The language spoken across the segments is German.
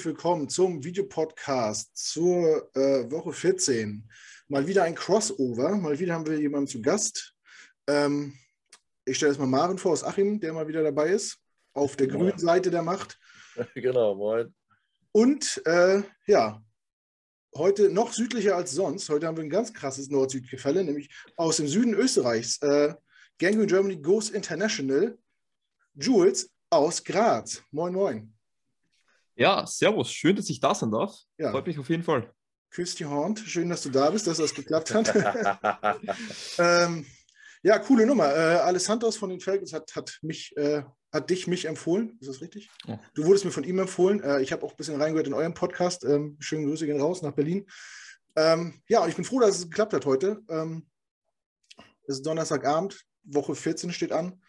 Herzlich willkommen zum Videopodcast zur äh, Woche 14. Mal wieder ein Crossover. Mal wieder haben wir jemanden zu Gast. Ähm, ich stelle jetzt mal Maren vor aus Achim, der mal wieder dabei ist. Auf der grünen Seite der Macht. Genau, moin. Und äh, ja, heute noch südlicher als sonst. Heute haben wir ein ganz krasses Nord-Süd-Gefälle, nämlich aus dem Süden Österreichs. Äh, Gangrene Germany Goes International. Jules aus Graz. Moin, moin. Ja, servus. Schön, dass ich da sein darf. Ja. Freut mich auf jeden Fall. Küss die Hand. Schön, dass du da bist, dass das geklappt hat. ähm, ja, coole Nummer. Äh, Alessandros von den Falcons hat, hat, mich, äh, hat dich mich empfohlen. Ist das richtig? Ja. Du wurdest mir von ihm empfohlen. Äh, ich habe auch ein bisschen reingehört in eurem Podcast. Ähm, schönen Grüße gehen raus nach Berlin. Ähm, ja, und ich bin froh, dass es geklappt hat heute. Ähm, es ist Donnerstagabend, Woche 14 steht an.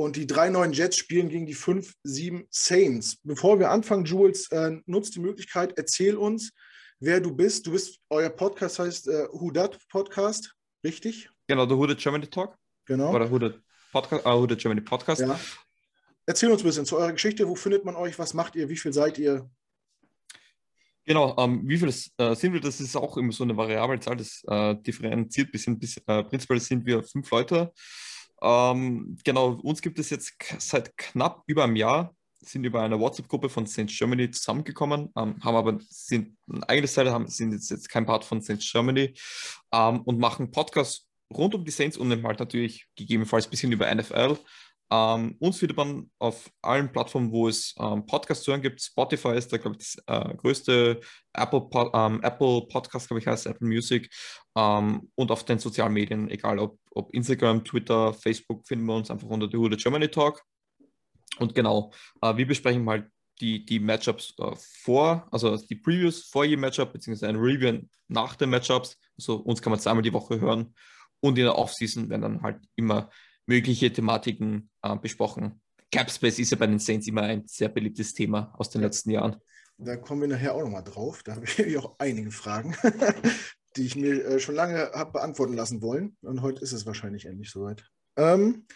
Und die drei neuen Jets spielen gegen die fünf, sieben Saints. Bevor wir anfangen, Jules, äh, nutzt die Möglichkeit, erzähl uns, wer du bist. Du bist, euer Podcast heißt äh, Who Dat Podcast, richtig? Genau, der Who Dat Germany Talk. Genau. Oder Who Dat Podcast, uh, Who Dat Germany Podcast. Ja. Erzähl uns ein bisschen zu eurer Geschichte. Wo findet man euch? Was macht ihr? Wie viel seid ihr? Genau, ähm, wie viel äh, sind wir? Das ist auch immer so eine variable Zahl, das äh, differenziert ein bisschen. Bis, äh, prinzipiell sind wir fünf Leute. Ähm, genau, uns gibt es jetzt seit knapp über einem Jahr, sind über eine WhatsApp-Gruppe von Saints Germany zusammengekommen, ähm, haben aber sind ein eigenes Teil, haben, sind jetzt, jetzt kein Part von Saints Germany ähm, und machen Podcasts rund um die Saints und halt natürlich gegebenenfalls ein bisschen über NFL. Ähm, uns findet man auf allen Plattformen, wo es ähm, Podcasts zu hören gibt. Spotify ist da, glaube ich, das äh, größte Apple, Pod, ähm, Apple Podcast, glaube ich, heißt Apple Music. Ähm, und auf den sozialen Medien, egal ob, ob, Instagram, Twitter, Facebook, finden wir uns einfach unter The Huda Germany Talk. Und genau, äh, wir besprechen halt die, die Matchups äh, vor, also die Previews vor jedem Matchup, beziehungsweise ein Review nach den Matchups. Also uns kann man zweimal die Woche hören. Und in der Offseason werden dann halt immer mögliche Thematiken äh, besprochen. Capspace ist ja bei den Saints immer ein sehr beliebtes Thema aus den letzten Jahren. Da kommen wir nachher auch nochmal drauf. Da habe ich auch einige Fragen, die ich mir äh, schon lange habe beantworten lassen wollen. Und heute ist es wahrscheinlich endlich soweit. Ähm,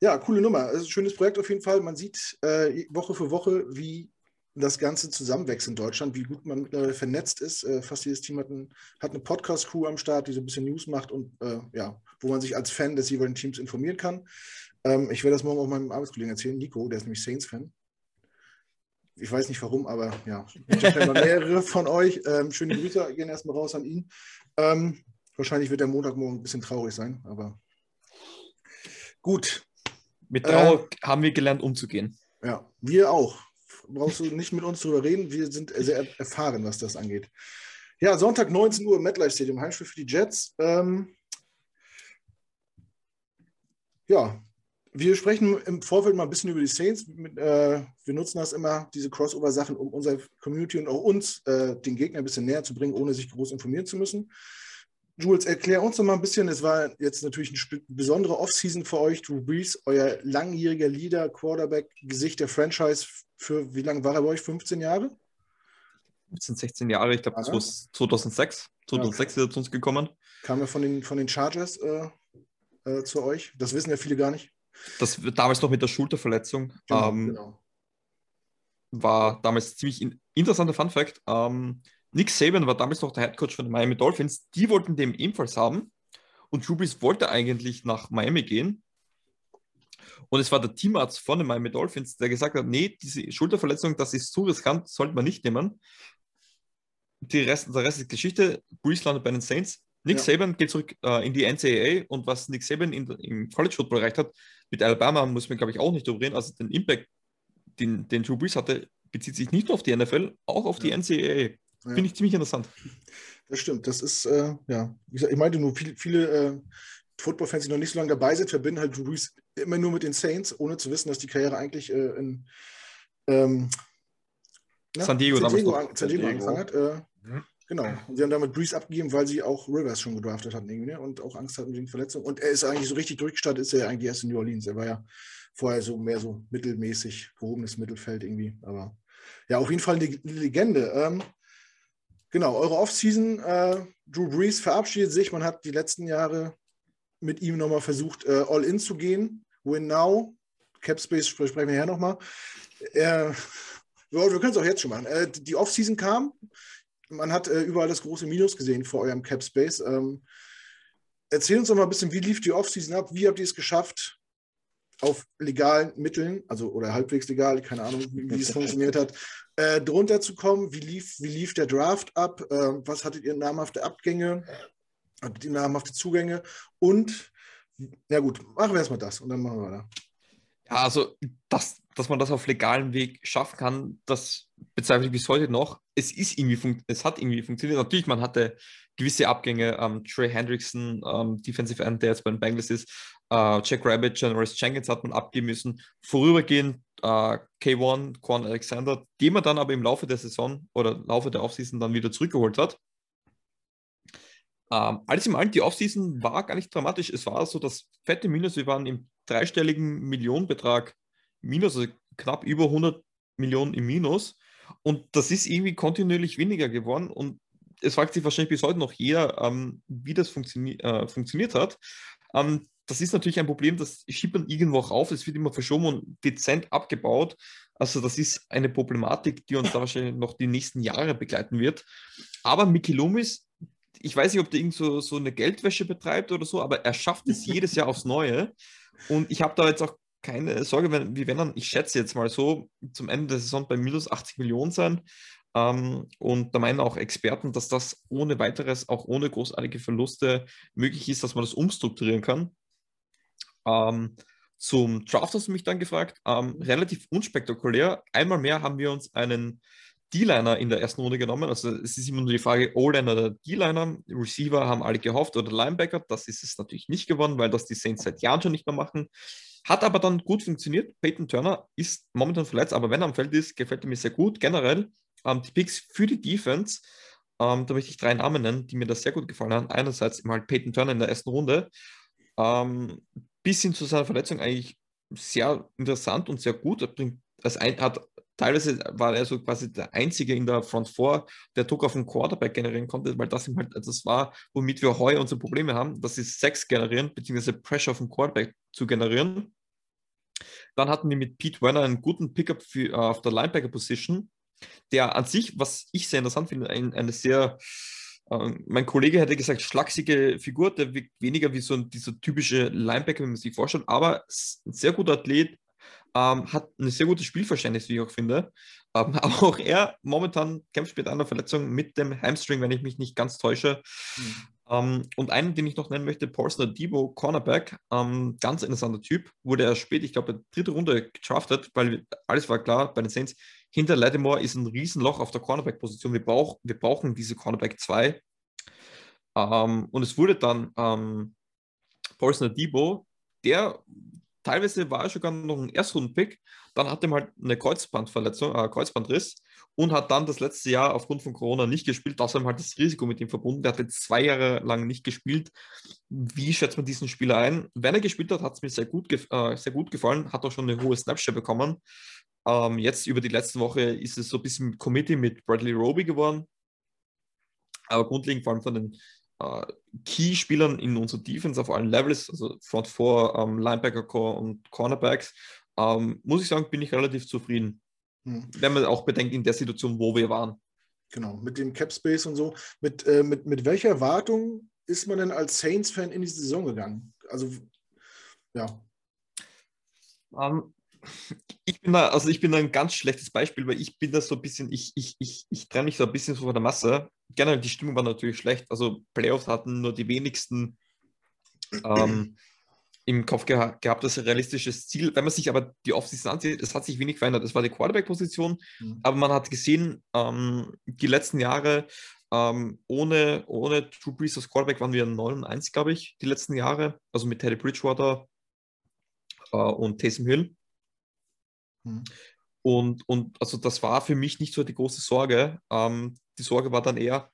ja, coole Nummer. Ein schönes Projekt auf jeden Fall. Man sieht äh, Woche für Woche, wie das Ganze zusammenwächst in Deutschland, wie gut man mittlerweile vernetzt ist. Äh, fast jedes Team hat, ein, hat eine Podcast-Crew am Start, die so ein bisschen News macht und äh, ja, wo man sich als Fan des jeweiligen Teams informieren kann. Ähm, ich werde das morgen auch meinem Arbeitskollegen erzählen, Nico, der ist nämlich Saints-Fan. Ich weiß nicht warum, aber ja, ich habe mehrere von euch. Ähm, schöne Grüße gehen erstmal raus an ihn. Ähm, wahrscheinlich wird der Montagmorgen ein bisschen traurig sein, aber gut. Mit Trauer äh, haben wir gelernt, umzugehen. Ja, wir auch brauchst du nicht mit uns drüber reden. Wir sind sehr erfahren, was das angeht. Ja, Sonntag 19 Uhr im MetLife Stadium, Heimspiel für die Jets. Ähm, ja, wir sprechen im Vorfeld mal ein bisschen über die Saints. Mit, äh, wir nutzen das immer, diese Crossover-Sachen, um unserer Community und auch uns, äh, den Gegner ein bisschen näher zu bringen, ohne sich groß informieren zu müssen. Jules, erklär uns doch mal ein bisschen, es war jetzt natürlich eine besondere Offseason für euch. Drew Brees, euer langjähriger Leader, Quarterback, Gesicht der Franchise, für wie lange war er bei euch? 15 Jahre? 15, 16 Jahre, ich glaube 2006. 2006 ist er zu uns gekommen. Kam er von den, von den Chargers äh, äh, zu euch? Das wissen ja viele gar nicht. Das damals noch mit der Schulterverletzung. Genau, ähm, genau. War damals ziemlich in, interessanter Fun Fact. Ähm, Nick Saban war damals noch der Head Coach von den Miami Dolphins. Die wollten den ebenfalls haben. Und Drew wollte eigentlich nach Miami gehen. Und es war der Teamarzt von den Miami Dolphins, der gesagt hat, nee, diese Schulterverletzung, das ist zu riskant, sollte man nicht nehmen. Die Rest, der Rest ist Geschichte. Brees landet bei den Saints. Nick ja. Saban geht zurück äh, in die NCAA und was Nick Saban in, im College Football erreicht hat, mit Alabama muss man, glaube ich, auch nicht drüber reden. Also den Impact, den, den Drew Brees hatte, bezieht sich nicht nur auf die NFL, auch auf die NCAA. Ja. Finde ich ziemlich interessant. Das stimmt. Das ist, äh, ja, ich meinte nur, viele, viele äh, Football-Fans, die noch nicht so lange dabei sind, verbinden halt Drew Brees immer nur mit den Saints, ohne zu wissen, dass die Karriere eigentlich äh, in ähm, San Diego, San Diego, an, San Diego angefangen hat. Äh, mhm. Genau. Und sie haben damit Brees abgegeben, weil sie auch Rivers schon gedraftet hatten irgendwie, ne? und auch Angst hatten wegen Verletzung. Und er ist eigentlich so richtig durchgestartet, ist er eigentlich erst in New Orleans. Er war ja vorher so mehr so mittelmäßig, gehobenes Mittelfeld irgendwie. Aber ja, auf jeden Fall eine Legende. Ähm, genau, eure Offseason, äh, Drew Brees verabschiedet sich. Man hat die letzten Jahre mit ihm nochmal versucht, äh, all in zu gehen. Win now. Capspace sprechen wir ja nochmal. Er wir, können es auch jetzt schon machen. Äh, die Offseason kam, man hat äh, überall das große Minus gesehen vor eurem Cap Space. Ähm, erzähl uns doch mal ein bisschen, wie lief die Offseason ab? Wie habt ihr es geschafft, auf legalen Mitteln, also oder halbwegs legal, keine Ahnung, wie, wie es funktioniert hat, äh, drunter zu kommen? Wie lief, wie lief der Draft ab? Äh, was hattet ihr namhafte Abgänge? Hattet ihr namhafte Zugänge? Und, na gut, machen wir erstmal das und dann machen wir weiter. Ja, also, dass, dass man das auf legalem Weg schaffen kann, das bezweifle ich bis heute noch. Es ist irgendwie, es hat irgendwie funktioniert. Natürlich, man hatte gewisse Abgänge. Ähm, Trey Hendrickson, ähm, Defensive End, der jetzt bei den Bengals ist, äh, Jack Rabbit, Generous Jenkins hat man abgeben müssen. Vorübergehend äh, K1, Quan Alexander, den man dann aber im Laufe der Saison oder Laufe der Offseason dann wieder zurückgeholt hat. Ähm, alles im Allen, die Offseason war gar nicht dramatisch. Es war so das fette Minus. Wir waren im dreistelligen Millionenbetrag Minus, also knapp über 100 Millionen im Minus. Und das ist irgendwie kontinuierlich weniger geworden. Und es fragt sich wahrscheinlich bis heute noch jeder, ähm, wie das funtioni äh, funktioniert hat. Ähm, das ist natürlich ein Problem, das schiebt man irgendwo auch auf, es wird immer verschoben und dezent abgebaut. Also das ist eine Problematik, die uns da wahrscheinlich noch die nächsten Jahre begleiten wird. Aber Miki Loomis, ich weiß nicht, ob der irgend so, so eine Geldwäsche betreibt oder so, aber er schafft es jedes Jahr aufs Neue. Und ich habe da jetzt auch keine Sorge, wenn, wie wenn dann, ich schätze jetzt mal so, zum Ende der Saison bei minus 80 Millionen sein. Ähm, und da meinen auch Experten, dass das ohne weiteres, auch ohne großartige Verluste möglich ist, dass man das umstrukturieren kann. Ähm, zum Draft hast du mich dann gefragt. Ähm, relativ unspektakulär. Einmal mehr haben wir uns einen D-Liner in der ersten Runde genommen. Also es ist immer nur die Frage, O-Liner oder D-Liner. Receiver haben alle gehofft oder Linebacker. Das ist es natürlich nicht geworden, weil das die Saints seit Jahren schon nicht mehr machen. Hat aber dann gut funktioniert. Peyton Turner ist momentan verletzt, aber wenn er am Feld ist, gefällt er mir sehr gut. Generell ähm, die Picks für die Defense, ähm, da möchte ich drei Namen nennen, die mir das sehr gut gefallen haben. Einerseits immer halt Peyton Turner in der ersten Runde. Ähm, bis hin zu seiner Verletzung eigentlich sehr interessant und sehr gut. Er bringt, als ein, hat, teilweise war er so quasi der Einzige in der Front 4, der Druck auf den Quarterback generieren konnte, weil das halt das war, womit wir heuer unsere Probleme haben, das ist Sex generieren, beziehungsweise Pressure auf den Quarterback zu generieren. Dann hatten wir mit Pete Werner einen guten Pickup für, uh, auf der Linebacker-Position der an sich, was ich sehr interessant finde, ein, eine sehr, äh, mein Kollege hätte gesagt, schlachsige Figur, der wirkt weniger wie so ein, dieser typische Linebacker, wie man sich vorstellt, aber ein sehr guter Athlet, ähm, hat ein sehr gutes Spielverständnis, wie ich auch finde. Ähm, aber auch er momentan kämpft mit einer Verletzung mit dem Hamstring, wenn ich mich nicht ganz täusche. Mhm. Um, und einen, den ich noch nennen möchte, Paulson Debo, Cornerback, um, ganz interessanter Typ, wurde er spät, ich glaube, dritte Runde gedraftet, weil alles war klar bei den Saints, hinter Lattimore ist ein Riesenloch auf der Cornerback-Position. Wir, brauch, wir brauchen diese Cornerback 2. Ähm, und es wurde dann ähm, Paulson Debo, der teilweise war er sogar noch ein Erstrunden-Pick, dann hat er halt eine Kreuzbandverletzung, äh, Kreuzbandriss und hat dann das letzte Jahr aufgrund von Corona nicht gespielt. Das haben halt das Risiko mit ihm verbunden. Der hat jetzt zwei Jahre lang nicht gespielt. Wie schätzt man diesen Spieler ein? Wenn er gespielt hat, hat es mir sehr gut, äh, sehr gut gefallen, hat auch schon eine hohe Snapshare bekommen. Ähm, jetzt über die letzten Woche ist es so ein bisschen Committee mit Bradley Roby geworden. Aber grundlegend vor allem von den äh, Key-Spielern in unserer Defense auf allen Levels, also Front 4, ähm, Linebacker Core und Cornerbacks, ähm, muss ich sagen, bin ich relativ zufrieden. Hm. Wenn man auch bedenkt in der Situation, wo wir waren. Genau, mit dem Cap Space und so. Mit, äh, mit, mit welcher Erwartung ist man denn als Saints-Fan in die Saison gegangen? Also, ja. Um, ähm, ich bin da, also ich bin da ein ganz schlechtes Beispiel, weil ich bin da so ein bisschen, ich, ich, ich, ich trenne mich so ein bisschen so von der Masse. Generell die Stimmung war natürlich schlecht. Also Playoffs hatten nur die wenigsten ähm, im Kopf geha gehabt, das realistisches Ziel. Wenn man sich aber die Offseason ansieht, es hat sich wenig verändert. Es war die Quarterback-Position, mhm. aber man hat gesehen, ähm, die letzten Jahre ähm, ohne, ohne Drew Brees als Quarterback waren wir 9 und 1, glaube ich, die letzten Jahre. Also mit Teddy Bridgewater äh, und Taysom Hill. Mhm. Und, und also das war für mich nicht so die große Sorge. Ähm, die Sorge war dann eher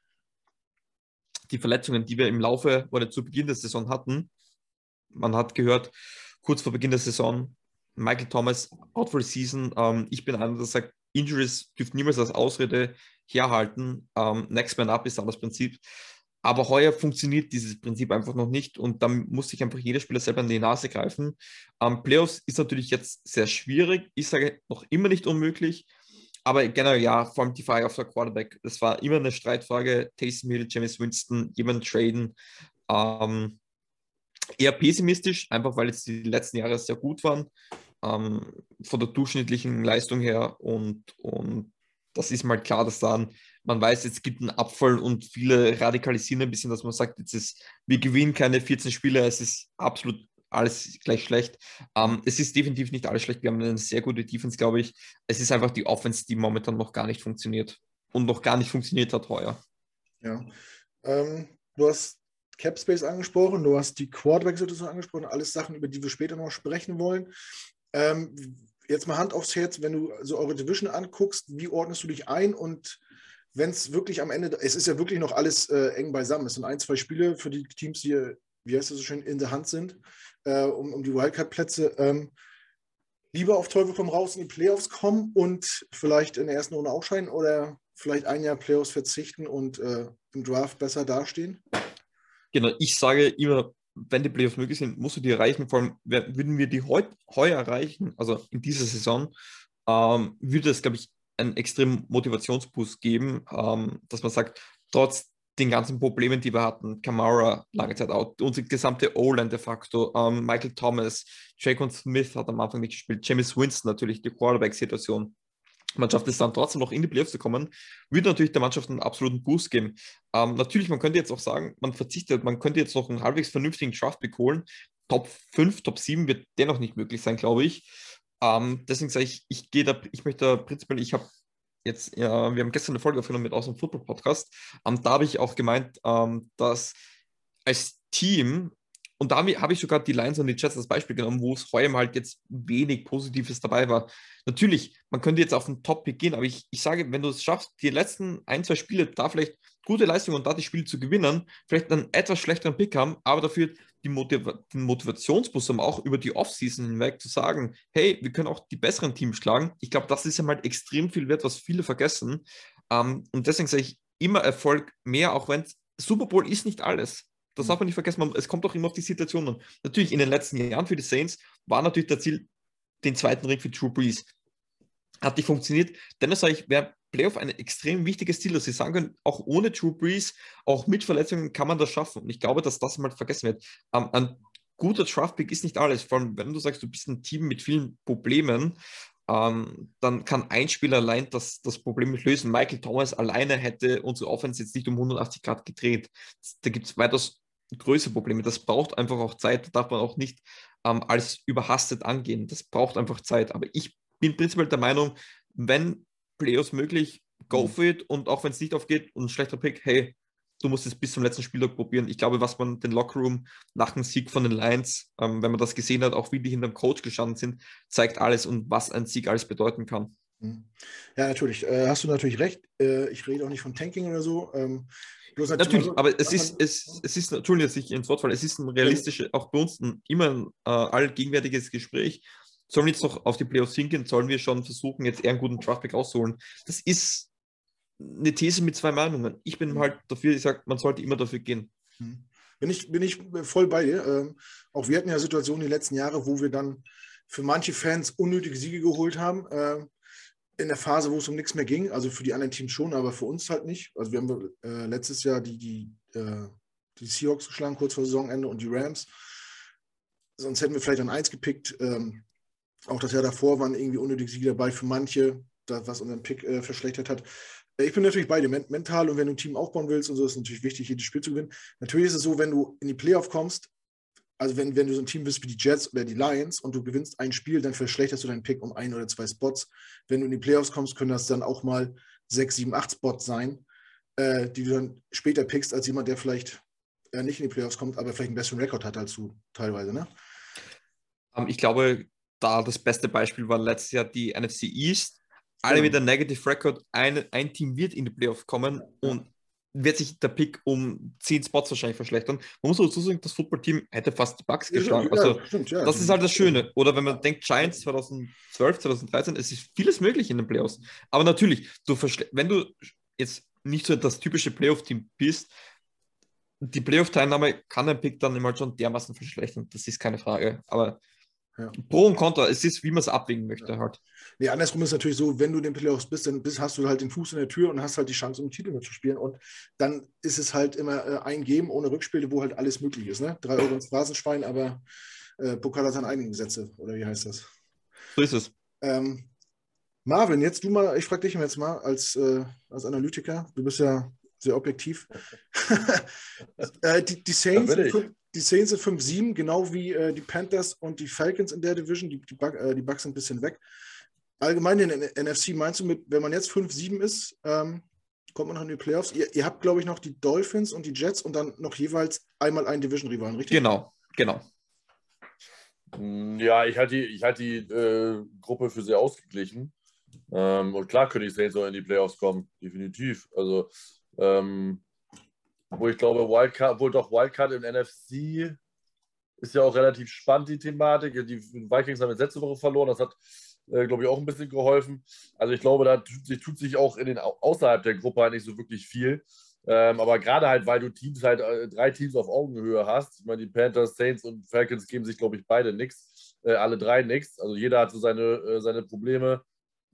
die Verletzungen, die wir im Laufe oder zu Beginn der Saison hatten. Man hat gehört, kurz vor Beginn der Saison, Michael Thomas out for the season. Ähm, ich bin einer, der sagt, Injuries dürfen niemals als Ausrede herhalten. Ähm, next man up ist dann das Prinzip. Aber heuer funktioniert dieses Prinzip einfach noch nicht und dann muss sich einfach jeder Spieler selber in die Nase greifen. Ähm, Playoffs ist natürlich jetzt sehr schwierig. Ich sage noch immer nicht unmöglich. aber generell ja, vor allem die Frage auf der Quarterback. Das war immer eine Streitfrage. Taysom Hill, James Winston, jemand traden. Ähm, eher pessimistisch, einfach weil jetzt die letzten Jahre sehr gut waren, ähm, von der durchschnittlichen Leistung her. Und, und das ist mal klar, dass dann man weiß, jetzt gibt einen Abfall und viele radikalisieren ein bisschen, dass man sagt, jetzt ist, wir gewinnen keine 14 Spiele, es ist absolut alles gleich schlecht. Ähm, es ist definitiv nicht alles schlecht. Wir haben eine sehr gute Defense, glaube ich. Es ist einfach die Offense, die momentan noch gar nicht funktioniert und noch gar nicht funktioniert hat heuer. Ja. Ähm, du hast Capspace angesprochen, du hast die Quarterback-Situation angesprochen, alles Sachen, über die wir später noch sprechen wollen. Ähm, jetzt mal Hand aufs Herz, wenn du so eure Division anguckst, wie ordnest du dich ein und wenn es wirklich am Ende, es ist ja wirklich noch alles äh, eng beisammen. Es sind ein, zwei Spiele für die Teams, die, wie heißt das so schön, in der Hand sind, äh, um, um die Wildcard-Plätze. Ähm, lieber auf Teufel komm raus in die Playoffs kommen und vielleicht in der ersten Runde ausscheiden oder vielleicht ein Jahr Playoffs verzichten und äh, im Draft besser dastehen? Genau, ich sage immer, wenn die Playoffs möglich sind, musst du die erreichen. Vor allem, würden wir die heu heuer erreichen, also in dieser Saison, ähm, würde es, glaube ich, einen extremen Motivationsboost geben, ähm, dass man sagt, trotz den ganzen Problemen, die wir hatten, Kamara lange Zeit out, unsere gesamte O-Line de facto, ähm, Michael Thomas, Jacon Smith hat am Anfang nicht gespielt, James Winston natürlich, die Quarterback-Situation. Man schafft es dann trotzdem noch in die Playoffs zu kommen, würde natürlich der Mannschaft einen absoluten Boost geben. Ähm, natürlich, man könnte jetzt auch sagen, man verzichtet, man könnte jetzt noch einen halbwegs vernünftigen Draft holen. Top 5, Top 7 wird dennoch nicht möglich sein, glaube ich. Ähm, deswegen sage ich, ich gehe da, ich möchte prinzipiell, ich habe jetzt, ja, wir haben gestern eine Folge aufgenommen mit dem Football Podcast. Ähm, da habe ich auch gemeint, ähm, dass als Team, und da habe ich sogar die Lions und die Jets als Beispiel genommen, wo es heuer halt jetzt wenig Positives dabei war. Natürlich, man könnte jetzt auf den Top-Pick gehen, aber ich, ich sage, wenn du es schaffst, die letzten ein, zwei Spiele da vielleicht gute Leistung und da die Spiele zu gewinnen, vielleicht einen etwas schlechteren Pick haben, aber dafür die Motiv den Motivationsbus haben, auch über die Offseason hinweg zu sagen, hey, wir können auch die besseren Teams schlagen. Ich glaube, das ist ja mal extrem viel wert, was viele vergessen. Ähm, und deswegen sage ich immer Erfolg mehr, auch wenn Super Bowl ist nicht alles. Das darf man nicht vergessen. Es kommt auch immer auf die Situation an. Natürlich, in den letzten Jahren für die Saints war natürlich das Ziel, den zweiten Ring für True Breeze. Hat nicht funktioniert. Dennoch sage ich, wer Playoff ein extrem wichtiges Ziel, dass sie sagen können, auch ohne True Breeze, auch mit Verletzungen kann man das schaffen. Und ich glaube, dass das mal vergessen wird. Ähm, ein guter Draftpick ist nicht alles. Vor allem, wenn du sagst, du bist ein Team mit vielen Problemen, ähm, dann kann ein Spieler allein das, das Problem nicht lösen. Michael Thomas alleine hätte unsere Offense jetzt nicht um 180 Grad gedreht. Da gibt es weitaus größere Probleme. Das braucht einfach auch Zeit. Da darf man auch nicht ähm, als überhastet angehen. Das braucht einfach Zeit. Aber ich bin prinzipiell der Meinung, wenn Playoffs möglich, go mhm. for it. Und auch wenn es nicht aufgeht und ein schlechter Pick, hey, du musst es bis zum letzten Spieltag probieren. Ich glaube, was man den Lockerroom nach dem Sieg von den Lions, ähm, wenn man das gesehen hat, auch wie die hinter dem Coach gestanden sind, zeigt alles und was ein Sieg alles bedeuten kann. Mhm. Ja, natürlich. Äh, hast du natürlich recht. Äh, ich rede auch nicht von Tanking oder so. Ähm, natürlich, so, aber es ist, es, es ist, Entschuldigung, dass ich ins Wort falle, es ist ein realistisches, auch bei uns ein, immer ein äh, allgegenwärtiges Gespräch sollen wir jetzt noch auf die Playoffs hinken, sollen wir schon versuchen, jetzt eher einen guten Draftback auszuholen. Das ist eine These mit zwei Meinungen. Ich bin halt dafür, ich sage, man sollte immer dafür gehen. Hm. Bin ich, bin ich voll bei dir. Ähm, auch wir hatten ja Situationen die letzten Jahre, wo wir dann für manche Fans unnötige Siege geholt haben. Äh, in der Phase, wo es um nichts mehr ging. Also für die anderen Teams schon, aber für uns halt nicht. Also wir haben äh, letztes Jahr die, die, äh, die Seahawks geschlagen, kurz vor Saisonende, und die Rams. Sonst hätten wir vielleicht an eins gepickt. Ähm, auch das Jahr davor waren irgendwie unnötige Siege dabei für manche, das, was unseren Pick äh, verschlechtert hat. Äh, ich bin natürlich bei dir mental und wenn du ein Team aufbauen willst und so, ist es natürlich wichtig, jedes Spiel zu gewinnen. Natürlich ist es so, wenn du in die Playoff kommst, also wenn, wenn du so ein Team bist wie die Jets oder die Lions und du gewinnst ein Spiel, dann verschlechterst du deinen Pick um ein oder zwei Spots. Wenn du in die Playoffs kommst, können das dann auch mal sechs, sieben, acht Spots sein, äh, die du dann später pickst als jemand, der vielleicht äh, nicht in die Playoffs kommt, aber vielleicht einen besseren Rekord hat als du teilweise, ne? Ähm, ich glaube, da das beste Beispiel war letztes Jahr die NFC East. Alle ja. mit einem Negative Record. Ein, ein Team wird in die Playoffs kommen und wird sich der Pick um 10 Spots wahrscheinlich verschlechtern. Man muss dazu sagen, das Footballteam hätte fast die Bugs geschlagen. Ja, also, stimmt, ja. Das ist halt das Schöne. Oder wenn man denkt, Giants 2012, 2013, es ist vieles möglich in den Playoffs. Aber natürlich, du wenn du jetzt nicht so das typische Playoff-Team bist, die Playoff-Teilnahme kann ein Pick dann immer schon dermaßen verschlechtern. Das ist keine Frage. Aber ja. Pro und Contra, es ist, wie man es abwägen möchte ja. halt. Nee, andersrum ist natürlich so, wenn du in den Playoffs bist, dann bist, hast du halt den Fuß in der Tür und hast halt die Chance, um den Titel mitzuspielen. Und dann ist es halt immer äh, ein Game ohne Rückspiele, wo halt alles möglich ist. Ne? Drei Euro ins Phrasenschwein, aber äh, Pokal hat seine eigenen Gesetze, oder wie heißt das? So ist es. Ähm, Marvin, jetzt du mal, ich frage dich jetzt mal als, äh, als Analytiker, du bist ja sehr objektiv. äh, die, die, Saints, die Saints sind 5-7, genau wie äh, die Panthers und die Falcons in der Division. Die, die, Bug, äh, die Bugs sind ein bisschen weg. Allgemein in der NFC meinst du mit, wenn man jetzt 5-7 ist, ähm, kommt man noch in die Playoffs. Ihr, ihr, habt, glaube ich, noch die Dolphins und die Jets und dann noch jeweils einmal einen Division-Rivalen, richtig? Genau, genau. Ja, ich halte die, ich halt die äh, Gruppe für sehr ausgeglichen. Ähm, und klar können die Saints auch in die Playoffs kommen, definitiv. Also ähm, wo ich glaube, Wildcard, wohl doch Wildcard im NFC ist ja auch relativ spannend, die Thematik. Die Vikings haben jetzt letzte Woche verloren, das hat, äh, glaube ich, auch ein bisschen geholfen. Also ich glaube, da tut, tut sich auch in den, außerhalb der Gruppe halt nicht so wirklich viel. Ähm, aber gerade halt, weil du Teams halt, äh, drei Teams auf Augenhöhe hast. Ich meine, die Panthers, Saints und Falcons geben sich, glaube ich, beide nichts. Äh, alle drei nichts. Also jeder hat so seine, äh, seine Probleme.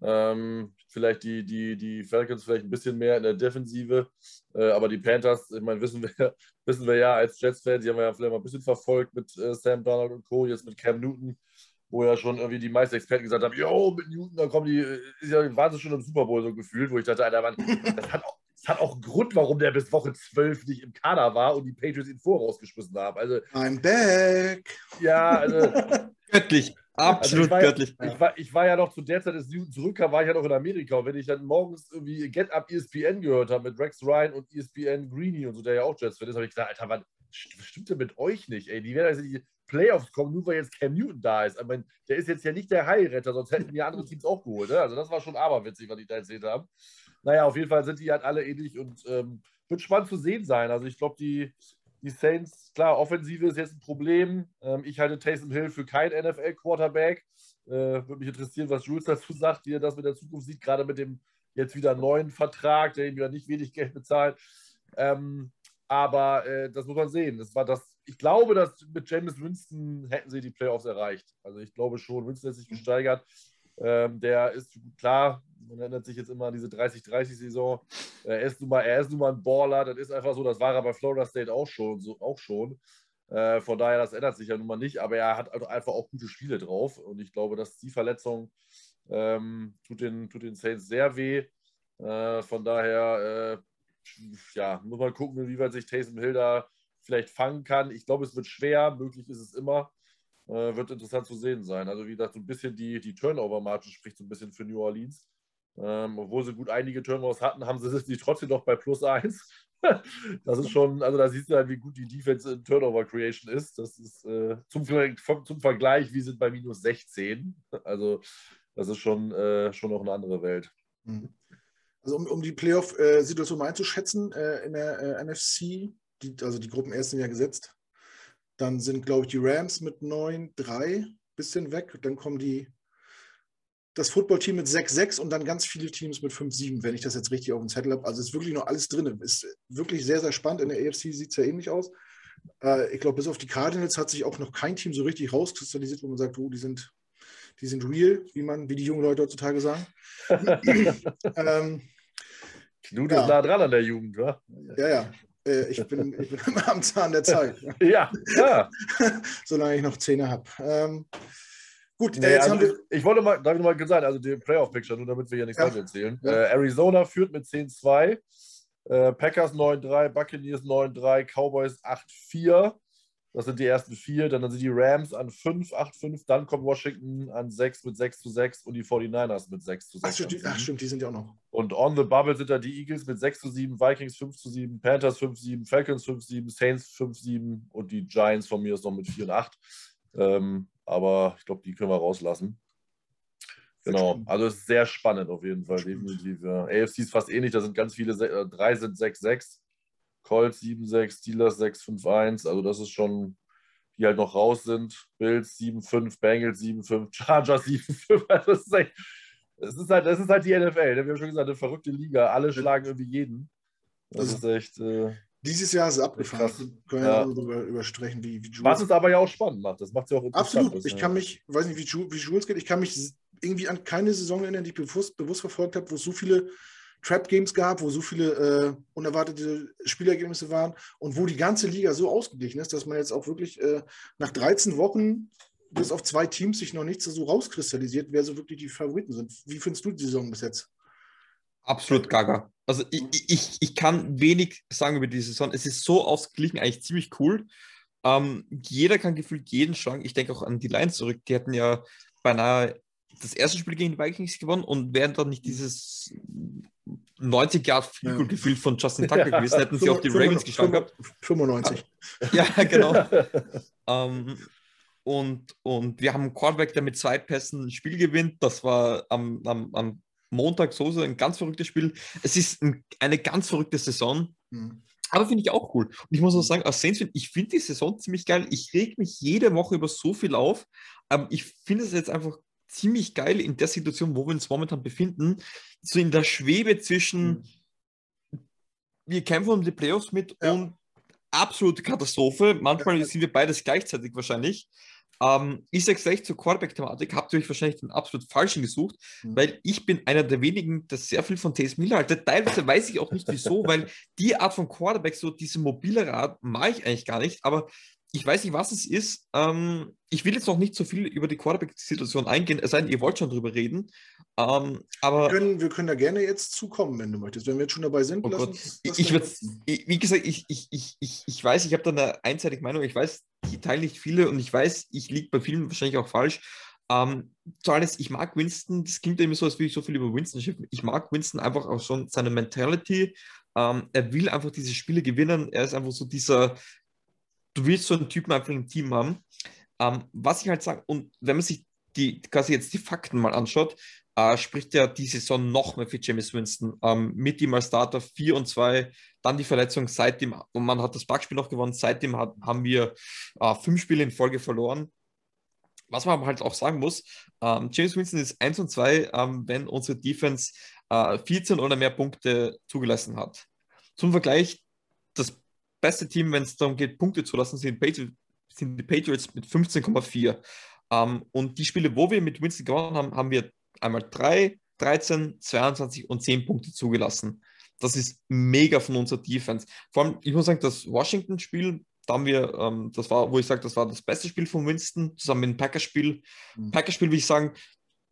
Ähm, vielleicht die, die, die Falcons vielleicht ein bisschen mehr in der Defensive. Äh, aber die Panthers, ich meine, wissen wir, wissen wir ja als Jets-Fans, die haben wir ja vielleicht mal ein bisschen verfolgt mit äh, Sam Donald und Co., jetzt mit Cam Newton, wo ja schon irgendwie die meisten Experten gesagt haben, jo, mit Newton, da kommen die, äh, ist ja, waren sie schon im Super Bowl so gefühlt, wo ich dachte, Alter, Mann, das hat auch, das hat auch einen Grund, warum der bis Woche 12 nicht im Kader war und die Patriots ihn vorausgeschmissen haben. Also, I'm back. Ja, also. Göttlich. Absolut also ich göttlich. Ja, ich, war, ich war ja noch zu der Zeit, als Newton zurückkam, war ich ja noch in Amerika. Und wenn ich dann morgens irgendwie Get Up ESPN gehört habe mit Rex Ryan und ESPN Greeny und so, der ja auch Jets-Fan ist, habe ich gedacht, Alter, was stimmt denn mit euch nicht? Ey, die werden also die Playoffs kommen, nur weil jetzt Cam Newton da ist. Ich meine, der ist jetzt ja nicht der Heilretter, sonst hätten die andere Teams auch geholt. Ne? Also das war schon aberwitzig, was die da erzählt haben. Naja, auf jeden Fall sind die halt alle ähnlich und ähm, wird spannend zu sehen sein. Also ich glaube, die, die Saints, klar, Offensive ist jetzt ein Problem. Ähm, ich halte Taysom Hill für kein NFL-Quarterback. Äh, Würde mich interessieren, was Jules dazu sagt, wie er das mit der Zukunft sieht, gerade mit dem jetzt wieder neuen Vertrag, der ihm ja nicht wenig Geld bezahlt. Ähm, aber äh, das muss man sehen. Das war das, ich glaube, dass mit James Winston hätten sie die Playoffs erreicht. Also ich glaube schon, Winston hat sich gesteigert. Ähm, der ist klar, man erinnert sich jetzt immer an diese 30-30-Saison. Er ist, nun mal, er ist nun mal ein Baller, das ist einfach so, das war er bei Florida State auch schon. So, auch schon. Äh, von daher, das ändert sich ja nun mal nicht, aber er hat also einfach auch gute Spiele drauf. Und ich glaube, dass die Verletzung ähm, tut, den, tut den Saints sehr weh. Äh, von daher, äh, ja, muss man gucken, wie weit sich Taysom Hill da vielleicht fangen kann. Ich glaube, es wird schwer, möglich ist es immer. Äh, wird interessant zu sehen sein. Also, wie gesagt, so ein bisschen die, die Turnover-Marge spricht so ein bisschen für New Orleans. Ähm, obwohl sie gut einige Turnovers hatten, haben sie sich trotzdem noch bei plus 1. das ist schon, also da siehst du halt, wie gut die Defense in Turnover Creation ist. Das ist äh, zum, zum Vergleich, wir sind bei minus 16. Also das ist schon, äh, schon noch eine andere Welt. Mhm. Also um, um die Playoff-Situation mal einzuschätzen, äh, in der äh, NFC, die, also die Gruppen ersten ja gesetzt, dann sind, glaube ich, die Rams mit 9-3 bisschen weg. Dann kommen die das Footballteam mit 6-6 und dann ganz viele Teams mit 5-7, wenn ich das jetzt richtig auf dem Zettel habe. Also ist wirklich noch alles drin. Ist wirklich sehr, sehr spannend. In der AFC sieht es ja ähnlich aus. Äh, ich glaube, bis auf die Cardinals hat sich auch noch kein Team so richtig rauskristallisiert, wo man sagt, oh, die sind, die sind real, wie man, wie die jungen Leute heutzutage sagen. ähm, Knut ja. ist nah dran an der Jugend, wa? Ja, ja. Äh, ich, bin, ich bin immer am Zahn der Zeit. ja, ja. Solange ich noch Zähne habe. Ähm, Gut, nee, jetzt also haben wir. Ich wollte mal, darf ich mal gesagt, also die Playoff-Picture, nur damit wir hier nichts ja. falsch erzählen. Ja. Äh, Arizona führt mit 10-2, äh, Packers 9-3, Buccaneers 9-3, Cowboys 8-4. Das sind die ersten vier. Dann sind die Rams an 5, 8-5. Dann kommt Washington an 6 mit 6 zu 6 und die 49ers mit 6 zu 6. Ach, stimmt, ach, stimmt, die sind ja auch noch. Und on the bubble sind da die Eagles mit 6 zu 7, Vikings 5 zu 7, Panthers 5 zu 7, Falcons 5 zu 7, Saints 5 zu 7 und die Giants von mir ist noch mit 4 und 8. Ähm, aber ich glaube, die können wir rauslassen. Genau, also es ist sehr spannend auf jeden Fall, definitiv. Ja. AFC ist fast ähnlich, da sind ganz viele, äh, drei sind 6-6, Colts 7-6, Steelers 6-5-1, also das ist schon, die halt noch raus sind. Bills 7-5, Bengals 7-5, Chargers 7-5, also das ist, echt, das, ist halt, das ist halt die NFL, ne? wir haben schon gesagt, eine verrückte Liga, alle schlagen irgendwie jeden. Das ist echt... Äh, Dieses Jahr ist es abgefahren. Krass. Können wir Ja. ja. darüber überstrechen, wie, wie Jules. Was es aber ja auch spannend macht. Das macht es ja auch interessant. Absolut. Ich kann mich, weiß nicht, wie, Ju- wie Jules geht, ich kann mich irgendwie an keine Saison erinnern, die ich bewusst, bewusst verfolgt habe, wo es so viele Trap-Games gab, wo so viele äh, unerwartete Spielergebnisse waren und wo die ganze Liga so ausgeglichen ist, dass man jetzt auch wirklich äh, nach 13 Wochen bis auf zwei Teams sich noch nichts so rauskristallisiert, wer so wirklich die Favoriten sind. Wie findest du die Saison bis jetzt? Absolut gaga. Also ich, ich, ich kann wenig sagen über die Saison. Es ist so ausgeglichen, eigentlich ziemlich cool. Ähm, jeder kann gefühlt jeden schlagen. Ich denke auch an die Lions zurück. Die hatten ja beinahe das erste Spiel gegen die Vikings gewonnen und wären dann nicht dieses 90 Yard Field Goal Ja. gefühlt von Justin Tucker Ja. gewesen, hätten sie auch die Ravens geschlagen gehabt. 95. Ja, genau. Ähm, und, und wir haben einen Quarterback, der mit zwei Pässen ein Spiel gewinnt. Das war am, am, am Montag so, so ein ganz verrücktes Spiel. Es ist ein, eine ganz verrückte Saison, Hm. aber finde ich auch cool. Und ich muss auch sagen, als Saints-Fan, ich finde die Saison ziemlich geil. Ich reg mich jede Woche über so viel auf. Aber ich finde es jetzt einfach ziemlich geil in der Situation, wo wir uns momentan befinden, so in der Schwebe zwischen wir kämpfen um die Playoffs mit Ja. und absolute Katastrophe. Manchmal Ja. sind wir beides gleichzeitig wahrscheinlich. Ähm, ich sage gleich zur Quarterback-Thematik, habt ihr euch wahrscheinlich den absolut falschen gesucht, Mhm. weil ich bin einer der wenigen, der sehr viel von Taysom Hill halte. Teilweise weiß ich auch nicht wieso, weil die Art von Quarterback, so diese mobile Art, mag ich eigentlich gar nicht, aber ich weiß nicht, was es ist. Ähm, ich will jetzt noch nicht so viel über die Quarterback-Situation eingehen, es sei denn, ihr wollt schon drüber reden. Ähm, aber Wir können, wir können da gerne jetzt zukommen, wenn du möchtest. Wenn wir jetzt schon dabei sind, Oh lass uns Ich, das ich ich, wie gesagt, ich, ich, ich, ich, ich weiß, ich habe da eine einseitige Meinung. Ich weiß, die teilen nicht viele und ich weiß, ich liege bei vielen wahrscheinlich auch falsch. Ähm, zu alles, ich mag Winston, das klingt immer so, als würde ich so viel über Winston schiffen. Ich mag Winston einfach auch schon seine Mentality. Ähm, er will einfach diese Spiele gewinnen. Er ist einfach so dieser, du willst so einen Typen einfach im Team haben. Ähm, was ich halt sage, und wenn man sich die quasi jetzt die Fakten mal anschaut, äh, spricht ja die Saison noch mehr für James Winston. Ähm, mit ihm als Starter 4 und 2, dann die Verletzung seitdem, und man hat das Backspiel noch gewonnen, seitdem hat, haben wir äh, fünf Spiele in Folge verloren. Was man halt auch sagen muss, ähm, James Winston ist 1 und 2, ähm, wenn unsere Defense äh, 14 oder mehr Punkte zugelassen hat. Zum Vergleich, beste Team, wenn es darum geht, Punkte zu lassen, sind, Patri sind die Patriots mit 15,4. Ähm, und die Spiele, wo wir mit Winston gewonnen haben, haben wir einmal 3, 13, 22 und 10 Punkte zugelassen. Das ist mega von unserer Defense. Vor allem, ich muss sagen, das Washington-Spiel, da haben wir, ähm, das war, wo ich sage, das war das beste Spiel von Winston, zusammen mit dem Packers-Spiel. Mhm. Packers-Spiel, will ich sagen,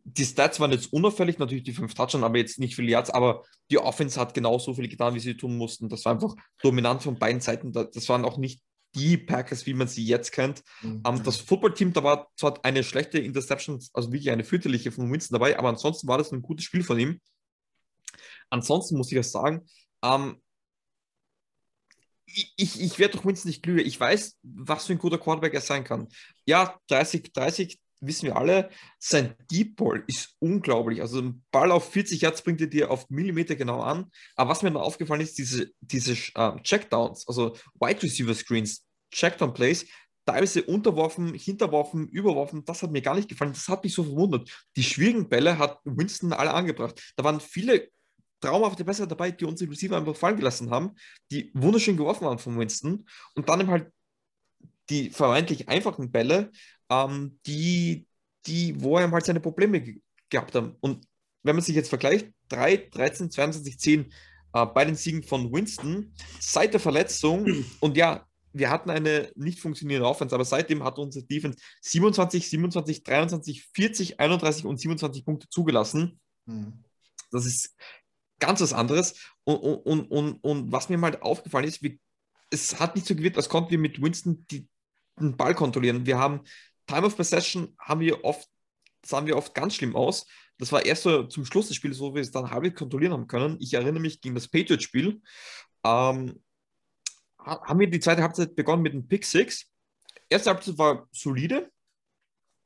die Stats waren jetzt unauffällig, natürlich die fünf Touchdowns, aber jetzt nicht viele Yards, aber die Offense hat genauso viel getan, wie sie tun mussten. Das war einfach dominant von beiden Seiten. Da- Das waren auch nicht die Packers, wie man sie jetzt kennt. Mhm. Ähm, das Footballteam, da war zwar eine schlechte Interception, also wirklich eine fürchterliche von Winston dabei, aber ansonsten war das ein gutes Spiel von ihm. Ansonsten muss ich ja sagen, ähm, ich, ich, ich werde durch Winston nicht klüger. Ich weiß, was für ein guter Quarterback er sein kann. Ja, 30, 30 wissen wir alle. Sein Deep Ball ist unglaublich. Also ein Ball auf 40 Yards bringt er dir auf Millimeter genau an. Aber was mir dann aufgefallen ist, diese, diese äh, Checkdowns, also Wide Receiver Screens, Checkdown Plays, teilweise unterworfen, hinterworfen, überworfen, das hat mir gar nicht gefallen. Das hat mich so verwundert. Die schwierigen Bälle hat Winston alle angebracht. Da waren viele traumhafte Pässe dabei, die unsere Receiver einfach fallen gelassen haben, die wunderschön geworfen waren von Winston. Und dann eben halt die vermeintlich einfachen Bälle, ähm, die, die, wo er halt seine Probleme ge gehabt haben. Und wenn man sich jetzt vergleicht, 3, 13, 22, 10 äh, bei den Siegen von Winston, seit der Verletzung, und ja, wir hatten eine nicht funktionierende Offense, aber seitdem hat unsere Defense 27, 27, 23, 40, 31 und 27 Punkte zugelassen. Mhm. Das ist ganz was anderes. Und, und, und, und was mir mal aufgefallen ist, wie, es hat nicht so gewirkt, als konnten wir mit Winston die, den Ball kontrollieren. Wir haben Time of Possession, haben wir oft, sahen wir oft ganz schlimm aus. Das war erst so zum Schluss des Spiels, wo wir es dann halbwegs kontrollieren haben können. Ich erinnere mich gegen das Patriots-Spiel. Ähm, haben wir die zweite Halbzeit begonnen mit einem Pick Six. Erste Halbzeit war solide,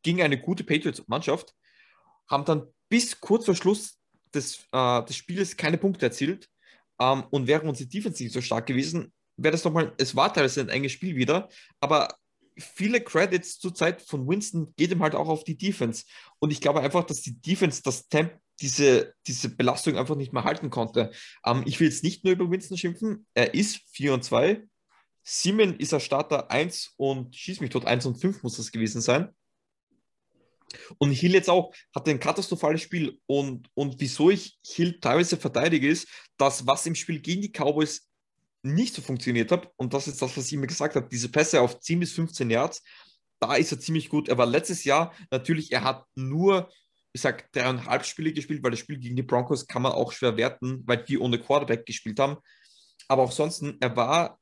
gegen eine gute Patriots-Mannschaft, haben dann bis kurz vor Schluss des, äh, des Spiels keine Punkte erzielt. Ähm, und wäre unsere Defense nicht so stark gewesen, wäre das nochmal, es war teilweise ein enges Spiel wieder, aber viele Credits zur Zeit von Winston geht ihm halt auch auf die Defense. Und ich glaube einfach, dass die Defense das Temp diese, diese Belastung einfach nicht mehr halten konnte. Ähm, ich will jetzt nicht nur über Winston schimpfen. Er ist 4 und 2. Simon ist er Starter 1 und schieß mich tot 1 und 5 muss das gewesen sein. Und Hill jetzt auch hatte ein katastrophales Spiel. Und, und wieso ich Hill teilweise verteidige, ist, dass was im Spiel gegen die Cowboys nicht so funktioniert hat, und das ist das, was ich mir gesagt habe, diese Pässe auf 10 bis 15 Yards, da ist er ziemlich gut. Er war letztes Jahr natürlich, er hat nur, ich sag, dreieinhalb Spiele gespielt, weil das Spiel gegen die Broncos kann man auch schwer werten, weil die ohne Quarterback gespielt haben. Aber auch sonst, er war,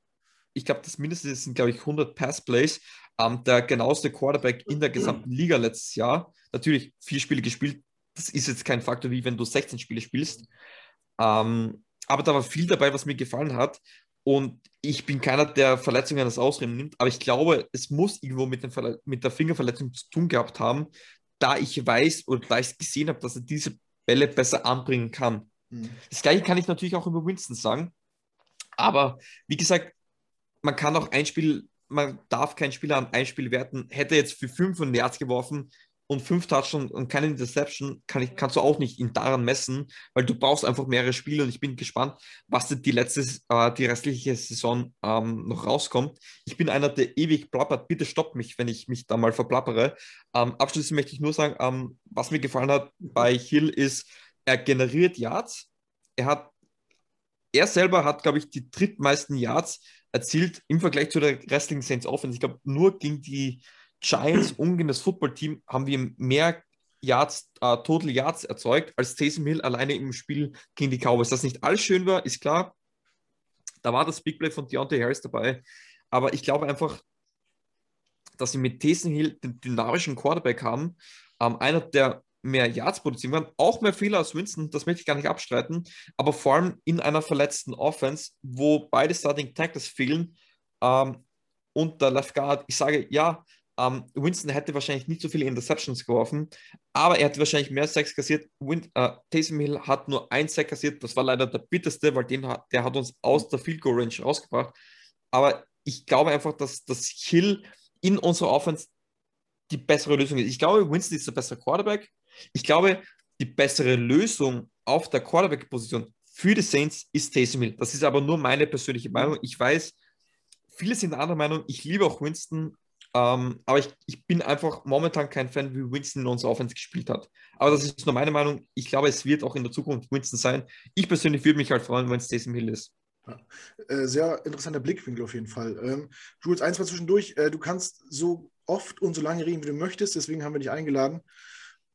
ich glaube, das mindestens sind, glaube ich, 100 Pass-Plays, ähm, der genaueste Quarterback in der gesamten Liga letztes Jahr. Natürlich vier Spiele gespielt, das ist jetzt kein Faktor, wie wenn du 16 Spiele spielst. Ähm, aber da war viel dabei, was mir gefallen hat. Und ich bin keiner, der Verletzungen als Ausreden nimmt, aber ich glaube, es muss irgendwo mit, mit der Fingerverletzung zu tun gehabt haben, da ich weiß oder da ich gesehen habe, dass er diese Bälle besser anbringen kann. Mhm. Das gleiche kann ich natürlich auch über Winston sagen. Aber wie gesagt, man kann auch ein Spiel, man darf kein Spieler an ein Spiel werten. Hätte jetzt für 500 Yards geworfen, und fünf Touchdowns und keine Interception kann ich, kannst du auch nicht ihn daran messen, weil du brauchst einfach mehrere Spiele und ich bin gespannt, was die letzte, äh, die restliche Saison ähm, noch rauskommt. Ich bin einer, der ewig plappert. Bitte stopp mich, wenn ich mich da mal verplappere. Ähm, abschließend möchte ich nur sagen, ähm, was mir gefallen hat bei Hill ist, er generiert Yards. Er hat, er selber hat, glaube ich, die drittmeisten Yards erzielt im Vergleich zu der Wrestling Saints Offense. Ich glaube, nur gegen die Giants umgehen das Footballteam haben wir mehr Yards, äh, Total Yards erzeugt als Taysom Hill alleine im Spiel gegen die Cowboys. Dass nicht alles schön war, ist klar. Da war das Big Play von Deontay Harris dabei. Aber ich glaube einfach, dass sie mit Taysom Hill den dynamischen Quarterback haben. Ähm, einer, der mehr Yards produzieren kann, auch mehr Fehler als Winston, das möchte ich gar nicht abstreiten, aber vor allem in einer verletzten Offense, wo beide Starting Tackles fehlen ähm, und der Left Guard, ich sage, ja, ähm, Winston hätte wahrscheinlich nicht so viele Interceptions geworfen, aber er hätte wahrscheinlich mehr Sacks kassiert. Win äh, Taysom Hill hat nur ein Sack kassiert. Das war leider der bitterste, weil den hat, der hat uns aus der Field Goal Range rausgebracht. Aber ich glaube einfach, dass, dass Hill in unserer Offense die bessere Lösung ist. Ich glaube, Winston ist der bessere Quarterback. Ich glaube, die bessere Lösung auf der Quarterback-Position für die Saints ist Taysom Hill. Das ist aber nur meine persönliche Meinung. Ich weiß, viele sind anderer Meinung. Ich liebe auch Winston, ähm, aber ich, ich bin einfach momentan kein Fan, wie Winston in unserer Offense gespielt hat. Aber das ist nur meine Meinung. Ich glaube, es wird auch in der Zukunft Winston sein. Ich persönlich würde mich halt freuen, wenn es Taysom Hill ist. Ja. Äh, sehr interessanter Blickwinkel auf jeden Fall. Ähm, Jules, eins mal zwischendurch. Äh, du kannst so oft und so lange reden, wie du möchtest, deswegen haben wir dich eingeladen.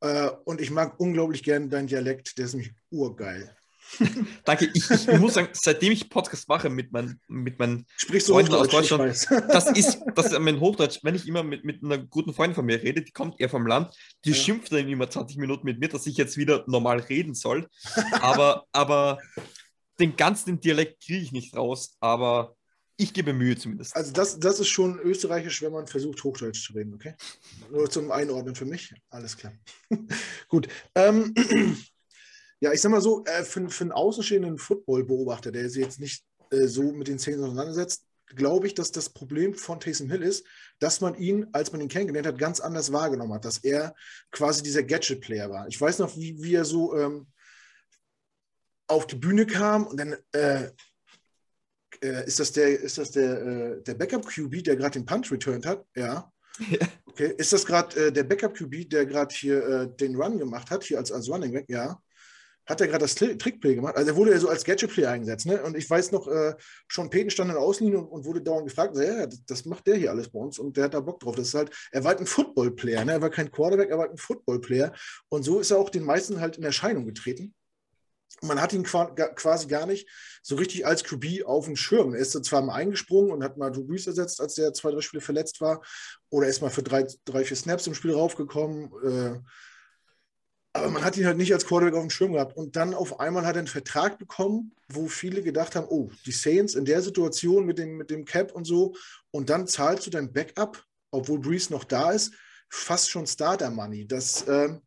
Äh, und ich mag unglaublich gerne deinen Dialekt, der ist nämlich urgeil. Danke. Ich, ich, muss sagen, seitdem ich Podcast mache mit, mein, mit meinen Sprichst Freunden aus Deutschland, das ist, das ist mein Hochdeutsch. Wenn ich immer mit, mit einer guten Freundin von mir rede, die kommt eher vom Land, die ja. schimpft dann immer 20 Minuten mit mir, dass ich jetzt wieder normal reden soll. Aber, aber den ganzen Dialekt kriege ich nicht raus. Aber ich gebe Mühe zumindest. Also das, das ist schon österreichisch, wenn man versucht, Hochdeutsch zu reden, okay? Nur zum Einordnen für mich. Alles klar. Gut. Ähm, ja, ich sag mal so, äh, für, für einen außenstehenden Football-Beobachter, der sich jetzt nicht äh, so mit den Szenen auseinandersetzt, glaube ich, dass das Problem von Taysom Hill ist, dass man ihn, als man ihn kennengelernt hat, ganz anders wahrgenommen hat, dass er quasi dieser Gadget-Player war. Ich weiß noch, wie, wie er so ähm, auf die Bühne kam und dann äh, äh ist das der, ist das der, äh, der Backup-QB, der gerade den Punch returned hat? Ja. ja. Okay. Ist das gerade äh, der Backup-QB, der gerade hier den Run gemacht hat, hier als, als Running Back? Ja hat er gerade das Trickplay gemacht. Also er wurde ja so als Gadget-Play eingesetzt. Ne? Und ich weiß noch, äh, Sean Payton stand in der Außenlinie und, und wurde dauernd gefragt, ja, das, macht der hier alles bei uns und der hat da Bock drauf. Das ist halt, er war halt ein Football-Player, ne? er war kein Quarterback, er war halt ein Football-Player. Und so ist er auch den meisten halt in Erscheinung getreten. Man hat ihn quasi gar nicht so richtig als QB auf dem Schirm. Er ist zwar mal eingesprungen und hat mal Brees ersetzt, als der zwei, drei Spiele verletzt war. Oder ist mal für drei, drei vier Snaps im Spiel raufgekommen. Äh, aber man hat ihn halt nicht als Quarterback auf dem Schirm gehabt. Und dann auf einmal hat er einen Vertrag bekommen, wo viele gedacht haben, oh, die Saints in der Situation mit dem, mit dem Cap und so. Und dann zahlst du dein Backup, obwohl Breeze noch da ist, fast schon Starter-Money. Das, ähm,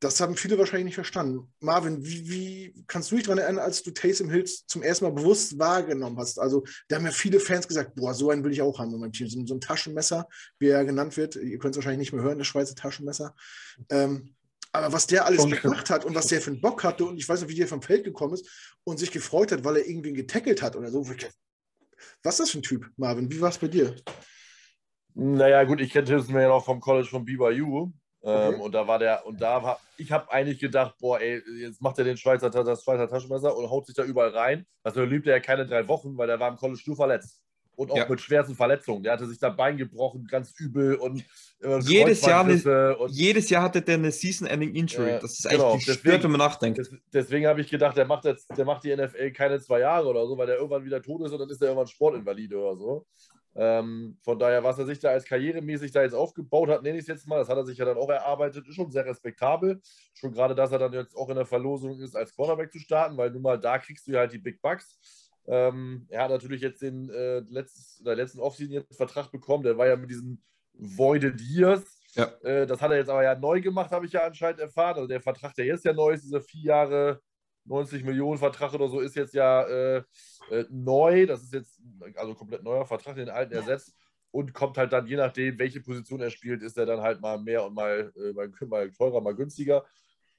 das haben viele wahrscheinlich nicht verstanden. Marvin, wie, wie kannst du dich daran erinnern, als du Taysom Hills zum ersten Mal bewusst wahrgenommen hast? Also, da haben ja viele Fans gesagt, boah, so einen will ich auch haben in meinem Team. So, ein Taschenmesser, wie er genannt wird. Ihr könnt es wahrscheinlich nicht mehr hören, das Schweizer Taschenmesser. Ähm, Aber was der alles gemacht hat und was der für einen Bock hatte und ich weiß nicht, wie der vom Feld gekommen ist und sich gefreut hat, weil er irgendwen getackelt hat oder so. Was ist das für ein Typ, Marvin? Wie war es bei dir? Naja, gut, ich kenne Tilson ja noch vom College von BYU. Ähm, Okay. Und da war der, und da war, ich habe eigentlich gedacht, boah, ey, jetzt macht er den Schweizer, das Schweizer Taschenmesser und haut sich da überall rein. Also liebt er ja keine drei Wochen, weil der war im College nur verletzt. Und auch Ja. mit schwersten Verletzungen. Der hatte sich da Bein gebrochen, ganz übel und äh, Jedes Jahr eine- und Jedes Jahr hatte der eine Season-Ending-Injury. Ja, das ist genau, eigentlich gestört, deswegen- wenn man nachdenkt. Des, deswegen habe ich gedacht, der macht jetzt, der macht die NFL keine zwei Jahre oder so, weil der irgendwann wieder tot ist und dann ist er irgendwann Sportinvalide oder so. Ähm, von daher, was er sich da als karrieremäßig da jetzt aufgebaut hat, nenne ich es jetzt mal, das hat er sich ja dann auch erarbeitet, ist schon sehr respektabel. Schon gerade, dass er dann jetzt auch in der Verlosung ist, als Cornerback zu starten, weil nun mal da kriegst du ja halt die Big Bucks. Ähm, er hat natürlich jetzt den äh, letztes, der letzten Offseason jetzt Vertrag bekommen, der war ja mit diesen Voided Years. Ja. Äh, das hat er jetzt aber ja neu gemacht, habe ich ja anscheinend erfahren. Also der Vertrag, der jetzt ja neu ist, dieser vier Jahre 90 Millionen Vertrag oder so, ist jetzt ja äh, äh, neu. Das ist jetzt also komplett neuer Vertrag, den alten ersetzt. Und kommt halt dann, je nachdem, welche Position er spielt, ist er dann halt mal mehr und mal, äh, mal, mal teurer, mal günstiger.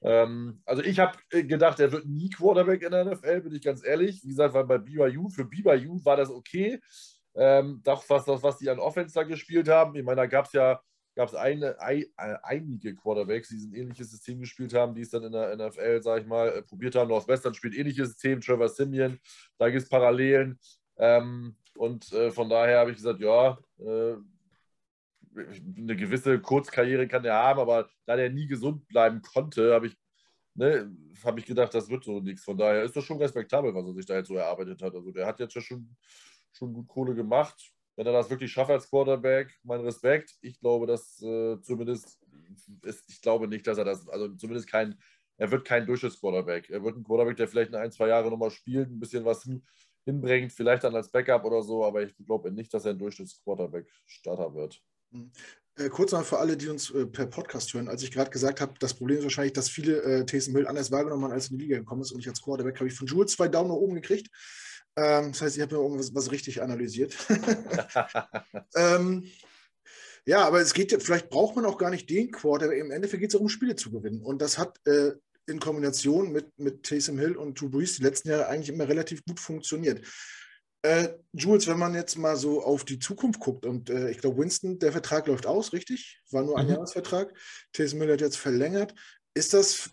Ähm, also ich habe gedacht, er wird nie Quarterback in der NFL, bin ich ganz ehrlich. Wie gesagt, weil bei BYU, für BYU war das okay. Ähm, doch was, das, was die an Offense da gespielt haben. Ich meine, da gab es ja gab es eine, ein, äh, einige Quarterbacks, die ein ähnliches System gespielt haben, die es dann in der NFL, sag ich mal, äh, probiert haben. Northwestern spielt ähnliches System, Trevor Simeon, da gibt es Parallelen. Ähm, und äh, von daher habe ich gesagt, ja, äh, eine gewisse Kurzkarriere kann der haben, aber da der nie gesund bleiben konnte, habe ich, ne, hab ich gedacht, das wird so nichts. Von daher ist das schon respektabel, was er sich da jetzt so erarbeitet hat. Also der hat jetzt ja schon, schon gut Kohle gemacht. Wenn er das wirklich schafft als Quarterback, mein Respekt. Ich glaube, dass äh, zumindest, ist, ich glaube nicht, dass er das, also zumindest kein, er wird kein Durchschnittsquarterback. Er wird ein Quarterback, der vielleicht in ein, zwei Jahre nochmal spielt, ein bisschen was hin, hinbringt, vielleicht dann als Backup oder so, aber ich glaube nicht, dass er ein Durchschnittsquarterback-Starter wird. Äh, kurz noch für alle, die uns äh, per Podcast hören. Als ich gerade gesagt habe, das Problem ist wahrscheinlich, dass viele äh, Taysom Hill anders wahrgenommen haben, als in die Liga gekommen ist. Und ich als Quarterback habe ich von Jules zwei Daumen nach oben gekriegt. Ähm, das heißt, ich habe mir irgendwas was richtig analysiert. ähm, ja, aber es geht ja, vielleicht braucht man auch gar nicht den Quarterback. Im Endeffekt geht es darum, Spiele zu gewinnen. Und das hat äh, in Kombination mit, mit Taysom Hill und Drew Brees die letzten Jahre eigentlich immer relativ gut funktioniert. Äh, Jules, wenn man jetzt mal so auf die Zukunft guckt und äh, ich glaube, Winston, der Vertrag läuft aus, richtig? War nur ein Mhm. Jahresvertrag. Taysom Hill hat jetzt verlängert. Ist das,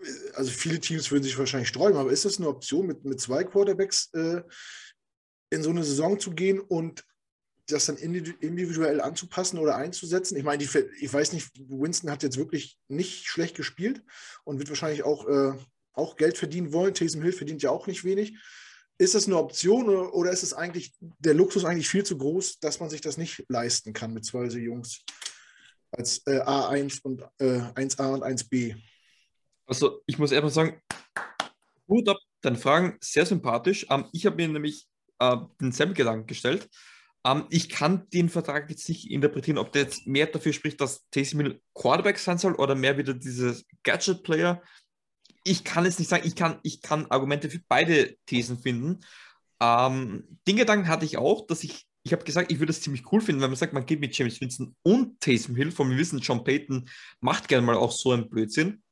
äh, also viele Teams würden sich wahrscheinlich sträuben, aber ist das eine Option, mit, mit zwei Quarterbacks äh, in so eine Saison zu gehen und das dann individu- individuell anzupassen oder einzusetzen? Ich meine, ich weiß nicht, Winston hat jetzt wirklich nicht schlecht gespielt und wird wahrscheinlich auch, äh, auch Geld verdienen wollen. Taysom Hill verdient ja auch nicht wenig. Ist das eine Option oder, ist es eigentlich der Luxus eigentlich viel zu groß, dass man sich das nicht leisten kann mit zwei so Jungs als äh, A1 und äh, 1A und 1B? Also, ich muss erstmal sagen, Hut ab, deine Fragen sehr sympathisch. Ähm, ich habe mir nämlich äh, denselben Gedanken gestellt. Ähm, ich kann den Vertrag jetzt nicht interpretieren, ob der jetzt mehr dafür spricht, dass Taysom Quarterback sein soll oder mehr wieder dieses Gadget-Player. Ich kann es nicht sagen. Ich kann, ich kann Argumente für beide Thesen finden. Ähm, den Gedanken hatte ich auch, dass ich, ich habe gesagt, ich würde es ziemlich cool finden, wenn man sagt, man geht mit James Winston und Taysom Hill. Von wir wissen, John Payton macht gerne mal auch so einen Blödsinn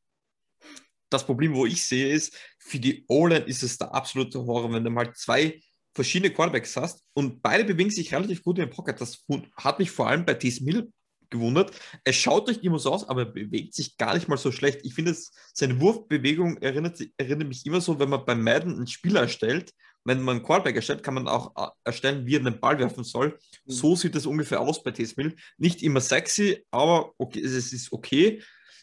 das Problem, wo ich sehe, ist, für die O-Line ist es der absolute Horror, wenn du mal zwei verschiedene Quarterbacks hast und beide bewegen sich relativ gut in den Pocket. Das hat mich vor allem bei Taysom Hill gewundert. Er schaut nicht immer so aus, aber er bewegt sich gar nicht mal so schlecht. Ich finde, es- seine Wurfbewegung erinnert, erinnert mich immer so, wenn man beim Madden einen Spieler erstellt, wenn man einen Quarterback erstellt, kann man auch äh, erstellen, wie er den Ball werfen soll. Mhm. So sieht es ungefähr aus bei Hill. Nicht immer sexy, aber okay, es ist okay.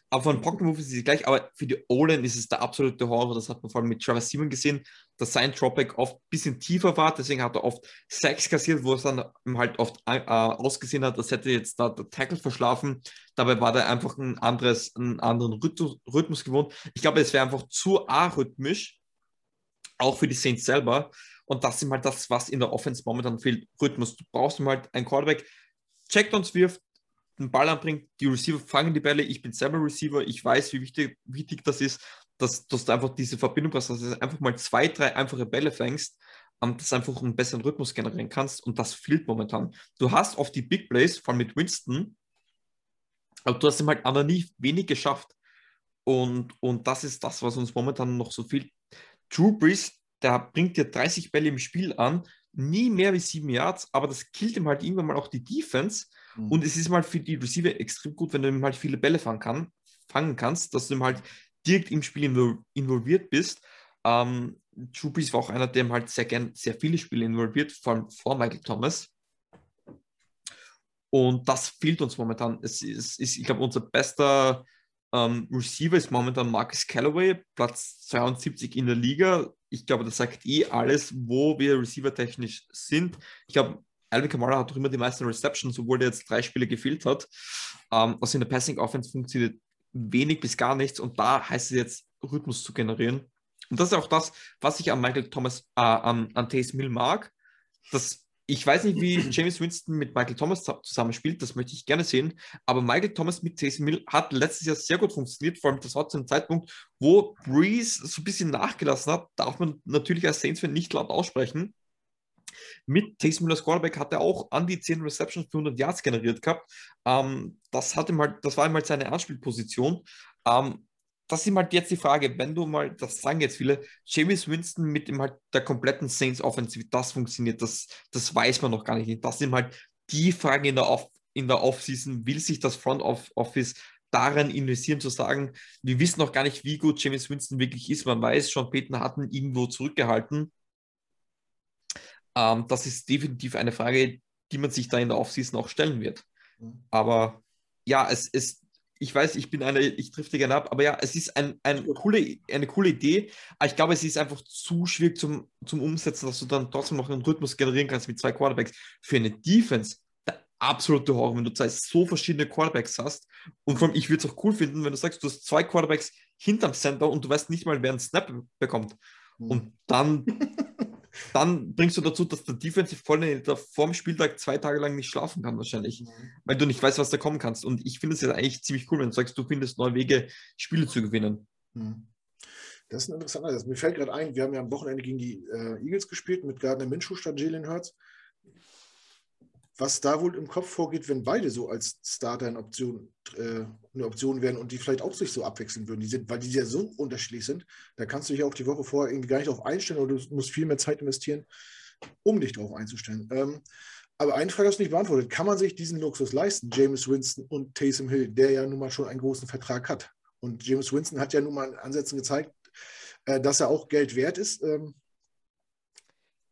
Aber von Pocket Move ist es gleich, aber für die O-Line ist es der absolute Horror. Das hat man vor allem mit Trevor Simon gesehen, dass sein Dropback oft ein bisschen tiefer war. Deswegen hat er oft Sacks kassiert, wo es dann halt oft äh, ausgesehen hat, als hätte jetzt da der Tackle verschlafen. Dabei war der einfach ein anderes, einen anderen Rhythmus, Rhythmus gewohnt. Ich glaube, es wäre einfach zu arrhythmisch, auch für die Saints selber. Und das ist halt das, was in der Offense momentan fehlt. Rhythmus. Du brauchst halt einen Quarterback, Checkdowns wirft, den Ball anbringt, die Receiver fangen die Bälle. Ich bin selber Receiver, ich weiß, wie wichtig, wichtig das ist, dass, dass du einfach diese Verbindung hast, dass du einfach mal zwei, drei einfache Bälle fängst, um, dass du einfach einen besseren Rhythmus generieren kannst. Und das fehlt momentan. Du hast oft die Big Plays, vor allem mit Winston, aber du hast ihm halt aber nie wenig geschafft. Und, und das ist das, was uns momentan noch so viel. Drew Brees, der bringt dir 30 Bälle im Spiel an, nie mehr wie sieben Yards, aber das killt ihm halt irgendwann mal auch die Defense. Mhm. Und es ist mal für die Receiver extrem gut, wenn du ihm halt viele Bälle fangen, kann, fangen kannst, dass du ihm halt direkt im Spiel involviert bist. Ähm, Drew Brees war auch einer, der halt sehr gern sehr viele Spiele involviert, vor allem vor Michael Thomas. Und das fehlt uns momentan. Es ist, ist ich glaube, unser bester ähm, Receiver ist momentan Marcus Callaway, Platz 72 in der Liga. Ich glaube, das sagt eh alles, wo wir receiver-technisch sind. Ich glaube, Alvin Kamara hat doch immer die meisten Receptions, obwohl der jetzt drei Spiele gefehlt hat. Ähm, also in der Passing Offense funktioniert wenig bis gar nichts und da heißt es jetzt, Rhythmus zu generieren. Und das ist auch das, was ich an Michael Thomas, äh, an, an Taysom Hill mag. Das, ich weiß nicht, wie James Winston mit Michael Thomas zusammenspielt, das möchte ich gerne sehen. Aber Michael Thomas mit Taysom Hill hat letztes Jahr sehr gut funktioniert, vor allem das war zu einem Zeitpunkt, wo Breeze so ein bisschen nachgelassen hat, darf man natürlich als Saints-Fan nicht laut aussprechen. Mit Taysom als Quarterback hat er auch an die 10 Receptions für 100 Yards generiert gehabt. Ähm, das, hat ihm halt, das war ihm halt seine Anspielposition. Ähm, das ist halt jetzt die Frage, wenn du mal, das sagen jetzt viele, James Winston mit dem halt der kompletten Saints Offense, wie das funktioniert, das, das weiß man noch gar nicht. Das sind halt die Fragen in der Off, in der Offseason, will sich das Front Office daran investieren, zu sagen, wir wissen noch gar nicht, wie gut James Winston wirklich ist. Man weiß, Sean Payton hat ihn irgendwo zurückgehalten. Ähm, das ist definitiv eine Frage, die man sich da in der Offseason auch stellen wird. Mhm. Aber ja, es, es, ich weiß, ich bin eine, ich trifft gerne ab, aber ja, es ist ein, ein coole, eine coole Idee, aber ich glaube, es ist einfach zu schwierig zum, zum Umsetzen, dass du dann trotzdem noch einen Rhythmus generieren kannst mit zwei Quarterbacks. Für eine Defense der absolute Horror, wenn du zwei so verschiedene Quarterbacks hast. Und vor allem, ich würde es auch cool finden, wenn du sagst, du hast zwei Quarterbacks hinterm Center und du weißt nicht mal, wer einen Snap bekommt. Mhm. Und dann dann bringst du dazu, dass der Defensive Coordinator vorm Spieltag zwei Tage lang nicht schlafen kann, wahrscheinlich, mhm. weil du nicht weißt, was da kommen kannst. Und ich finde es ja eigentlich ziemlich cool, wenn du sagst, du findest neue Wege, Spiele zu gewinnen. Mhm. Das ist ein interessanter. Mir fällt gerade ein, wir haben ja am Wochenende gegen die äh, Eagles gespielt mit Gardner Minshew statt Jalen Hurts was da wohl im Kopf vorgeht, wenn beide so als Starter eine Option, äh, eine Option wären und die vielleicht auch sich so abwechseln würden. Die sind, weil die ja so unterschiedlich sind, da kannst du dich auch die Woche vorher irgendwie gar nicht darauf einstellen oder du musst viel mehr Zeit investieren, um dich darauf einzustellen. Ähm, aber eine Frage hast du nicht beantwortet. Kann man sich diesen Luxus leisten, James Winston und Taysom Hill, der ja nun mal schon einen großen Vertrag hat? Und James Winston hat ja nun mal in Ansätzen gezeigt, äh, dass er auch Geld wert ist. Ähm,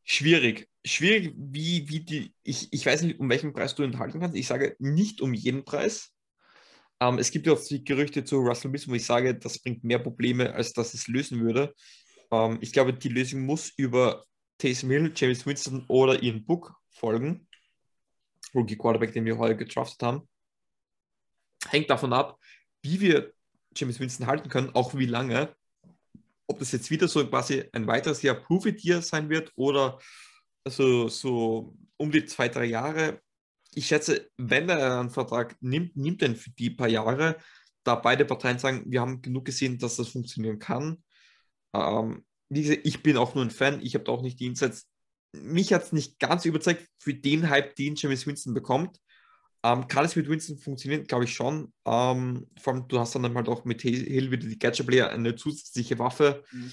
Schwierig. Schwierig, wie, wie die, ich, ich weiß nicht, um welchen Preis du enthalten kannst. Ich sage nicht um jeden Preis. Ähm, es gibt ja auch die Gerüchte zu Russell Wilson, wo ich sage, das bringt mehr Probleme, als dass es lösen würde. Ähm, ich glaube, die Lösung muss über Taysom Hill, James Winston oder Ian Book folgen. Rookie Quarterback, den wir heute getraftet haben. Hängt davon ab, wie wir James Winston halten können, auch wie lange ob das jetzt wieder so quasi ein weiteres Jahr Prove It Year sein wird oder so, so um die zwei, drei Jahre. Ich schätze, wenn er einen Vertrag nimmt, nimmt er für die paar Jahre, da beide Parteien sagen, wir haben genug gesehen, dass das funktionieren kann. Ähm, ich bin auch nur ein Fan, ich habe da auch nicht die Insights. Mich hat es nicht ganz überzeugt für den Hype, den James Winston bekommt. Ähm, kann es mit Winston funktionieren? Glaube ich schon. Ähm, vor allem, du hast dann halt auch mit Hill wieder die Gadget-Player eine zusätzliche Waffe. Mhm.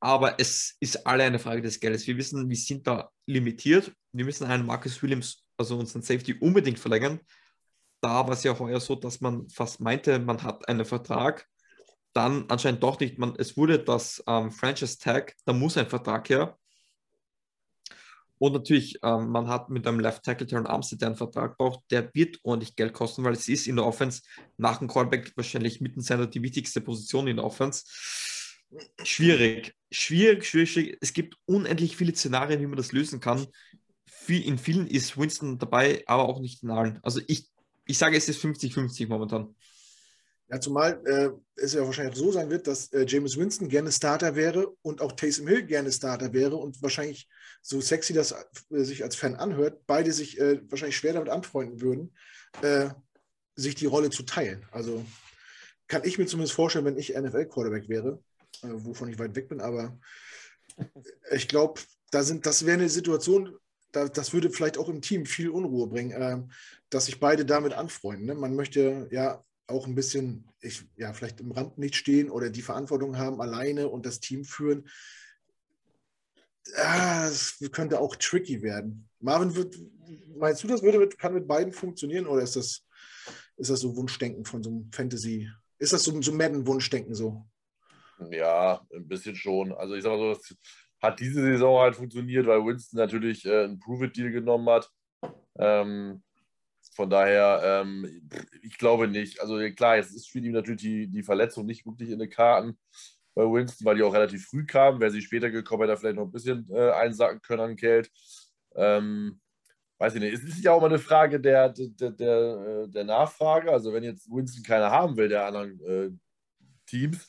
Aber es ist alle eine Frage des Geldes. Wir wissen, wir sind da limitiert. Wir müssen einen Marcus Williams, also unseren Safety, unbedingt verlängern. Da war es ja heuer so, dass man fast meinte, man hat einen Vertrag. Dann anscheinend doch nicht. Man, es wurde das ähm, Franchise Tag, da muss ein Vertrag her. Und natürlich, ähm, man hat mit einem Left Tackle Terran Armstead, der einen Vertrag braucht, der wird ordentlich Geld kosten, weil es ist in der Offense nach dem Callback wahrscheinlich mitten seiner die wichtigste Position in der Offense. Schwierig, schwierig, schwierig. Es gibt unendlich viele Szenarien, wie man das lösen kann. In vielen ist Winston dabei, aber auch nicht in allen. Also ich, ich sage, es ist 50-50 momentan. Ja, zumal äh, es ja wahrscheinlich so sein wird, dass äh, James Winston gerne Starter wäre und auch Taysom Hill gerne Starter wäre und wahrscheinlich, so sexy das äh, sich als Fan anhört, beide sich äh, wahrscheinlich schwer damit anfreunden würden, äh, sich die Rolle zu teilen. Also kann ich mir zumindest vorstellen, wenn ich NFL-Quarterback wäre, äh, wovon ich weit weg bin, aber ich glaube, da sind, das wäre eine Situation, da, das würde vielleicht auch im Team viel Unruhe bringen, dass sich beide damit anfreunden. Ne? Man möchte ja auch ein bisschen, ich, ja, vielleicht im Rand nicht stehen oder die Verantwortung haben, alleine und das Team führen. Ah, das könnte auch tricky werden. Marvin, wird, meinst du, das würde mit, kann mit beiden funktionieren oder ist das, ist das so Wunschdenken von so einem Fantasy? Ist das so, so Madden-Wunschdenken so? Ja, ein bisschen schon. Also ich sag mal so, das hat diese Saison halt funktioniert, weil Winston natürlich äh, einen Prove-It-Deal genommen hat. Ähm, von daher, ähm, ich glaube nicht. Also klar, jetzt ist spielt ihm natürlich die, die Verletzung nicht wirklich in den Karten bei Winston, weil die auch relativ früh kam. Wäre sie später gekommen, hätte er vielleicht noch ein bisschen äh, einsacken können an Geld. Ähm, weiß ich nicht. Es ist ja auch mal eine Frage der, der, der, äh, der Nachfrage. Also wenn jetzt Winston keiner haben will, der anderen äh, Teams,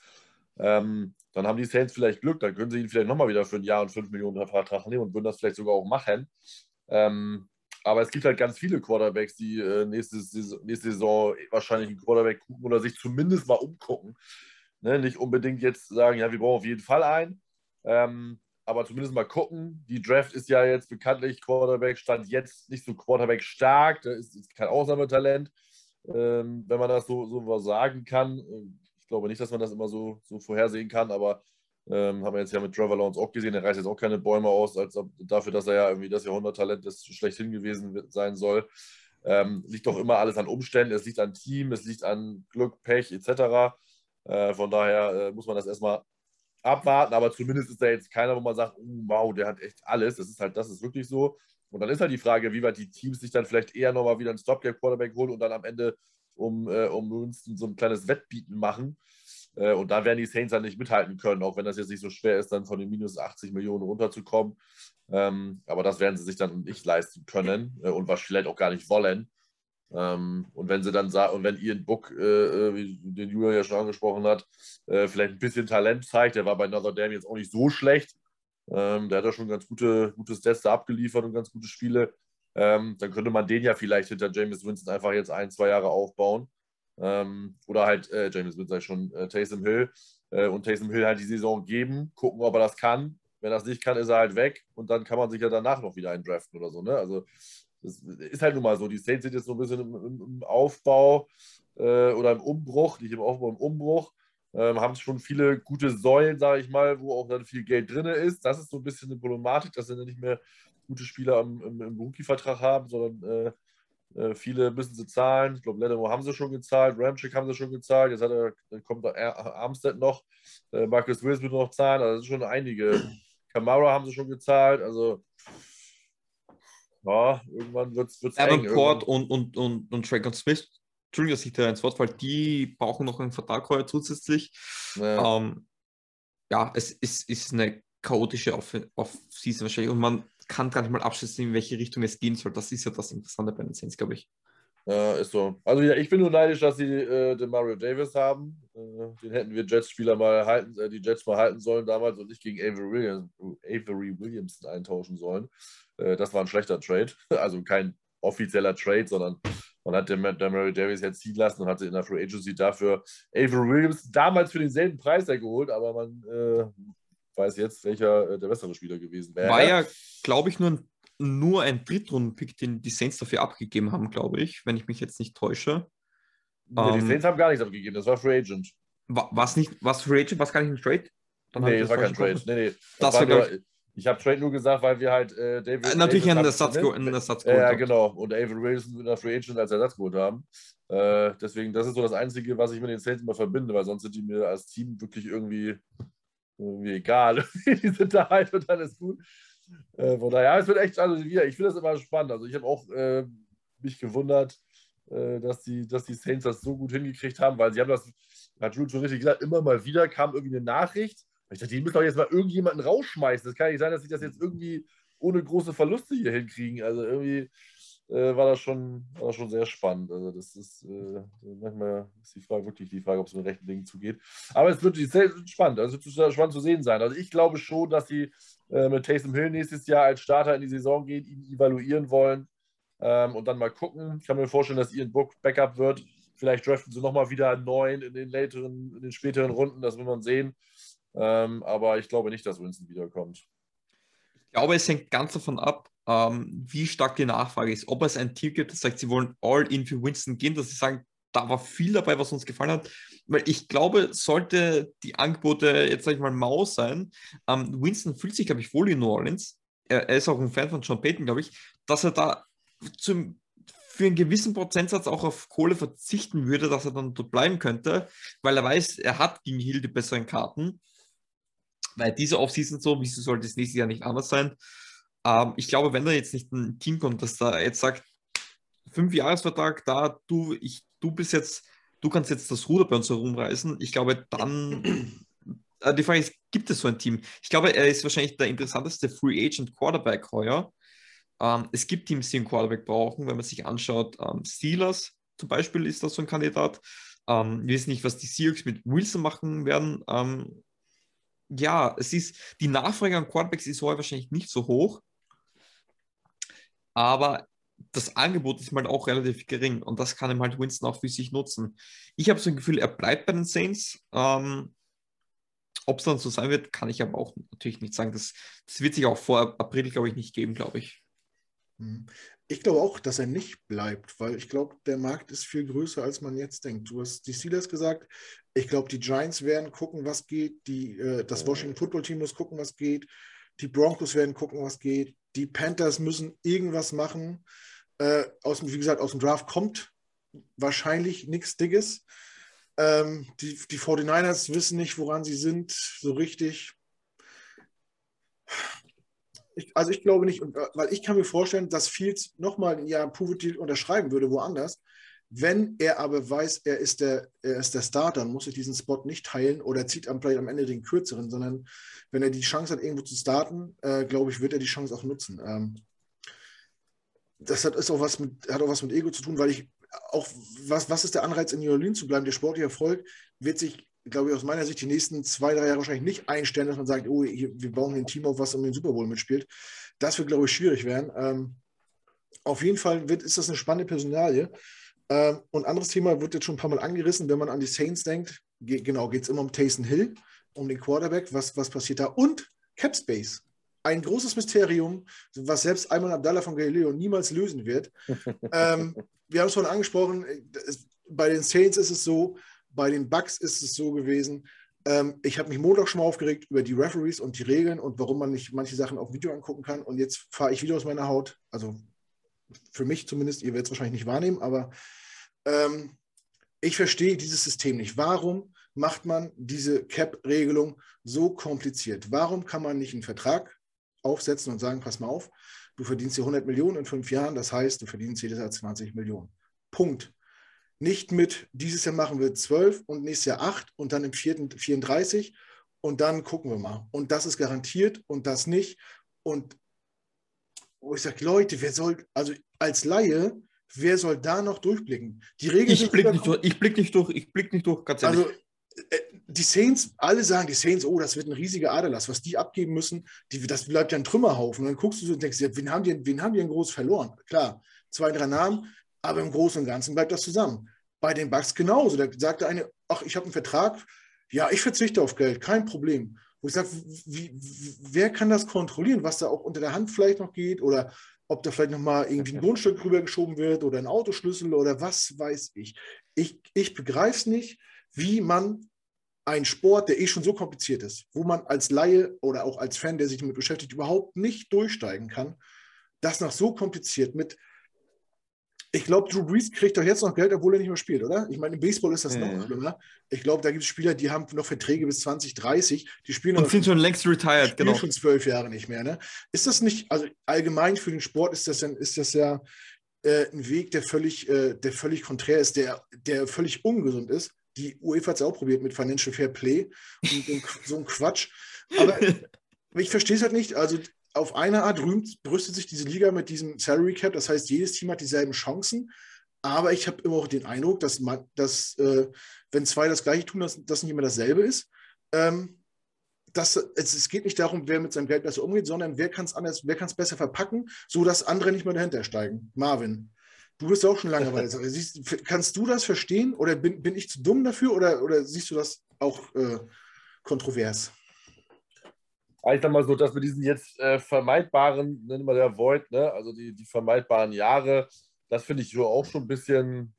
ähm, dann haben die Saints vielleicht Glück. Dann können sie ihn vielleicht nochmal wieder für ein Jahr und 5 Millionen Vertrag nehmen und würden das vielleicht sogar auch machen. Ähm, aber es gibt halt ganz viele Quarterbacks, die äh, nächste, nächste Saison wahrscheinlich einen Quarterback gucken oder sich zumindest mal umgucken. Ne? Nicht unbedingt jetzt sagen, ja, wir brauchen auf jeden Fall einen. Ähm, aber zumindest mal gucken. Die Draft ist ja jetzt bekanntlich Quarterback, stand jetzt nicht so Quarterback stark. Da ist, ist kein Ausnahmetalent, ähm, wenn man das so, so sagen kann. Ich glaube nicht, dass man das immer so, so vorhersehen kann, aber ähm, haben wir jetzt ja mit Trevor Lawrence auch gesehen, der reißt jetzt auch keine Bäume aus, als dafür, dass er ja irgendwie das Jahrhunderttalent ist, schlechthin gewesen sein soll. Ähm, liegt doch immer alles an Umständen, es liegt an Team, es liegt an Glück, Pech etc. Äh, von daher äh, muss man das erstmal abwarten, aber zumindest ist da jetzt keiner, wo man sagt, oh, wow, der hat echt alles. Das ist halt, das ist wirklich so. Und dann ist halt die Frage, wie weit die Teams sich dann vielleicht eher nochmal wieder einen Stopgap-Quarterback holen und dann am Ende um, äh, um Winston so ein kleines Wettbieten machen. Äh, und da werden die Saints dann nicht mithalten können, auch wenn das jetzt nicht so schwer ist, dann von den minus 80 Millionen runterzukommen. Ähm, aber das werden sie sich dann nicht leisten können äh, und was vielleicht auch gar nicht wollen. Ähm, und wenn sie dann sagen, und wenn Ian Book, äh, den Julian ja schon angesprochen hat, vielleicht ein bisschen Talent zeigt, der war bei Notre Dame jetzt auch nicht so schlecht. Ähm, der hat ja schon ganz gute, gute Stats abgeliefert und ganz gute Spiele. Dann könnte man den ja vielleicht hinter James Winston einfach jetzt ein, zwei Jahre aufbauen. Ähm, oder halt äh, James Winston schon äh, Taysom Hill äh, und Taysom Hill halt die Saison geben, gucken, ob er das kann. Wenn er das nicht kann, ist er halt weg und dann kann man sich ja danach noch wieder eindraften oder so. Ne? Also das ist halt nun mal so. Die Saints sind jetzt so ein bisschen im, im, im Aufbau äh, oder im Umbruch, nicht im Aufbau, im Umbruch. Ähm, haben schon viele gute Säulen, sage ich mal, wo auch dann viel Geld drin ist. Das ist so ein bisschen eine Problematik, dass sie nicht mehr gute Spieler im, im, im Rookie-Vertrag haben, sondern äh, äh, viele müssen sie zahlen. Ich glaube, Lattimore haben sie schon gezahlt, Ramchick haben sie schon gezahlt. Jetzt hat er, dann kommt Armstead noch, äh, Marcus Wills wird noch zahlen. Also, das sind schon einige. Kamara haben sie schon gezahlt. Also, ja, irgendwann wird es Davenport und, und, und, und Dragon Smith, Entschuldigung, dass ich da ins Wort falle, die brauchen noch einen Vertrag heuer zusätzlich. Ja, ähm, ja es ist, ist eine chaotische Off-Season wahrscheinlich und man kann gar nicht mal abschätzen, in welche Richtung es gehen soll. Das ist ja das Interessante bei den Saints, glaube ich. Ja, ist so. Also ja, ich bin nur neidisch, dass sie äh, den Mario Davis haben. Äh, den hätten wir Jets-Spieler mal halten, äh, die Jets mal halten sollen damals und nicht gegen Avery, Williams, Avery Williamson eintauschen sollen. Äh, das war ein schlechter Trade. Also kein offizieller Trade, sondern man hat den, den Mario Davis jetzt ziehen lassen und hatte in der Free Agency dafür Avery Williams damals für denselben Preis geholt, aber man äh, weiß jetzt, welcher äh, der bessere Spieler gewesen wäre. War ja, glaube ich, nur ein, nur ein Drittrunden-Pick, den die Saints dafür abgegeben haben, glaube ich, wenn ich mich jetzt nicht täusche. Nee, die ähm, Saints haben gar nichts abgegeben, das war Free Agent. War, was nicht, was Free Agent, was gar nicht ein Trade? Dann nee, das war kein Trade. Nee, nee. Das, das war, ich, ich habe Trade nur gesagt, weil wir halt äh, David. Äh, natürlich einen Ersatz, einen Ersatz geholt. Ja, genau. Und Avery Wilson in der Free Agent als Ersatz geholt haben. Äh, deswegen, das ist so das Einzige, was ich mit den Saints immer verbinde, weil sonst sind die mir als Team wirklich irgendwie irgendwie egal. die sind da halt und dann ist gut. Äh, von daher, es wird echt, also wieder, ich finde das immer spannend. Also ich habe auch äh, mich gewundert, äh, dass, die, dass die Saints das so gut hingekriegt haben, weil sie haben das, hat Jude schon richtig gesagt, immer mal wieder kam irgendwie eine Nachricht. Ich dachte, die müssen doch jetzt mal irgendjemanden rausschmeißen. Das kann nicht sein, dass sie das jetzt irgendwie ohne große Verluste hier hinkriegen. Also irgendwie äh, war, das schon, war das schon sehr spannend. Also das ist äh, manchmal ist die Frage wirklich die Frage, ob es mit rechten Dingen zugeht. Aber es wird sehr spannend. Also es wird spannend zu sehen sein. Also ich glaube schon, dass sie äh, mit Taysom Hill nächstes Jahr als Starter in die Saison gehen, ihn evaluieren wollen ähm, und dann mal gucken. Ich kann mir vorstellen, dass Ian Book Backup wird. Vielleicht draften sie nochmal wieder einen neuen in den, lateren, in den späteren Runden, das will man sehen. Ähm, aber ich glaube nicht, dass Winston wiederkommt. Ich glaube, es hängt ganz davon ab, ähm, wie stark die Nachfrage ist. Ob es ein Team gibt, das sagt, sie wollen all in für Winston gehen, dass sie sagen, da war viel dabei, was uns gefallen hat. Weil ich glaube, sollte die Angebote jetzt, sag ich mal, Maus sein, ähm, Winston fühlt sich, glaube ich, wohl in New Orleans. Er, er, ist auch ein Fan von John Payton, glaube ich, dass er da zum, für einen gewissen Prozentsatz auch auf Kohle verzichten würde, dass er dann dort bleiben könnte, weil er weiß, er hat gegen Hill die besseren Karten. Weil diese Offseason so, wieso sollte es nächstes Jahr nicht anders sein? Ähm, ich glaube, wenn da jetzt nicht ein Team kommt, das da jetzt sagt, fünf Jahresvertrag, da du, ich, du bist jetzt, du kannst jetzt das Ruder bei uns herumreißen. Ich glaube, dann äh, die Frage ist, gibt es so ein Team? Ich glaube, er ist wahrscheinlich der interessanteste Free Agent Quarterback heuer. Ähm, es gibt Teams, die einen Quarterback brauchen, wenn man sich anschaut. Ähm, Steelers zum Beispiel ist das so ein Kandidat. Ähm, wir wissen nicht, was die Seahawks mit Wilson machen werden. Ähm, ja, es ist, die Nachfrage an Quarterbacks ist heuer wahrscheinlich nicht so hoch. Aber das Angebot ist mal auch relativ gering und das kann ihm halt Winston auch für sich nutzen. Ich habe so ein Gefühl, er bleibt bei den Saints. Ähm, Ob es dann so sein wird, kann ich aber auch natürlich nicht sagen. Das, das wird sich auch vor April, glaube ich, nicht geben, glaube ich. Ich glaube auch, dass er nicht bleibt, weil ich glaube, der Markt ist viel größer, als man jetzt denkt. Du hast die Steelers gesagt. Ich glaube, die Giants werden gucken, was geht. Die, äh, das Washington Football Team muss gucken, was geht. Die Broncos werden gucken, was geht. Die Panthers müssen irgendwas machen. Äh, aus dem, wie gesagt, aus dem Draft kommt wahrscheinlich nichts Dickes. Ähm, die, die 49ers wissen nicht, woran sie sind, so richtig. Ich, also ich glaube nicht, äh, weil ich kann mir vorstellen, dass Fields nochmal ein Jahr Prove unterschreiben würde, woanders. Wenn er aber weiß, er ist der, er ist der Starter, dann muss er diesen Spot nicht teilen oder zieht am, vielleicht am Ende den kürzeren, sondern wenn er die Chance hat, irgendwo zu starten, äh, glaube ich, wird er die Chance auch nutzen. Ähm, das hat, ist auch was mit, hat auch was mit Ego zu tun, weil ich auch, was, was ist der Anreiz, in New Orleans zu bleiben? Der sportliche Erfolg wird sich, glaube ich, aus meiner Sicht die nächsten zwei, drei Jahre wahrscheinlich nicht einstellen, dass man sagt, oh, hier, wir bauen ein Team auf, was um den Super Bowl mitspielt. Das wird, glaube ich, schwierig werden. Ähm, auf jeden Fall wird, ist das eine spannende Personalie. Ähm, und anderes Thema wird jetzt schon ein paar Mal angerissen, wenn man an die Saints denkt. Ge genau, geht es immer um Taysom Hill, um den Quarterback. Was, was passiert da? Und Cap Space ein großes Mysterium, was selbst Ayman Abdallah von Galileo niemals lösen wird. ähm, wir haben es vorhin angesprochen, es, bei den Saints ist es so, bei den Bucks ist es so gewesen. Ähm, ich habe mich Montag schon mal aufgeregt über die Referees und die Regeln und warum man nicht manche Sachen auf Video angucken kann. Und jetzt fahre ich wieder aus meiner Haut. Also für mich zumindest, ihr werdet es wahrscheinlich nicht wahrnehmen, aber ähm, ich verstehe dieses System nicht. Warum macht man diese Cap-Regelung so kompliziert? Warum kann man nicht einen Vertrag aufsetzen und sagen, pass mal auf, du verdienst hier 100 Millionen in fünf Jahren, das heißt, du verdienst jedes Jahr 20 Millionen. Punkt. Nicht mit, dieses Jahr machen wir 12 und nächstes Jahr 8 und dann im vierten 34 und dann gucken wir mal. Und das ist garantiert und das nicht. Und wo ich sage, Leute, wer soll, also als Laie, wer soll da noch durchblicken? Die Regeln ich blicke nicht, durch, ich blick nicht durch, ich blick nicht durch, ganz ehrlich. Also die Saints, alle sagen, die Saints, oh, das wird ein riesiger Aderlass, was die abgeben müssen, die, das bleibt ja ein Trümmerhaufen. Und dann guckst du so und denkst, wen haben, die, wen haben die denn groß verloren? Klar, zwei, drei Namen, aber im Großen und Ganzen bleibt das zusammen. Bei den Bucks genauso. Da sagte eine, ach, ich habe einen Vertrag, ja, ich verzichte auf Geld, kein Problem. Wo ich sage, wer kann das kontrollieren, was da auch unter der Hand vielleicht noch geht oder ob da vielleicht nochmal irgendwie ein Grundstück rübergeschoben wird oder ein Autoschlüssel oder was weiß ich. Ich, ich begreife es nicht wie man einen Sport, der eh schon so kompliziert ist, wo man als Laie oder auch als Fan, der sich damit beschäftigt, überhaupt nicht durchsteigen kann, das noch so kompliziert mit. Ich glaube, Drew Brees kriegt doch jetzt noch Geld, obwohl er nicht mehr spielt, oder? Ich meine, im Baseball ist das ja. noch schlimmer. Ich glaube, da gibt es Spieler, die haben noch Verträge bis 2030. Die spielen und sind schon längst retired, spielen genau. schon zwölf Jahre nicht mehr. Ne? Ist das nicht, also allgemein für den Sport ist das, ist das ja äh, ein Weg, der völlig, äh, der völlig konträr ist, der, der völlig ungesund ist die UEFA hat es auch probiert mit Financial Fair Play und so ein Quatsch. Aber ich verstehe es halt nicht. Also auf eine Art rühmt, brüstet sich diese Liga mit diesem Salary Cap. Das heißt, jedes Team hat dieselben Chancen. Aber ich habe immer auch den Eindruck, dass, man, dass äh, wenn zwei das Gleiche tun, dass das nicht immer dasselbe ist. Ähm, das, es, es, geht nicht darum, wer mit seinem Geld besser umgeht, sondern wer kann es anders, wer kann es besser verpacken, sodass andere nicht mehr dahinter steigen. Marvin. Du bist auch schon lange bei der Sache. Kannst du das verstehen oder bin, bin ich zu dumm dafür oder, oder siehst du das auch äh, kontrovers? Ich sag mal so, dass wir diesen jetzt äh, vermeidbaren, nennen wir der Void, ne? also die, die vermeidbaren Jahre, das finde ich so auch schon ein bisschen,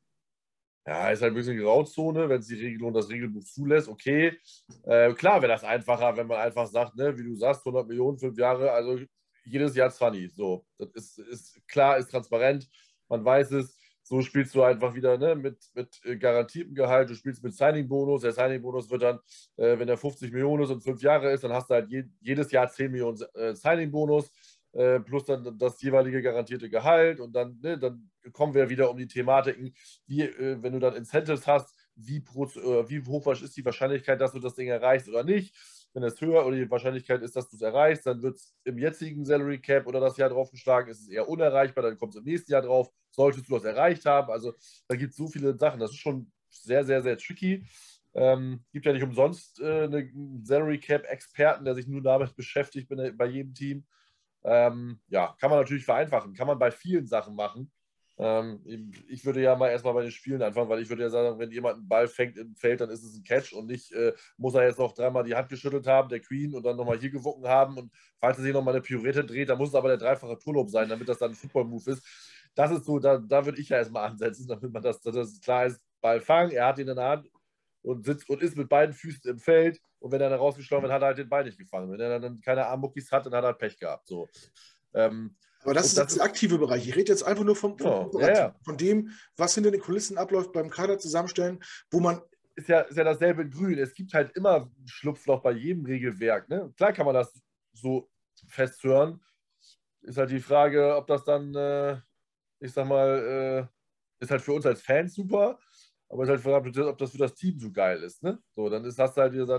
Ja, ist halt ein bisschen Grauzone, wenn es die Regelung, das Regelbuch zulässt, okay. Äh, klar wäre das einfacher, wenn man einfach sagt, ne, wie du sagst, 100 Millionen, fünf Jahre, also jedes Jahr 20. So, das ist, ist klar, ist transparent, man weiß es. So spielst du einfach wieder ne, mit, mit äh, garantiertem Gehalt, du spielst mit Signing-Bonus. Der Signing-Bonus wird dann, äh, wenn er 50 Millionen ist und fünf Jahre ist, dann hast du halt je, jedes Jahr 10 Millionen äh, Signing-Bonus äh, plus dann das jeweilige garantierte Gehalt und dann, ne, dann kommen wir wieder um die Thematiken, wie, äh, wenn du dann Incentives hast, wie, pro, äh, wie hoch ist die Wahrscheinlichkeit, dass du das Ding erreichst oder nicht. Wenn es höher oder die Wahrscheinlichkeit ist, dass du es erreichst, dann wird es im jetzigen Salary Cap oder das Jahr draufgeschlagen, ist es eher unerreichbar, dann kommt es im nächsten Jahr drauf, solltest du das erreicht haben. Also da gibt es so viele Sachen, das ist schon sehr, sehr, sehr tricky. Ähm, gibt ja nicht umsonst äh, einen Salary Cap Experten, der sich nur damit beschäftigt bei, bei jedem Team. Ähm, ja, kann man natürlich vereinfachen, kann man bei vielen Sachen machen. Ähm, ich würde ja mal erstmal bei den Spielen anfangen, weil ich würde ja sagen, wenn jemand einen Ball fängt im Feld, dann ist es ein Catch und nicht äh, muss er jetzt noch dreimal die Hand geschüttelt haben, der Queen, und dann nochmal hier gewucken haben. Und falls er sich nochmal eine Pirouette dreht, dann muss es aber der dreifache Turlob sein, damit das dann ein Football-Move ist. Das ist so, da, da würde ich ja erstmal ansetzen, damit man das, das klar ist, Ball fangen, er hat ihn in der Hand und sitzt und ist mit beiden Füßen im Feld. Und wenn er dann rausgeschlagen wird, hat er halt den Ball nicht gefangen. Wenn er dann keine Armmuckis hat, dann hat er Pech gehabt. So. Ähm, aber das ist das der aktive Bereich. Ich rede jetzt einfach nur vom, vom, oh, ja. von dem, was hinter den Kulissen abläuft beim Kader zusammenstellen, wo man. Ist ja, ist ja dasselbe in Grün. Es gibt halt immer ein Schlupfloch bei jedem Regelwerk. Ne? Klar kann man das so festhören. Ist halt die Frage, ob das dann, äh, ich sag mal, äh, ist halt für uns als Fans super, aber es ist halt verdammt, ob das für das Team so geil ist. Ne? So, dann ist das halt wieder,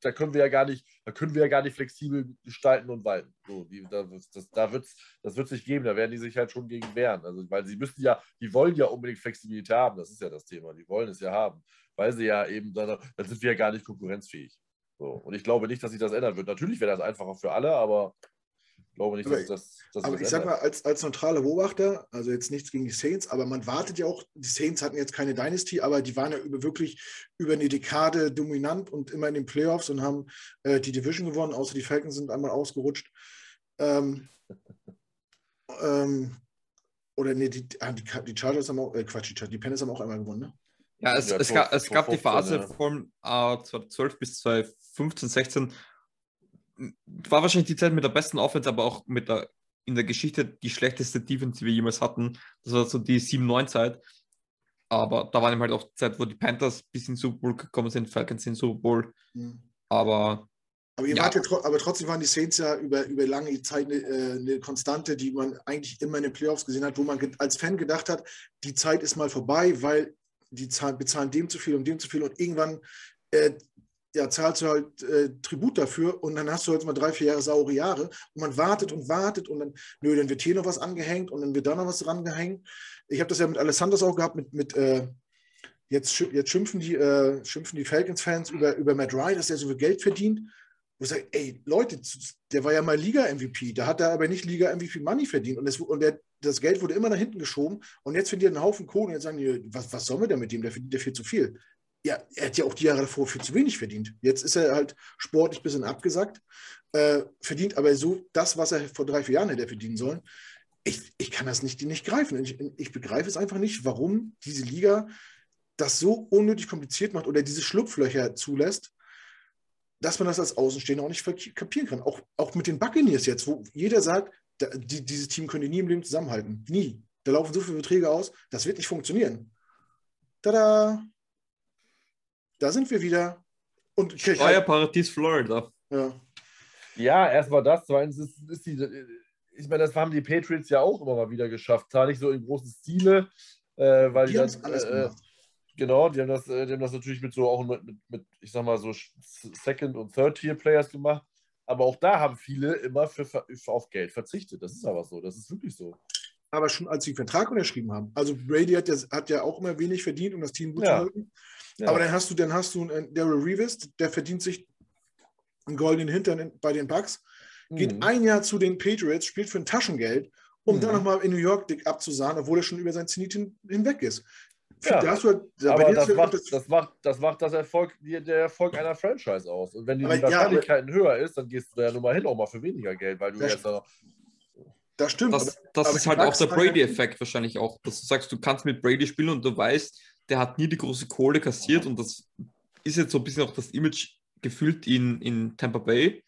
da können wir ja gar nicht, da können wir ja gar nicht flexibel gestalten und walten. So, die, da, das, da wird's, das wird sich geben, da werden die sich halt schon gegen wehren. Also, weil sie müssen ja, die wollen ja unbedingt Flexibilität haben, das ist ja das Thema. Die wollen es ja haben, weil sie ja eben, dann, dann sind wir ja gar nicht konkurrenzfähig. So, und ich glaube nicht, dass sich das ändern wird. Natürlich wäre das einfacher für alle, aber glaube nicht, dass das. Dass aber das ich sag mal, als, als neutraler Beobachter, also jetzt nichts gegen die Saints, aber man wartet ja auch, die Saints hatten jetzt keine Dynasty, aber die waren ja über, wirklich über eine Dekade dominant und immer in den Playoffs und haben äh, die Division gewonnen, außer die Falcons sind einmal ausgerutscht. Ähm, ähm, oder nee, die, ah, die, die Chargers haben auch, äh, Quatsch, die, die Panthers haben auch einmal gewonnen, ne? Ja, es, ja, es, gab, es gab die Phase ja. von äh, 2012 bis 2015, 16, war wahrscheinlich die Zeit mit der besten Offense, aber auch mit der in der Geschichte die schlechteste Defense, die wir jemals hatten. Das war so die 7-9-Zeit. Aber da war eben halt auch die Zeit, wo die Panthers bis in Super Bowl gekommen sind, Falcons in Super Bowl. Mhm. Aber. Aber, ihr ja. wart ja aber trotzdem waren die Saints ja über, über lange Zeit eine, äh, eine, Konstante, die man eigentlich immer in den Playoffs gesehen hat, wo man als Fan gedacht hat, die Zeit ist mal vorbei, weil die zahlen, bezahlen dem zu viel und dem zu viel und irgendwann äh, ja, zahlst du halt äh, Tribut dafür und dann hast du jetzt mal drei, vier Jahre saure Jahre und man wartet und wartet und dann, nö, dann wird hier noch was angehängt und dann wird da noch was dran gehängt. Ich habe das ja mit Alessandros auch gehabt, mit, mit äh, jetzt, jetzt schimpfen die, äh, schimpfen die Falcons-Fans über, über Matt Ryan, dass er so viel Geld verdient. Wo ich sage, ey, Leute, der war ja mal Liga-MVP, da hat er aber nicht Liga-MVP-Money verdient und, das, und der, das Geld wurde immer nach hinten geschoben und jetzt verdient er einen Haufen Kohle und jetzt sagen die, was, was sollen wir denn mit dem, der verdient der viel zu viel ja, er hat ja auch die Jahre davor viel zu wenig verdient. Jetzt ist er halt sportlich ein bisschen abgesackt, äh, verdient aber so das, was er vor drei, vier Jahren hätte verdienen sollen. Ich, ich kann das nicht, nicht greifen. Ich, ich begreife es einfach nicht, warum diese Liga das so unnötig kompliziert macht oder diese Schlupflöcher zulässt, dass man das als Außenstehender auch nicht kapieren kann. Auch, auch mit den Buccaneers jetzt, wo jeder sagt, da, die, dieses Team könnte nie im Leben zusammenhalten. Nie. Da laufen so viele Beträge aus, das wird nicht funktionieren. Tada! Da sind wir wieder. Und Steuerparadies Florida. Ja. Ja, erstmal das. Zweitens ist, ist die, ich meine, das haben die Patriots ja auch immer mal wieder geschafft. Zwar nicht so im großen Stile, äh, weil die, die das, alles äh, Genau, die haben, das, äh, die haben das natürlich mit so auch mit, mit, mit, ich sag mal, so Second- und Third-Tier-Players gemacht. Aber auch da haben viele immer für, für, auf Geld verzichtet. Das ist aber so. Das ist wirklich so. Aber schon als sie den Vertrag unterschrieben haben. Also Brady hat ja, hat ja auch immer wenig verdient, um das Team gut ja. zu halten. Ja. Aber dann hast du, dann hast du einen Daryl Reeves, der verdient sich einen goldenen Hintern bei den Bucks, geht mhm. ein Jahr zu den Patriots, spielt für ein Taschengeld, um mhm. dann nochmal in New York dick abzusahen, obwohl er schon über sein Zenit hin, hinweg ist. Ja, halt, aber das macht, das, das, macht, das macht das Erfolg, der Erfolg einer Franchise aus. Und wenn die, Wahrscheinlichkeit ja, höher ist, dann gehst du da ja nur mal hin, auch mal für weniger Geld, weil du jetzt da das stimmt. Das, das aber ist halt auch der Brady-Effekt wahrscheinlich auch, dass du sagst, du kannst mit Brady spielen und du weißt, der hat nie die große Kohle kassiert und das ist jetzt so ein bisschen auch das Image gefühlt in, in Tampa Bay.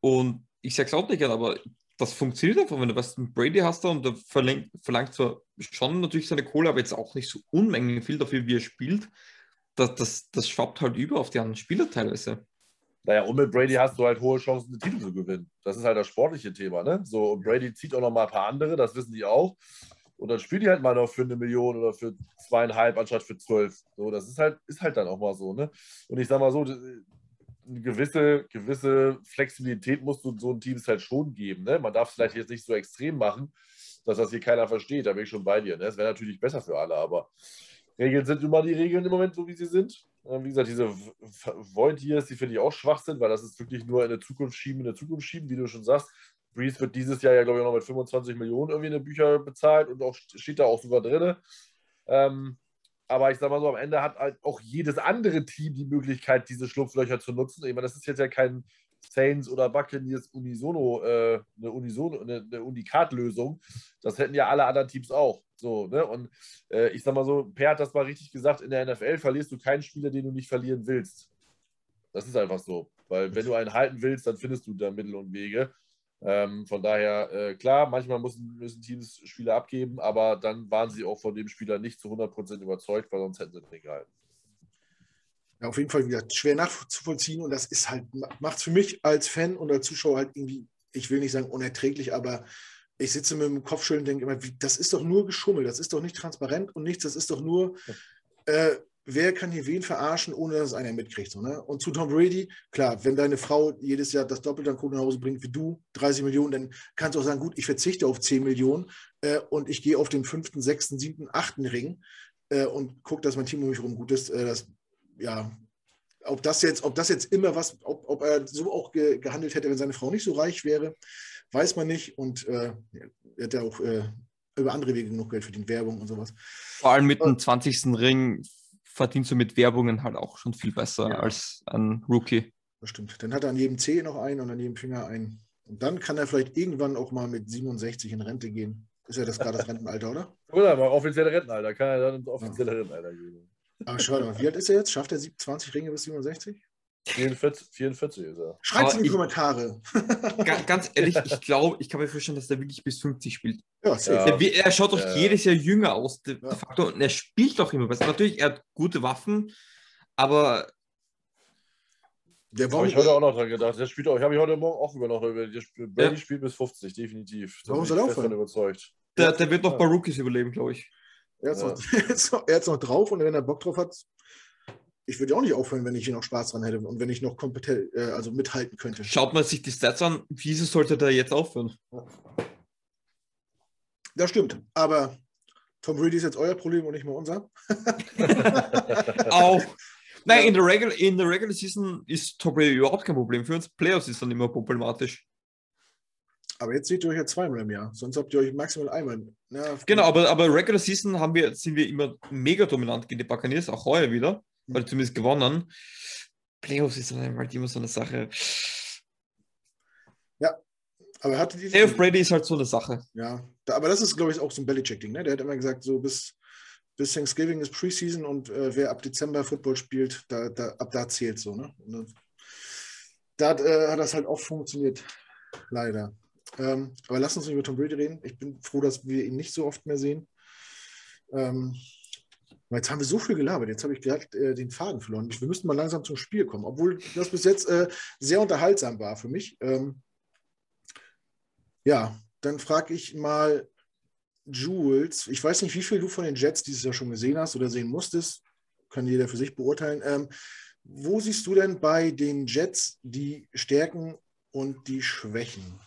Und ich sage es auch nicht gerne, aber das funktioniert einfach, wenn du was mit Brady hast da und der verlangt, verlangt zwar schon natürlich seine Kohle, aber jetzt auch nicht so Unmengen viel dafür, wie er spielt. Das, das, das schwappt halt über auf die anderen Spieler teilweise. Naja, und mit Brady hast du halt hohe Chancen, den Titel zu gewinnen. Das ist halt das sportliche Thema, ne? So, und Brady zieht auch noch mal ein paar andere, das wissen die auch. Und dann spielen die halt mal noch für eine Million oder für zweieinhalb anstatt für zwölf. So, das ist halt, ist halt dann auch mal so, ne? Und ich sag mal so, eine gewisse, gewisse Flexibilität musst du so ein Team halt schon geben. Ne? Man darf es vielleicht jetzt nicht so extrem machen, dass das hier keiner versteht. Da bin ich schon bei dir. Ne? Das wäre natürlich besser für alle, aber Regeln sind immer die Regeln im Moment so, wie sie sind. Wie gesagt, diese Volunteers, die finde ich auch schwach sind, weil das ist wirklich nur in der Zukunft schieben, in der Zukunft schieben, wie du schon sagst. Breeze wird dieses Jahr ja, glaube ich, noch mit 25 Millionen irgendwie in den Bücher bezahlt und auch steht da auch sogar drin. Ähm, aber ich sag mal so, am Ende hat halt auch jedes andere Team die Möglichkeit, diese Schlupflöcher zu nutzen. Ich meine, das ist jetzt ja kein Saints oder Buccaneers Unisono, äh, eine Unisono, eine, eine Unikat-Lösung. Das hätten ja alle anderen Teams auch. So, ne? Und äh, ich sag mal so, Per hat das mal richtig gesagt, in der NFL verlierst du keinen Spieler, den du nicht verlieren willst. Das ist einfach so. Weil wenn du einen halten willst, dann findest du da Mittel und Wege. Ähm, von daher, äh, klar, manchmal müssen, müssen Teams Spieler abgeben, aber dann waren sie auch von dem Spieler nicht zu 100% überzeugt, weil sonst hätten sie den gehalten. Ja, auf jeden Fall wieder schwer nachzuvollziehen und das ist halt, macht es für mich als Fan und als Zuschauer halt irgendwie, ich will nicht sagen unerträglich, aber ich sitze mit dem Kopfschütteln und denke immer, wie, das ist doch nur geschummelt, das ist doch nicht transparent und nichts, das ist doch nur, äh, wer kann hier wen verarschen, ohne dass es einer mitkriegt. So, ne? Und zu Tom Brady, klar, wenn deine Frau jedes Jahr das Doppelte an Kohle nach Hause bringt wie du, 30 Millionen, dann kannst du auch sagen, gut, ich verzichte auf 10 Millionen äh, und ich gehe auf den fünften, sechsten, siebten, achten Ring äh, und gucke, dass mein Team um mich herum gut ist. Äh, das, ja, ob das jetzt, ob das jetzt immer was, ob, ob er so auch ge, gehandelt hätte, wenn seine Frau nicht so reich wäre, weiß man nicht. Und äh, er hat ja auch äh, über andere Wege genug Geld verdient, Werbung und sowas. Vor allem mit dem 20. Ring verdienst du mit Werbungen halt auch schon viel besser ja. als ein Rookie. Das stimmt. Dann hat er an jedem Zeh noch einen und an jedem Finger einen. Und dann kann er vielleicht irgendwann auch mal mit 67 in Rente gehen. Ist ja das gerade das Rentenalter, oder? Oder aber offizielle Rentenalter. Kann er dann ins offizielle ja. Rentenalter gehen. Aber schau mal, wie alt ist er jetzt? Schafft er 20 Ringe bis 67? 44, 44 ist er. Schreibt es in die Kommentare. Ganz ehrlich, ich glaube, ich kann mir vorstellen, dass der wirklich bis 50 spielt. Ja, ja. Er, er, schaut doch ja. jedes Jahr jünger aus, de, de facto, und er spielt doch immer besser. Natürlich, er hat gute Waffen, aber. Der habe ich heute auch noch dran gedacht. Der spielt auch, ich habe ich heute Morgen auch über noch über. Der spielt, ja. spielt bis 50, definitiv. Da Warum soll er aufhören? überzeugt. Der, der wird noch paar Rookies überleben, glaube ich. Er hat es noch, noch drauf und wenn er Bock drauf hat, ich würde auch nicht aufhören, wenn ich hier noch Spaß dran hätte und wenn ich noch kompetent, äh, also mithalten könnte. Schaut man sich die Stats an, wieso sollte der jetzt aufhören? Das stimmt, aber Tom Brady ist jetzt euer Problem und nicht mehr unser. auch. Nein, ja. in, der Regular, in der Regular Season ist Tom Brady überhaupt kein Problem. Für uns Playoffs ist dann immer problematisch. Aber jetzt seht ihr euch ja zweimal im Jahr, sonst habt ihr euch maximal einmal. Ja, genau, aber, aber Regular Season haben wir, sind wir immer mega dominant gegen die Buccaneers, auch heuer wieder oder zumindest gewonnen. Playoffs ist dann halt immer so eine Sache. Ja, aber hatte die. Playoff Brady ist halt so eine Sache. Ja, da, aber das ist, glaube ich, auch so ein Belichick-Ding. Ne? Der hat immer gesagt, so bis, bis Thanksgiving ist Preseason und äh, wer ab Dezember Football spielt, da, da, ab da zählt so. Ne? Und da äh, hat das halt auch funktioniert. Leider. Ähm, aber lass uns nicht über Tom Brady reden. Ich bin froh, dass wir ihn nicht so oft mehr sehen. Ähm, Jetzt haben wir so viel gelabert, jetzt habe ich gerade äh, den Faden verloren. Wir müssten mal langsam zum Spiel kommen, obwohl das bis jetzt äh, sehr unterhaltsam war für mich. Ähm, ja, dann frage ich mal Jules. Ich weiß nicht, wie viel du von den Jets dieses Jahr schon gesehen hast oder sehen musstest. Kann jeder für sich beurteilen. Ähm, wo siehst du denn bei den Jets die Stärken und die Schwächen?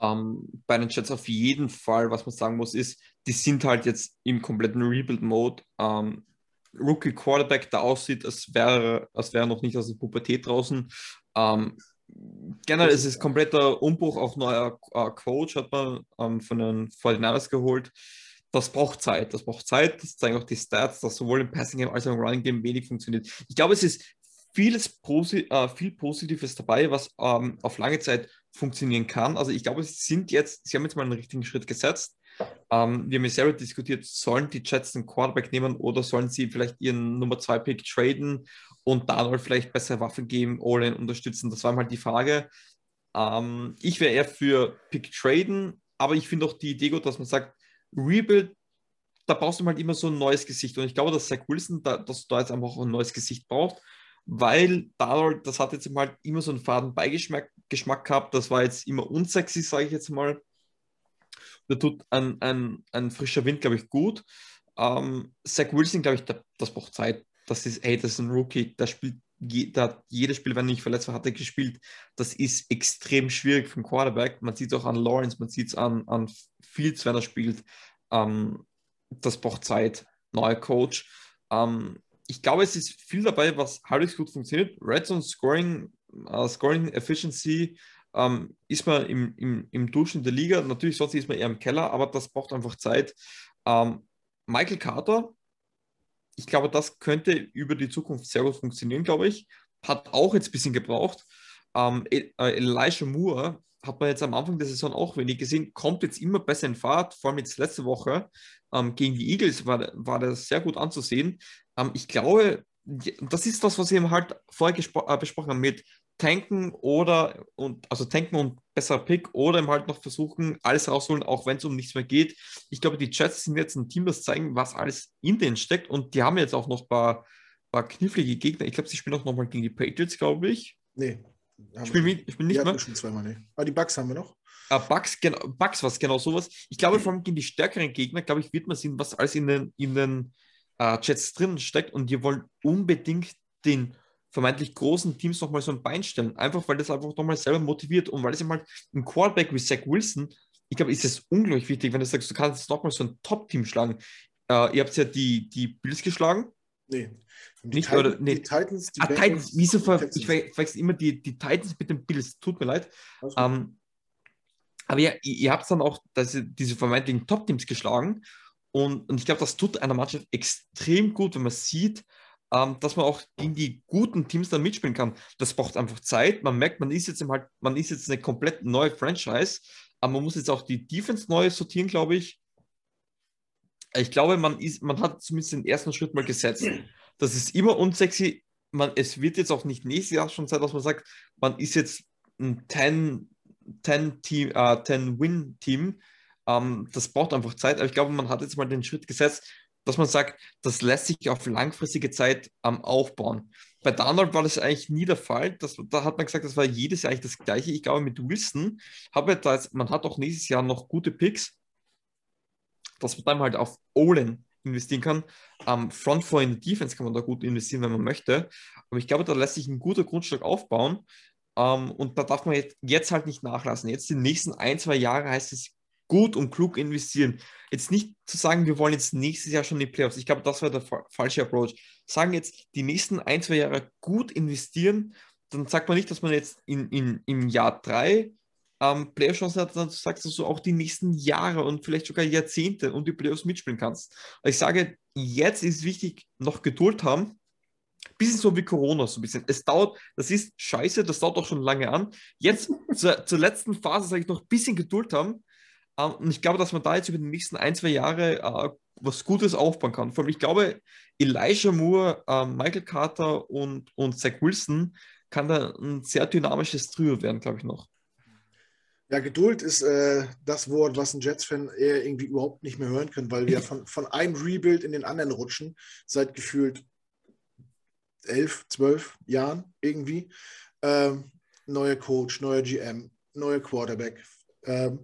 Ähm, bei den Jets auf jeden Fall, was man sagen muss, ist, die sind halt jetzt im kompletten Rebuild-Mode. Ähm, Rookie Quarterback, der aussieht, als wäre, als wäre noch nicht aus der Pubertät draußen. Ähm, generell ist es kompletter Umbruch, auch neuer äh, Coach hat man ähm, von den 49ers geholt. Das braucht Zeit, das braucht Zeit, das zeigen auch die Stats, dass sowohl im Passing Game als auch im Running Game wenig funktioniert. Ich glaube, es ist vieles Posi äh, viel Positives dabei, was ähm, auf lange Zeit funktionieren kann. Also ich glaube, sie sind jetzt, sie haben jetzt mal einen richtigen Schritt gesetzt. Ähm, wir haben ja selber diskutiert, sollen die Jets einen Quarterback nehmen oder sollen sie vielleicht ihren Nummer 2 Pick traden und Donald vielleicht bessere Waffen geben, Olin unterstützen? Das war mal die Frage. Ähm, ich wäre eher für Pick traden, aber ich finde auch die Idee gut, dass man sagt, Rebuild, da brauchst du halt immer so ein neues Gesicht. Und ich glaube, dass Zach Wilson, da, dass du da jetzt einfach auch ein neues Gesicht braucht, weil Donald, das hat jetzt mal immer so einen faden Beigeschmack Geschmack gehabt. Das war jetzt immer unsexy, sage ich jetzt mal. Da tut ein, ein, ein frischer Wind, glaube ich, gut. Ähm, Zach Wilson, glaube ich, da, das braucht Zeit. Das ist, hey, das ist ein Rookie, der spielt je, da jedes Spiel, wenn er nicht verletzt war, hat er gespielt. Das ist extrem schwierig für einen Quarterback. Man sieht es auch an Lawrence, man sieht es an, an Fields, wenn er spielt. Ähm, das braucht Zeit. Neuer Coach. Ähm, ich glaube, es ist viel dabei, was halbwegs gut funktioniert. Red Zone Scoring, uh, Scoring Efficiency ähm, ist man im, im, im Durchschnitt der Liga. Natürlich, sonst ist man eher im Keller, aber das braucht einfach Zeit. Ähm, Michael Carter, ich glaube, das könnte über die Zukunft sehr gut funktionieren, glaube ich. Hat auch jetzt ein bisschen gebraucht. Ähm, äh, Elijah Moore hat man jetzt am Anfang der Saison auch wenig gesehen, kommt jetzt immer besser in Fahrt, vor allem jetzt letzte Woche ähm, gegen die Eagles war, war das sehr gut anzusehen. Ähm, ich glaube, das ist das, was wir halt vorher äh, besprochen haben mit tanken oder und also tanken und besser Pick oder eben halt noch versuchen, alles rausholen, auch wenn es um nichts mehr geht. Ich glaube, die Jets sind jetzt ein Team, das zeigen, was alles in denen steckt und die haben jetzt auch noch ein paar, paar knifflige Gegner. Ich glaube, sie spielen auch nochmal gegen die Patriots, glaube ich. Nee. Ich bin, ich bin nicht mehr. schon zweimal, nee. Aber die Bugs haben wir noch. Ah, Bugs, genau, Bugs was genau sowas. Ich glaube, vor allem gegen die stärkeren Gegner, glaube ich, wird man sehen, was alles in den, in den uh, Jets drin steckt und die wollen unbedingt den vermeintlich großen Teams nochmal so ein Bein stellen. Einfach, weil das einfach nochmal selber motiviert und weil es eben halt ein Quarterback wie Zach Wilson, ich glaube, ist es unglaublich wichtig, wenn du sagst, du kannst jetzt nochmal so ein Top-Team schlagen. Uh, ihr habt ja die, die Bills geschlagen. Nee. Die nicht, Titan, oder, nee. Die Titans, die ah, Titans, wieso ver ich verwechsel immer die, die Titans mit den Bills, tut mir leid. Ähm, aber ja, ihr, ihr habt dann auch das, diese vermeintlichen Top-Teams geschlagen und, und ich glaube, das tut einer Mannschaft extrem gut, wenn man sieht, ähm, dass man auch gegen die guten Teams dann mitspielen kann. Das braucht einfach Zeit. Man merkt, man ist jetzt halt, man ist jetzt eine komplett neue Franchise, aber man muss jetzt auch die Defense neu sortieren, glaube ich. Ich glaube, man, ist, man hat zumindest den ersten Schritt mal gesetzt. Das ist immer unsexy. Man, es wird jetzt auch nicht nächstes Jahr schon Zeit, dass man sagt, man ist jetzt ein 10, 10 Team, äh, 10 Win Team. Ähm, das braucht einfach Zeit. Aber ich glaube, man hat jetzt mal den Schritt gesetzt, dass man sagt, das lässt sich auf langfristige Zeit ähm, aufbauen. Bei Donald war das eigentlich nie der Fall. Das, da hat man gesagt, das war jedes Jahr eigentlich das Gleiche. Ich glaube, mit Wilson habe da jetzt, man hat auch nächstes Jahr noch gute Picks, dass man dann halt auf Olin investieren kann. Ähm, Front Four in der Defense kann man da gut investieren, wenn man möchte. Aber ich glaube, da lässt sich ein guter Grundstück aufbauen. Ähm, und da darf man jetzt, jetzt halt nicht nachlassen. Jetzt die nächsten ein, zwei Jahre heißt es gut und klug investieren. Jetzt nicht zu sagen, wir wollen jetzt nächstes Jahr schon die Playoffs. Ich glaube, das war der falsche Approach. Sagen jetzt, die nächsten ein, zwei Jahre gut investieren, dann sagt man nicht, dass man jetzt in, in, im Jahr drei ähm, Playoff-Chancen hat, dann sagst du so auch die nächsten Jahre und vielleicht sogar Jahrzehnte und die Playoffs mitspielen kannst. Ich sage, jetzt ist wichtig, noch Geduld haben. Bisschen so wie Corona, so ein bisschen. Es dauert, das ist scheiße, das dauert auch schon lange an. Jetzt zur, zur letzten Phase sage ich noch ein bisschen Geduld haben, ähm, und ich glaube, dass man da jetzt über die nächsten ein, zwei Jahre äh, was Gutes aufbauen kann. Vor allem, ich glaube, Elijah Moore, äh, Michael Carter und, und Zach Wilson kann da ein sehr dynamisches Trio werden, glaube ich noch. Ja, Geduld ist äh, das Wort, was ein Jets-Fan eher irgendwie überhaupt nicht mehr hören kann, weil wir von, von einem Rebuild in den anderen rutschen, seit gefühlt elf, zwölf Jahren irgendwie. Ähm, neuer Coach, neuer GM, neuer Quarterback. Ähm,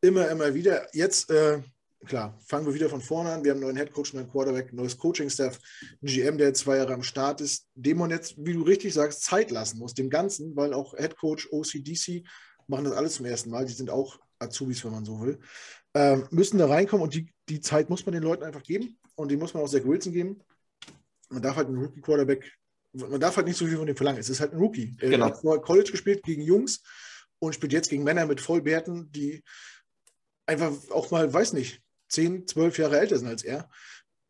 immer, immer wieder. Jetzt, äh, klar, fangen wir wieder von vorne an. Wir haben einen neuen Headcoach, einen neuen Quarterback, ein neues Coaching-Staff, einen GM, der zwei Jahre am Start ist, dem man jetzt, wie du richtig sagst, Zeit lassen muss, dem Ganzen, weil auch Headcoach, OCDC machen das alles zum ersten Mal. Die sind auch Azubis, wenn man so will. Ähm, müssen da reinkommen und die, die Zeit muss man den Leuten einfach geben und die muss man auch Zach Wilson geben. Man darf halt einen Rookie-Quarterback, man darf halt nicht so viel von dem verlangen. Es ist halt ein Rookie. Er genau. hat vorher College gespielt gegen Jungs und spielt jetzt gegen Männer mit Vollbärten, die einfach auch mal, weiß nicht, 10, 12 Jahre älter sind als er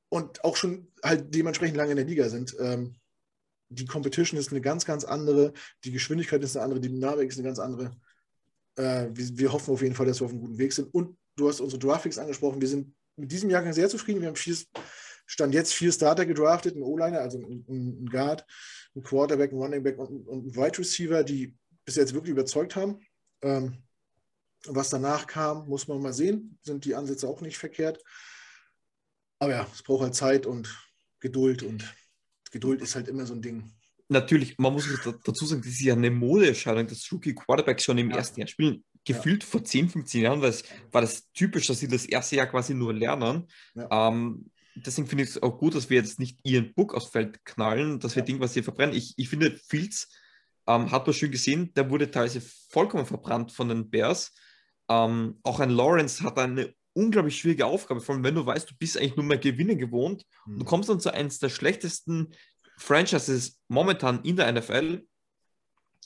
und auch schon halt dementsprechend lange in der Liga sind. Ähm, die Competition ist eine ganz, ganz andere, die Geschwindigkeit ist eine andere, die Dynamik ist eine ganz andere. Äh, wir, wir, hoffen auf jeden Fall, dass wir auf einem guten Weg sind. Und du hast unsere Draftpicks angesprochen. Wir sind mit diesem Jahrgang sehr zufrieden. Wir haben vier, Stand jetzt vier Starter gedraftet, ein O-Liner, also ein, ein, Guard, ein Quarterback, ein Running Back und, und ein Wide Receiver, die bis jetzt wirklich überzeugt haben. Ähm, was danach kam, muss man mal sehen. Sind die Ansätze auch nicht verkehrt. Aber ja, es braucht halt Zeit und Geduld und Geduld ist halt immer so ein Ding. Natürlich, man muss dazu sagen, das ist ja eine Modeerscheinung, dass Rookie Quarterbacks schon im ja. ersten Jahr spielen. Gefühlt ja. vor 10, 15 Jahren war das, war das typisch, dass sie das erste Jahr quasi nur lernen. Ja. Ähm, deswegen finde ich es auch gut, dass wir jetzt nicht ihren Book aufs Feld knallen, dass wir Ding, was sie verbrennen. Ich, ich finde, Fields ähm, hat man schön gesehen, der wurde teilweise vollkommen verbrannt von den Bears. Ähm, auch ein Lawrence hat eine unglaublich schwierige Aufgabe, vor allem wenn du weißt, du bist eigentlich nur mehr Gewinne gewohnt. Mhm. Du kommst dann zu eines der schlechtesten Franchises momentan in der NFL.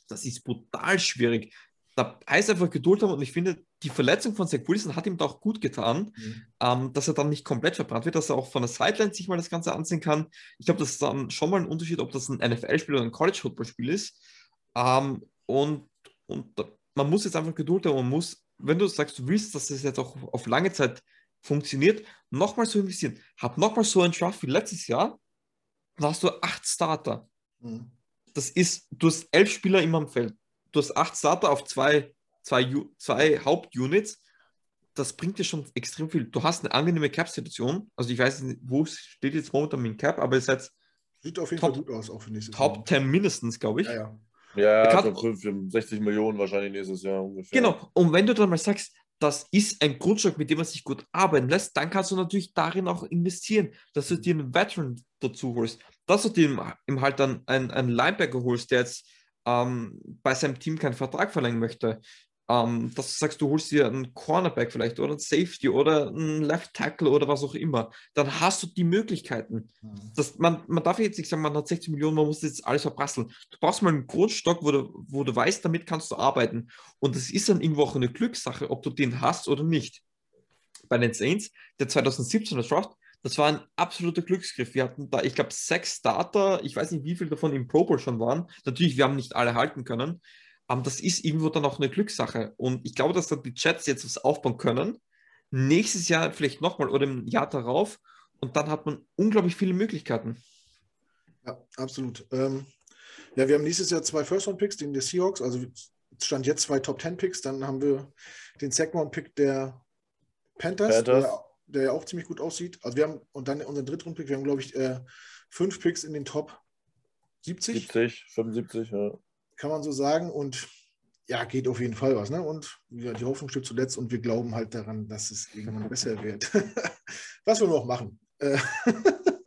Das ist brutal schwierig. Da heißt einfach Geduld haben und ich finde, die Verletzung von Zach Wilson hat ihm da auch gut getan, mhm. ähm, dass er dann nicht komplett verbrannt wird, dass er auch von der Sideline sich mal das Ganze ansehen kann. Ich glaube, das ist dann schon mal ein Unterschied, ob das ein NFL-Spiel oder ein College-Football-Spiel ist. Ähm, und, und man muss jetzt einfach Geduld haben. Man muss, wenn du sagst, du willst, dass das jetzt auch auf lange Zeit funktioniert, nochmal so investieren. Hab nochmal so einen Draft wie letztes Jahr, hast du acht Starter. Mhm. Das ist, du hast elf Spieler immer am Feld. Du hast acht Starter auf zwei, zwei, zwei Hauptunits. Das bringt dir schon extrem viel. Du hast eine angenehme Cap-Situation. Also ich weiß nicht, wo steht jetzt momentan mit Cap, aber es seid Sieht auf jeden Top, Fall gut aus, auch für nächstes Top Jahr. 10 mindestens, glaube ich. Ja, ja. Ja, kann, also 60 Millionen wahrscheinlich nächstes Jahr ungefähr. Genau, und wenn du dann mal sagst, das ist ein Grundstück, mit dem man sich gut arbeiten lässt, dann kannst du natürlich darin auch investieren, dass du dir einen Veteran dazu holst, dass du dir ihm halt dann einen, einen Linebacker holst, der jetzt ähm, bei seinem Team keinen Vertrag verlängern möchte, ähm, dass du sagst, du holst dir einen Cornerback vielleicht oder einen Safety oder einen Left Tackle oder was auch immer, dann hast du die Möglichkeiten. Mhm. Das, man, man darf jetzt nicht sagen, man hat 60 Millionen, man muss jetzt alles verprasseln. Du brauchst mal einen Grundstock, wo du, wo du weißt, damit kannst du arbeiten. Und das ist dann irgendwo auch eine Glückssache, ob du den hast oder nicht. Bei den Saints, der 2017er Draft, das war ein absoluter Glücksgriff. Wir hatten da, ich glaube, sechs Starter. Ich weiß nicht, wie viele davon im Pro Bowl schon waren. Natürlich, wir haben nicht alle halten können. Aber das ist irgendwo dann auch eine Glückssache. Und ich glaube, dass da die Chats jetzt was aufbauen können. Nächstes Jahr vielleicht nochmal oder im Jahr darauf. Und dann hat man unglaublich viele Möglichkeiten. Ja, absolut. Ähm, ja, wir haben nächstes Jahr zwei First-Round-Picks, den der Seahawks. Also stand jetzt zwei Top-10-Picks. Dann haben wir den Second-Round-Pick der Panthers, Panthers. Der, der, ja auch ziemlich gut aussieht. Also wir haben, und dann unseren Drittrunden-Pick, wir haben, glaube ich, äh, fünf Picks in den Top 70. 70, 75, ja kann man so sagen. Und ja, geht auf jeden Fall was. Ne? Und ja, die Hoffnung stirbt zuletzt und wir glauben halt daran, dass es irgendwann besser wird. was wir noch machen. Äh,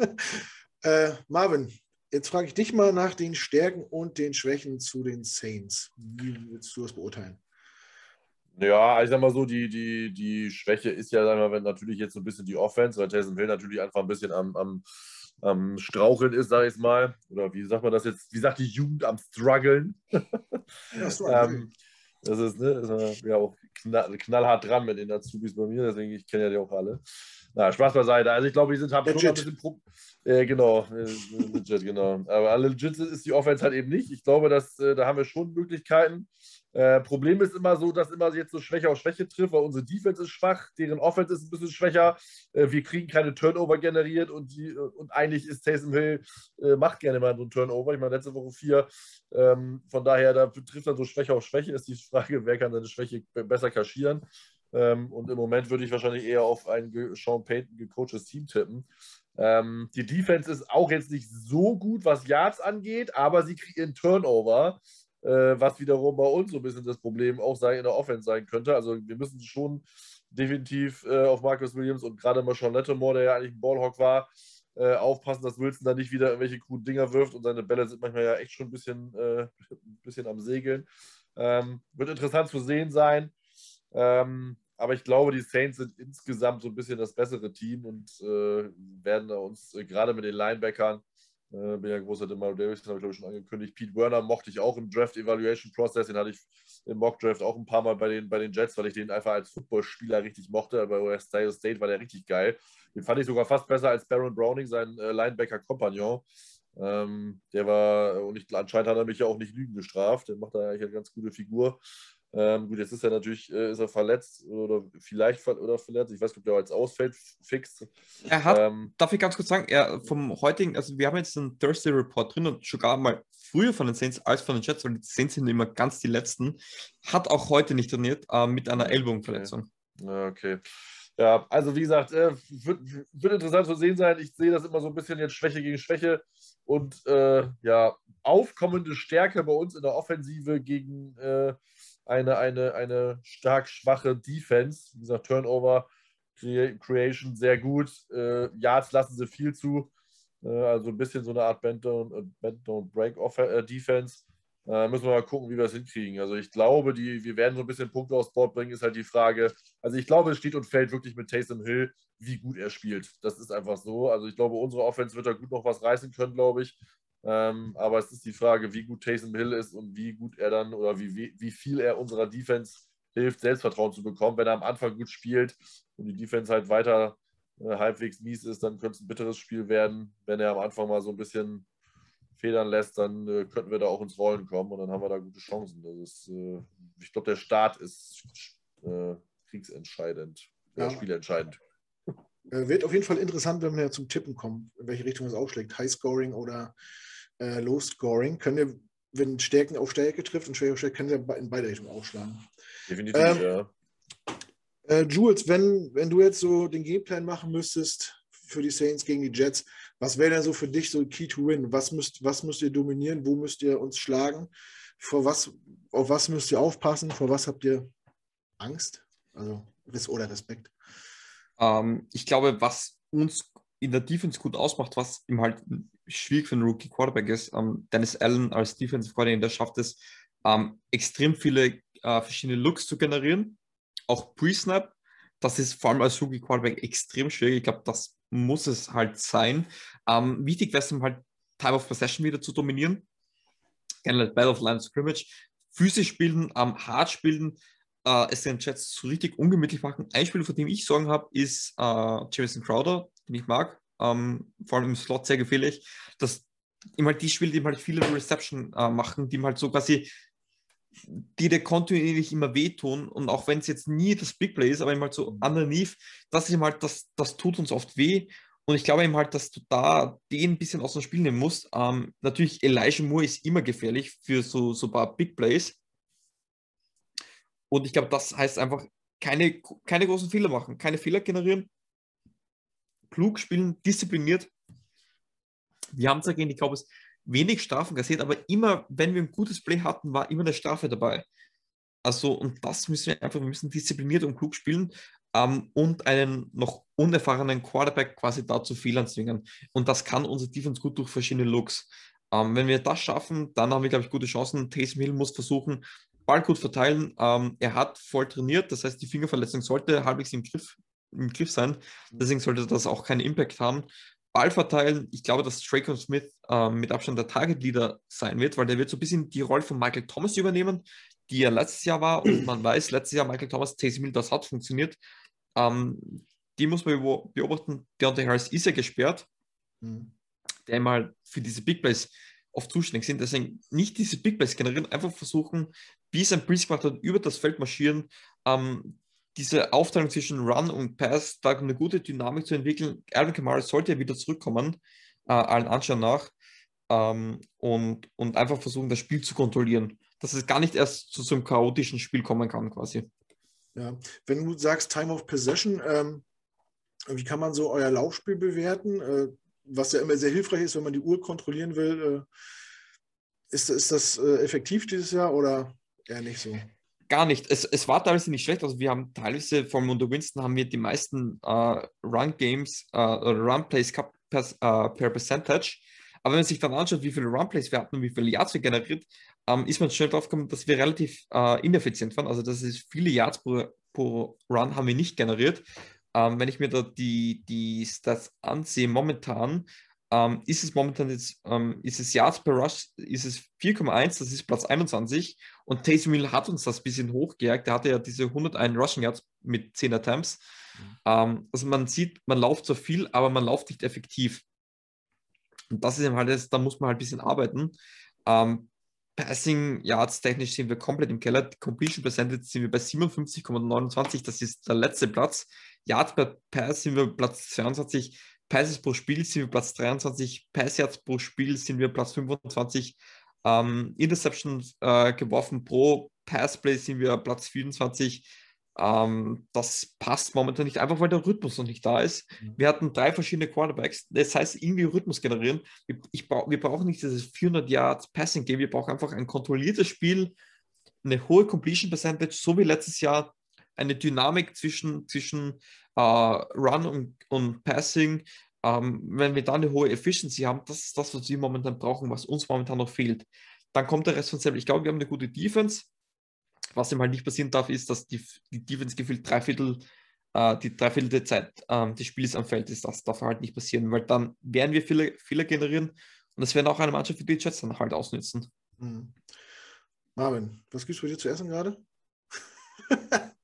äh, Marvin, jetzt frage ich dich mal nach den Stärken und den Schwächen zu den Saints. Wie willst du das beurteilen? Ja, ich sag mal so, die, die, die Schwäche ist ja sagen wir, natürlich jetzt so ein bisschen die Offense, weil Taysom Hill natürlich einfach ein bisschen am, am am Straucheln ist, sage ich mal. Oder wie sagt man das jetzt? Wie sagt die Jugend am Struggeln? Ja, ähm, das ist, ne, ist ja auch knall, knallhart dran mit den Azubis bei mir, deswegen ich kenne ja die auch alle. Na, Spaß beiseite. Also ich glaube, die sind haben schon ein bisschen Pro äh, genau, äh, legit, genau. Aber legit ist die Offense halt eben nicht. Ich glaube, dass äh, da haben wir schon Möglichkeiten. Äh, Problem ist immer so, dass immer jetzt so Schwäche auf Schwäche trifft, weil unsere Defense ist schwach, deren Offense ist ein bisschen schwächer. Äh, wir kriegen keine Turnover generiert und, die, äh, und eigentlich ist Taysom Hill, äh, macht gerne mal so einen Turnover. Ich meine, letzte Woche vier. Ähm, von daher, da trifft dann so Schwäche auf Schwäche. Ist die Frage, wer kann seine Schwäche besser kaschieren. Ähm, und im Moment würde ich wahrscheinlich eher auf ein Sean Payton gecoachtes Team tippen. Ähm, die Defense ist auch jetzt nicht so gut, was Yards angeht, aber sie kriegen Turnover was wiederum bei uns so ein bisschen das Problem auch sein, in der Offense sein könnte. Also wir müssen schon definitiv äh, auf Marcus Williams und gerade mal Sean Lettemore, der ja eigentlich ein Ballhawk war, äh, aufpassen, dass Wilson da nicht wieder irgendwelche coolen Dinger wirft und seine Bälle sind manchmal ja echt schon ein bisschen, äh, ein bisschen am Segeln. Ähm, wird interessant zu sehen sein. Ähm, aber ich glaube, die Saints sind insgesamt so ein bisschen das bessere Team und äh, werden uns äh, gerade mit den Linebackern äh, bin ja großer Demario Davis, habe ich glaube ich schon angekündigt. Pete Werner mochte ich auch im Draft Evaluation Process, den hatte ich im Mock Draft auch ein paar Mal bei den, bei den Jets, weil ich den einfach als Footballspieler richtig mochte. Bei Ohio State war der richtig geil. Den fand ich sogar fast besser als Baron Browning, sein äh, Linebacker-Kompagnon. Ähm, der war, und ich, anscheinend hat er mich ja auch nicht Lügen gestraft. Der macht da eigentlich eine ganz gute Figur. Ähm, gut, jetzt ist er natürlich äh, ist er verletzt oder vielleicht ver oder verletzt. Ich weiß nicht, ob der als ausfällt fix. Er hat, ähm, darf ich ganz kurz sagen, er vom heutigen, also wir haben jetzt einen Thursday Report drin und sogar mal früher von den Saints als von den Jets, weil die Saints sind immer ganz die letzten, hat auch heute nicht trainiert äh, mit einer Ellbogenverletzung. Okay. okay. Ja, also wie gesagt, äh, wird, wird, interessant zu sehen sein. Ich sehe das immer so ein bisschen jetzt Schwäche gegen Schwäche und äh, ja, aufkommende Stärke bei uns in der Offensive gegen äh, eine, eine, eine stark schwache Defense. Wie gesagt, Turnover, Creation sehr gut. Äh, Yards lassen sie viel zu. Äh, also ein bisschen so eine Art Bend-Don't-Break-Defense. Äh, müssen wir mal gucken, wie wir das hinkriegen. Also ich glaube, die, wir werden so ein bisschen Punkte aufs Board bringen, ist halt die Frage. Also ich glaube, es steht und fällt wirklich mit Taysom Hill, wie gut er spielt. Das ist einfach so. Also ich glaube, unsere Offense wird da gut noch was reißen können, glaube ich. Ähm, aber es ist die Frage, wie gut Taysom Hill ist und wie gut er dann oder wie, wie, wie viel er unserer Defense hilft, Selbstvertrauen zu bekommen. Wenn er am Anfang gut spielt und die Defense halt weiter äh, halbwegs mies ist, dann könnte es ein bitteres Spiel werden. Wenn er am Anfang mal so ein bisschen federn lässt, dann äh, könnten wir da auch ins Rollen kommen und dann haben wir da gute Chancen. Das ist, äh, ich glaube, der Start ist äh, kriegsentscheidend, ja. spielentscheidend. Äh, wird auf jeden Fall interessant, wenn wir zum Tippen kommen, in welche Richtung es aufschlägt. High Scoring oder äh, Low Scoring. Können wir, wenn Stärken auf Stärke trifft und Schwäche auf Stärke, können wir in beide Richtungen aufschlagen. Definitiv, ähm, ja. Äh, Jules, wenn, wenn du jetzt so den Gameplan machen müsstest für die Saints gegen die Jets, was wäre denn so für dich so Key to Win? Was müsst, was müsst ihr dominieren? Wo müsst ihr uns schlagen? Vor was, auf was müsst ihr aufpassen? Vor was habt ihr Angst? Also oder Respekt? Ähm, ich glaube, was uns in der Defense gut ausmacht, was ihm halt schwierig für einen Rookie Quarterback ist, ähm, Dennis Allen als Defensive Coordinator schafft es, ähm, extrem viele äh, verschiedene Looks zu generieren, auch Pre-Snap. Das ist vor allem als Rookie Quarterback extrem schwierig. Ich glaube, das muss es halt sein. Ähm, wichtig wäre es halt, Time of Possession wieder zu dominieren. Gerne Battle of Line Scrimmage. Physisch spielen, ähm, hart spielen, äh, es den Chats so richtig ungemütlich machen. Ein Spieler, vor dem ich Sorgen habe, ist äh, Jamison Crowder, den ich mag. Ähm, vor allem im Slot sehr gefährlich. Dass ihm halt die Spiele, die ihm halt viele Reception äh, machen, die ihm halt so quasi die dir kontinuierlich immer wehtun. Und auch wenn es jetzt nie das Big Play ist, aber ihm halt so underneath, das ist ihm halt, das, das tut uns oft weh. Und ich glaube eben halt, dass du da den ein bisschen aus dem Spiel nehmen musst. Ähm, natürlich, Elijah Moore ist immer gefährlich für so, so ein paar Big Plays. Und ich glaube, das heißt einfach, keine, keine großen Fehler machen, keine Fehler generieren, klug spielen, diszipliniert. Wir haben zwar gegen die Cowboys wenig Strafen kassiert, aber immer, wenn wir ein gutes Play hatten, war immer eine Strafe dabei. Also, und das müssen wir einfach, wir müssen diszipliniert und klug spielen ähm, und einen noch unerfahrenen Quarterback quasi dazu Fehlern zwingen. Und das kann unser Defense gut durch verschiedene Looks. Ähm, wenn wir das schaffen, dann haben wir, glaube ich, gute Chancen. Taysom Hill muss versuchen, Ball gut verteilen. Ähm, er hat voll trainiert, das heißt, die Fingerverletzung sollte halbwegs im Griff, im Griff sein. Deswegen sollte das auch keinen Impact haben. Ball verteilen, ich glaube, dass Drake Smith ähm, mit Abstand der Target Leader sein wird, weil der wird so ein bisschen die Rolle von Michael Thomas übernehmen, die er letztes Jahr war. Und man weiß, letztes Jahr Michael Thomas, Taysom Hill, das hat funktioniert. Ähm, die muss man beobachten. Deontay Harris ist ja gesperrt, mhm. der mal für diese Big Plays oft zuständig sind. Deswegen nicht diese Big Plays generieren, einfach versuchen, wie es ein Priest gemacht hat, über das Feld marschieren, ähm, diese Aufteilung zwischen Run und Pass, da eine gute Dynamik zu entwickeln. Alvin Kamara sollte ja wieder zurückkommen, äh, allen Anschein nach, ähm, und, und einfach versuchen, das Spiel zu kontrollieren. Dass es gar nicht erst zu so einem chaotischen Spiel kommen kann, quasi. Ja, wenn du sagst Time of Possession, ähm, wie kann man so euer Laufspiel bewerten? Äh, was ja immer sehr hilfreich ist, wenn man die Uhr kontrollieren will. Äh, ist, ist das äh, effektiv dieses Jahr oder eher nicht so? Gar nicht. Es, es war teilweise nicht schlecht. Also wir haben teilweise, allem unter Winston, haben wir die meisten äh, Run-Games äh, Run-Plays per, äh, per Percentage. Aber wenn man sich dann anschaut, wie viele Run-Plays wir hatten und wie viele Yards wir generiert, ähm, ist man schnell drauf gekommen, dass wir relativ äh, ineffizient waren. Also das ist viele Yards pro, pro Run haben wir nicht generiert. Ähm, wenn ich mir da die, die Stats ansehe, momentan ähm, ist es momentan jetzt, ähm, ist es Yards per Rush, ist es 4,1, das ist Platz 21 und Taysom Hill hat uns das ein bisschen hochgejagt, der hatte ja diese 101 Rushing Yards mit 10 Attempts. Mhm. Ähm, also man sieht, man läuft so viel, aber man läuft nicht effektiv. Und das ist eben halt, da muss man halt ein bisschen arbeiten. Ähm, Passing Yards technisch sind wir komplett im Keller. Completion Percentage sind wir bei 57,29. Das ist der letzte Platz. Yards per Pass sind wir Platz 22. Passes pro Spiel sind wir Platz 23. Pass Yards pro Spiel sind wir Platz 25. Ähm, Interceptions äh, geworfen pro Passplay sind wir Platz 24. Ähm, das passt momentan nicht, einfach weil der Rhythmus noch nicht da ist. Mhm. Wir hatten drei verschiedene Quarterbacks. Das heißt, irgendwie Rhythmus generieren. Ich, wir brauchen nicht dieses 400 Yard Passing Game. Wir brauchen einfach ein kontrolliertes Spiel, eine hohe Completion Percentage, so wie letztes Jahr. Eine Dynamik zwischen, zwischen äh, Run und, und Passing. Ähm, wenn wir da eine hohe Efficiency haben, das ist das, was wir momentan brauchen, was uns momentan noch fehlt. Dann kommt der Rest von selbst. Ich glaube, wir haben eine gute Defense was ihm halt nicht passieren darf, ist, dass die, die Defense gefühlt drei Viertel, äh, die Dreiviertel der Zeit äh, des Spiels am Feld ist. Das darf halt nicht passieren, weil dann werden wir viele Fehler generieren und das werden auch eine Mannschaft wie die Jets dann halt ausnutzen. Mhm. Marvin, was gibt's für dir zu essen gerade?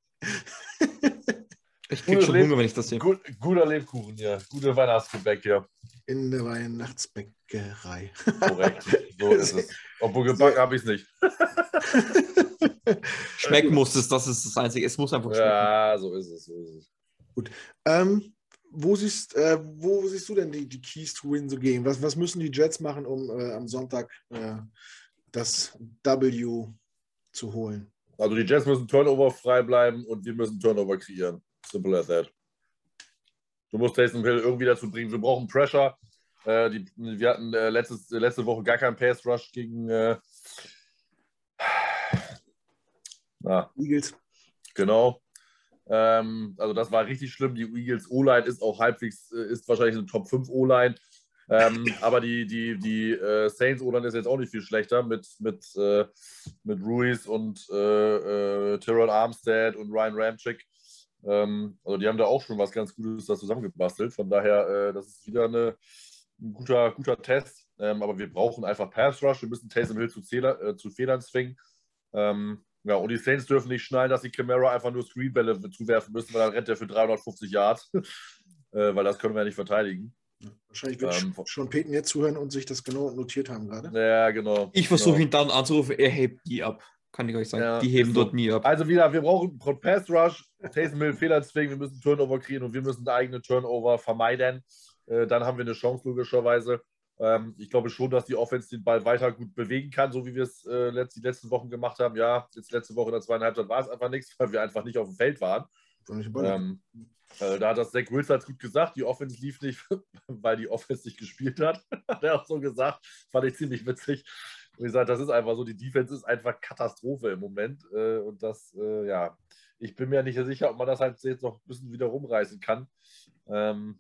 ich krieg schon Hunger, wenn ich das sehe. Gut, guter Lebkuchen, ja. Gute Weihnachtsgebäck, ja. In der Weihnachtsbäckerei. Korrekt, so ist es. Obwohl gebacken habe ich es nicht. Schmecken muss es, das ist das Einzige. Es muss einfach schmecken. Ja, so ist es. So ist es. Gut. Ähm, wo, siehst, äh, wo siehst du denn die, die Keys to Win so gehen? Was, was müssen die Jets machen, um äh, am Sonntag äh, das W zu holen? Also die Jets müssen Turnover frei bleiben und wir müssen Turnover kreieren. Simple as that. Du musst Taysom Hill irgendwie dazu bringen. Wir brauchen Pressure. Äh, die, wir hatten äh, letztes, letzte Woche gar keinen Pass Rush gegen äh, na, Eagles. Genau. Ähm, also das war richtig schlimm. Die Eagles O-Line ist auch halbwegs, äh, ist wahrscheinlich eine Top 5 O-Line. Ähm, aber die, die, die äh, Saints O-Line ist jetzt auch nicht viel schlechter mit, mit, äh, mit Ruiz und äh, äh, Tyrone Armstead und Ryan Ramchick. Ähm, also die haben da auch schon was ganz Gutes da zusammengebastelt. Von daher, äh, das ist wieder eine, ein guter, guter Test. Ähm, aber wir brauchen einfach Pass Rush. Wir müssen Taysom Hill zu, Zähler, zu Fehlern zwingen. Ähm, ja, und die Saints dürfen nicht schnallen, dass die Camara einfach nur Screenbälle zuwerfen müssen, weil dann rennt er für 350 Yards. äh, weil das können wir ja nicht verteidigen. Wahrscheinlich wird ähm, schon Peten jetzt zuhören und sich das genau notiert haben gerade. Ja, genau. Ich versuche genau. ihn dann anzurufen, er hebt die ab. Kann ich euch sagen. Ja, die heben so. dort nie ab. Also wieder, wir brauchen Pass Rush, Taysom Hill Fehler zwingen, wir müssen Turnover kriegen und wir müssen eigene Turnover vermeiden. Äh, dann haben wir eine Chance logischerweise. Ähm, ich glaube schon, dass die Offense den Ball weiter gut bewegen kann, so wie wir es äh, letzt, die letzten Wochen gemacht haben. Ja, jetzt letzte Woche in der zweiten Halbzeit war es einfach nichts, weil wir einfach nicht auf dem Feld waren. Ähm, äh, da hat das Zach Wilson gut gesagt, die Offense lief nicht, weil die Offense nicht gespielt hat. hat er auch so gesagt. Fand ich ziemlich witzig. Und ich sage, das ist einfach so, die Defense ist einfach Katastrophe im Moment. Äh, und das, äh, ja, ich bin mir nicht sicher, ob man das halt jetzt noch ein bisschen wieder rumreißen kann. Ähm,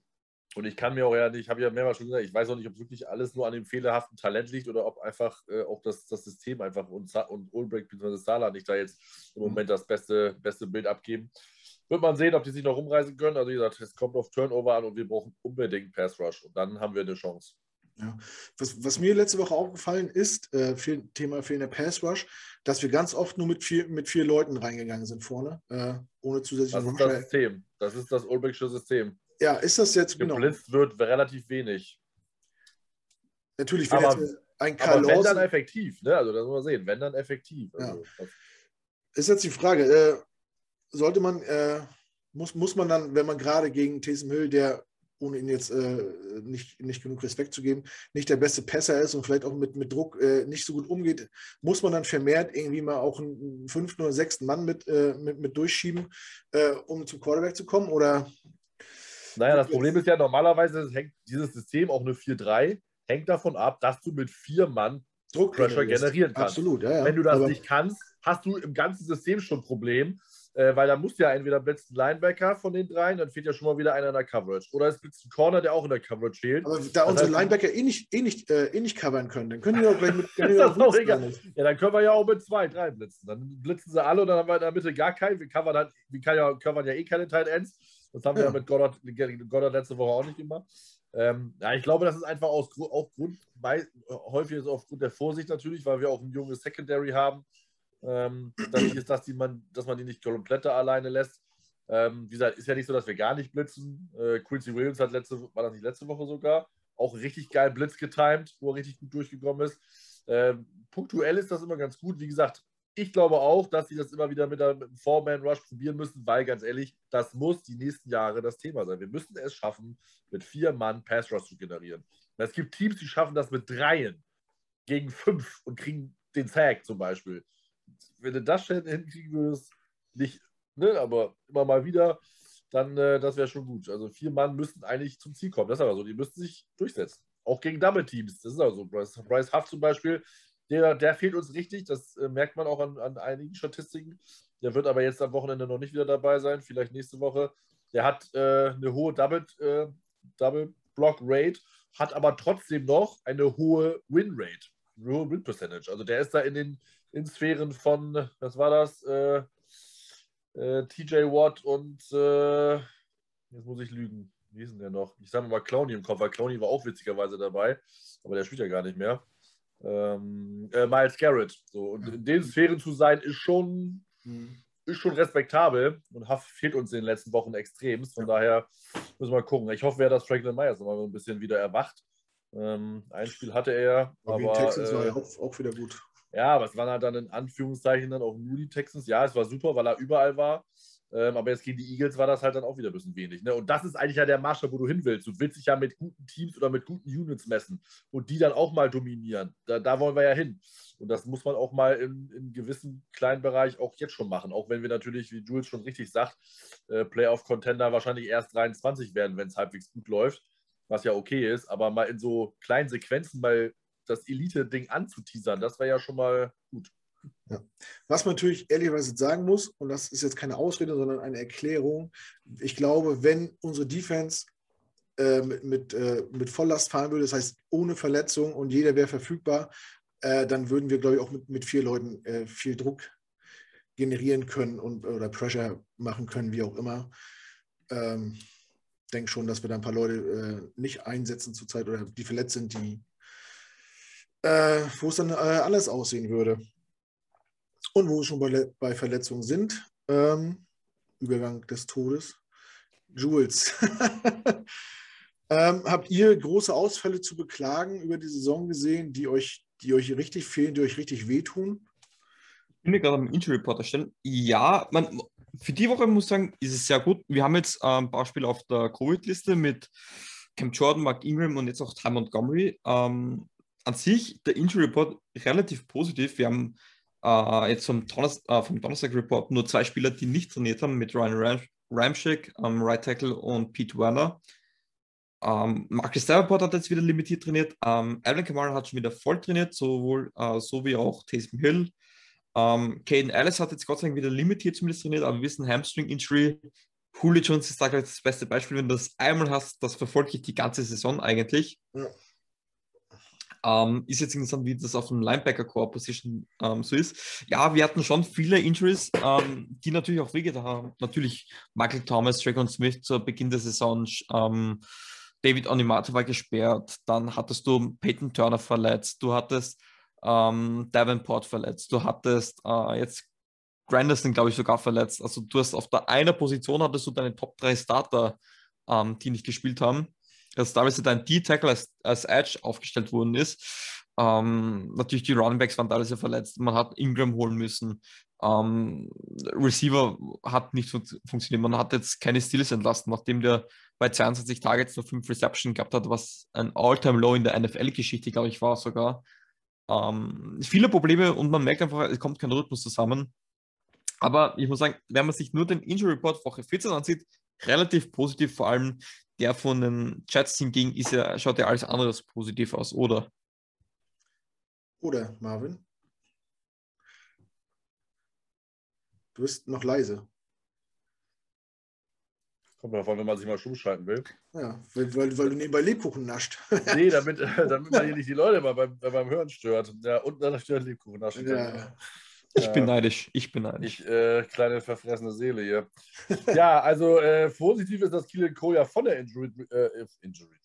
und ich kann mir auch ja nicht, ich habe ja mehrmals schon gesagt, ich weiß auch nicht, ob wirklich alles nur an dem fehlerhaften Talent liegt oder ob einfach äh, auch das, das System einfach und, und Ulbrich bzw. Salah nicht da jetzt im Moment das beste, beste Bild abgeben. Wird man sehen, ob die sich noch rumreisen können. Also wie gesagt, es kommt auf Turnover an und wir brauchen unbedingt Pass Rush und dann haben wir eine Chance. Ja. Was, was, mir letzte Woche aufgefallen ist, äh, für, Thema fehlender Pass Rush, dass wir ganz oft nur mit vier, mit vier Leuten reingegangen sind vorne, äh, ohne zusätzlichen Das ist das System. Das ist das Ulbrichsche System. Ja, ist das jetzt genau? Geblitzt wird relativ wenig. Natürlich, wenn aber, jetzt ein Karl aber wenn dann effektiv, ne? Also das muss man sehen, wenn dann effektiv. Also, ja. Ist jetzt die Frage, äh, sollte man, äh, muss, muss man dann, wenn man gerade gegen Taysom Hill, der ohne ihn jetzt äh, nicht, nicht genug Respekt zu geben, nicht der beste Pässer ist und vielleicht auch mit, mit Druck äh, nicht so gut umgeht, muss man dann vermehrt irgendwie mal auch einen fünften oder sechsten Mann mit, äh, mit, mit durchschieben, äh, um zum Quarterback zu kommen? Oder naja, das Problem ist ja, normalerweise hängt dieses System, auch eine 4-3, hängt davon ab, dass du mit vier Mann Druckpressure generieren kannst. Absolut, ja, ja. Wenn du das Aber nicht kannst, hast du im ganzen System schon ein Problem, äh, weil da muss ja entweder blitzt ein Linebacker von den dreien, dann fehlt ja schon mal wieder einer in der Coverage. Oder es blitzt ein Corner, der auch in der Coverage fehlt. Aber da unsere heißt, Linebacker eh nicht, eh, nicht, äh, eh nicht covern können, dann können die auch gleich mit. ist das auch egal. Ja, dann können wir ja auch mit zwei, drei blitzen. Dann blitzen sie alle und dann haben wir in der Mitte gar keinen. Wir covern, dann, wir ja, covern ja eh keine Tight Ends. Das haben wir ja mit Goddard, Goddard letzte Woche auch nicht gemacht. Ähm, ja, ich glaube, das ist einfach aus, aufgrund, bei, häufig ist aufgrund der Vorsicht natürlich, weil wir auch ein junges Secondary haben. Ähm, dass, ist, dass, die man, dass man die nicht komplett alleine lässt. Ähm, wie gesagt, ist ja nicht so, dass wir gar nicht blitzen. Äh, Quincy Williams hat letzte, war das nicht letzte Woche sogar, auch richtig geil Blitz getimed, wo er richtig gut durchgekommen ist. Äh, punktuell ist das immer ganz gut. Wie gesagt, ich glaube auch, dass sie das immer wieder mit einem Four-Man-Rush probieren müssen, weil ganz ehrlich, das muss die nächsten Jahre das Thema sein. Wir müssen es schaffen, mit vier Mann Pass-Rush zu generieren. Es gibt Teams, die schaffen das mit dreien gegen fünf und kriegen den Tag zum Beispiel. Wenn du das hinkriegen würdest, nicht, ne, aber immer mal wieder, dann äh, das wäre schon gut. Also vier Mann müssten eigentlich zum Ziel kommen. Das ist aber so. Die müssten sich durchsetzen. Auch gegen Double-Teams. Das ist also Bryce, Bryce Huff zum Beispiel, der, der fehlt uns richtig. Das äh, merkt man auch an, an einigen Statistiken. Der wird aber jetzt am Wochenende noch nicht wieder dabei sein, vielleicht nächste Woche. Der hat äh, eine hohe Double, äh, Double Block Rate, hat aber trotzdem noch eine hohe Win Rate, eine hohe Win Percentage. Also der ist da in den in Sphären von, was war das? Äh, äh TJ Watt und äh, jetzt muss ich lügen. Wie ist denn der noch? Ich sage mal Clowny im Kopf, weil Clowny war auch witzigerweise dabei, aber der spielt ja gar nicht mehr. Ähm, äh, Miles Garrett. So. Und in den Sphären zu sein, ist schon, mhm. ist schon respektabel. Und Huff fehlt uns in den letzten Wochen extrem. Von daher müssen wir mal gucken. Ich hoffe, dass Franklin Myers nochmal ein bisschen wieder erwacht. Ähm, ein Spiel hatte er. Aber, aber Texans äh, war ja auch, auch wieder gut. Ja, aber es waren halt dann in Anführungszeichen dann auch nur die Texans. Ja, es war super, weil er überall war. Ähm, aber jetzt gegen die Eagles war das halt dann auch wieder ein bisschen wenig. Ne? Und das ist eigentlich ja der Maßstab, wo du hin willst. Du willst dich ja mit guten Teams oder mit guten Units messen und die dann auch mal dominieren. Da, da wollen wir ja hin. Und das muss man auch mal in, in gewissen kleinen Bereich auch jetzt schon machen. Auch wenn wir natürlich, wie Jules schon richtig sagt, äh, Playoff-Contender wahrscheinlich erst 23 werden, wenn es halbwegs gut läuft, was ja okay ist. Aber mal in so kleinen Sequenzen mal das Elite-Ding anzuteasern, das wäre ja schon mal gut. Ja. Was man natürlich ehrlicherweise sagen muss, und das ist jetzt keine Ausrede, sondern eine Erklärung, ich glaube, wenn unsere Defense äh, mit, mit, äh, mit Volllast fahren würde, das heißt ohne Verletzung und jeder wäre verfügbar, äh, dann würden wir, glaube ich, auch mit, mit vier Leuten äh, viel Druck generieren können und, oder Pressure machen können, wie auch immer. Ähm, denke schon, dass wir da ein paar Leute äh, nicht einsetzen zurzeit oder die verletzt sind, die äh, wo es dann äh, alles aussehen würde. Und wo wir schon bei, bei Verletzungen sind, ähm, Übergang des Todes. Jules, ähm, habt ihr große Ausfälle zu beklagen über die Saison gesehen, die euch, die euch richtig fehlen, die euch richtig wehtun? Ich bin mir gerade am Injury Report erstellen. Ja, man, für die Woche muss ich sagen, ist es sehr gut. Wir haben jetzt ähm, ein paar Spiele auf der Covid-Liste mit Cam Jordan, Mark Ingram und jetzt auch Ty Montgomery. Ähm, an sich der Injury Report relativ positiv. Wir haben Uh, jetzt vom, Donnerstag, uh, vom Donnerstag Report nur zwei Spieler, die nicht trainiert haben, mit Ryan Ram Ramschick, ähm, Right Tackle und Pete Werner. Ähm, Marcus Davenport hat jetzt wieder limitiert trainiert. Um, Alvin Kamara hat schon wieder voll trainiert, sowohl uh, so wie auch Taysom Hill. Um, Caden Ellis hat jetzt Gott sei Dank wieder limitiert zumindest trainiert, aber wir wissen, Hamstring-Injury. Julio Jones ist da gleich das beste Beispiel. Wenn du das einmal hast, das verfolgt dich die ganze Saison eigentlich. Ja. Ähm, ist jetzt interessant, wie das auf dem Linebacker-Core-Position ähm, so ist. Ja, wir hatten schon viele Injuries, ähm, die natürlich auch wehgetan haben. Natürlich Michael Thomas, Dragon Smith zu Beginn der Saison, ähm, David Onimato war gesperrt, dann hattest du Peyton Turner verletzt, du hattest ähm, Davenport verletzt, du hattest äh, jetzt Granderson, glaube ich, sogar verletzt. Also du hast auf der einer Position hattest du deine Top 3 Starter, ähm, die nicht gespielt haben dass teilweise dein D-Tackle als, als Edge aufgestellt worden ist. Ähm, natürlich die Runningbacks waren teilweise verletzt. Man hat Ingram holen müssen. Ähm, Receiver hat nicht funktioniert. Man hat jetzt keine Steals entlassen, nachdem der bei 22 Targets nur 5 Reception gehabt hat, was ein All-Time-Low in der NFL-Geschichte, glaube ich, war sogar. Ähm, viele Probleme und man merkt einfach, es kommt kein Rhythmus zusammen. Aber ich muss sagen, wenn man sich nur den Injury Report Woche 14 ansieht, relativ positiv, vor allem der von den Chats hingegen ist ja, schaut ja alles andere positiv aus, oder? Oder, Marvin? Du bist noch leise. Kommt davon, wenn man sich mal stumm schalten will. Ja, weil, weil, weil du nebenbei Lebkuchen nascht. nee, damit, damit man hier nicht die Leute mal beim, beim Hören stört. Ja, und dann stört Lebkuchen naschen. Ja. Ich bin neidisch. Ich bin neidisch. Ich, äh, kleine verfressene Seele hier. ja, also äh, positiv ist, dass Cole ja von der Injury, äh, Injury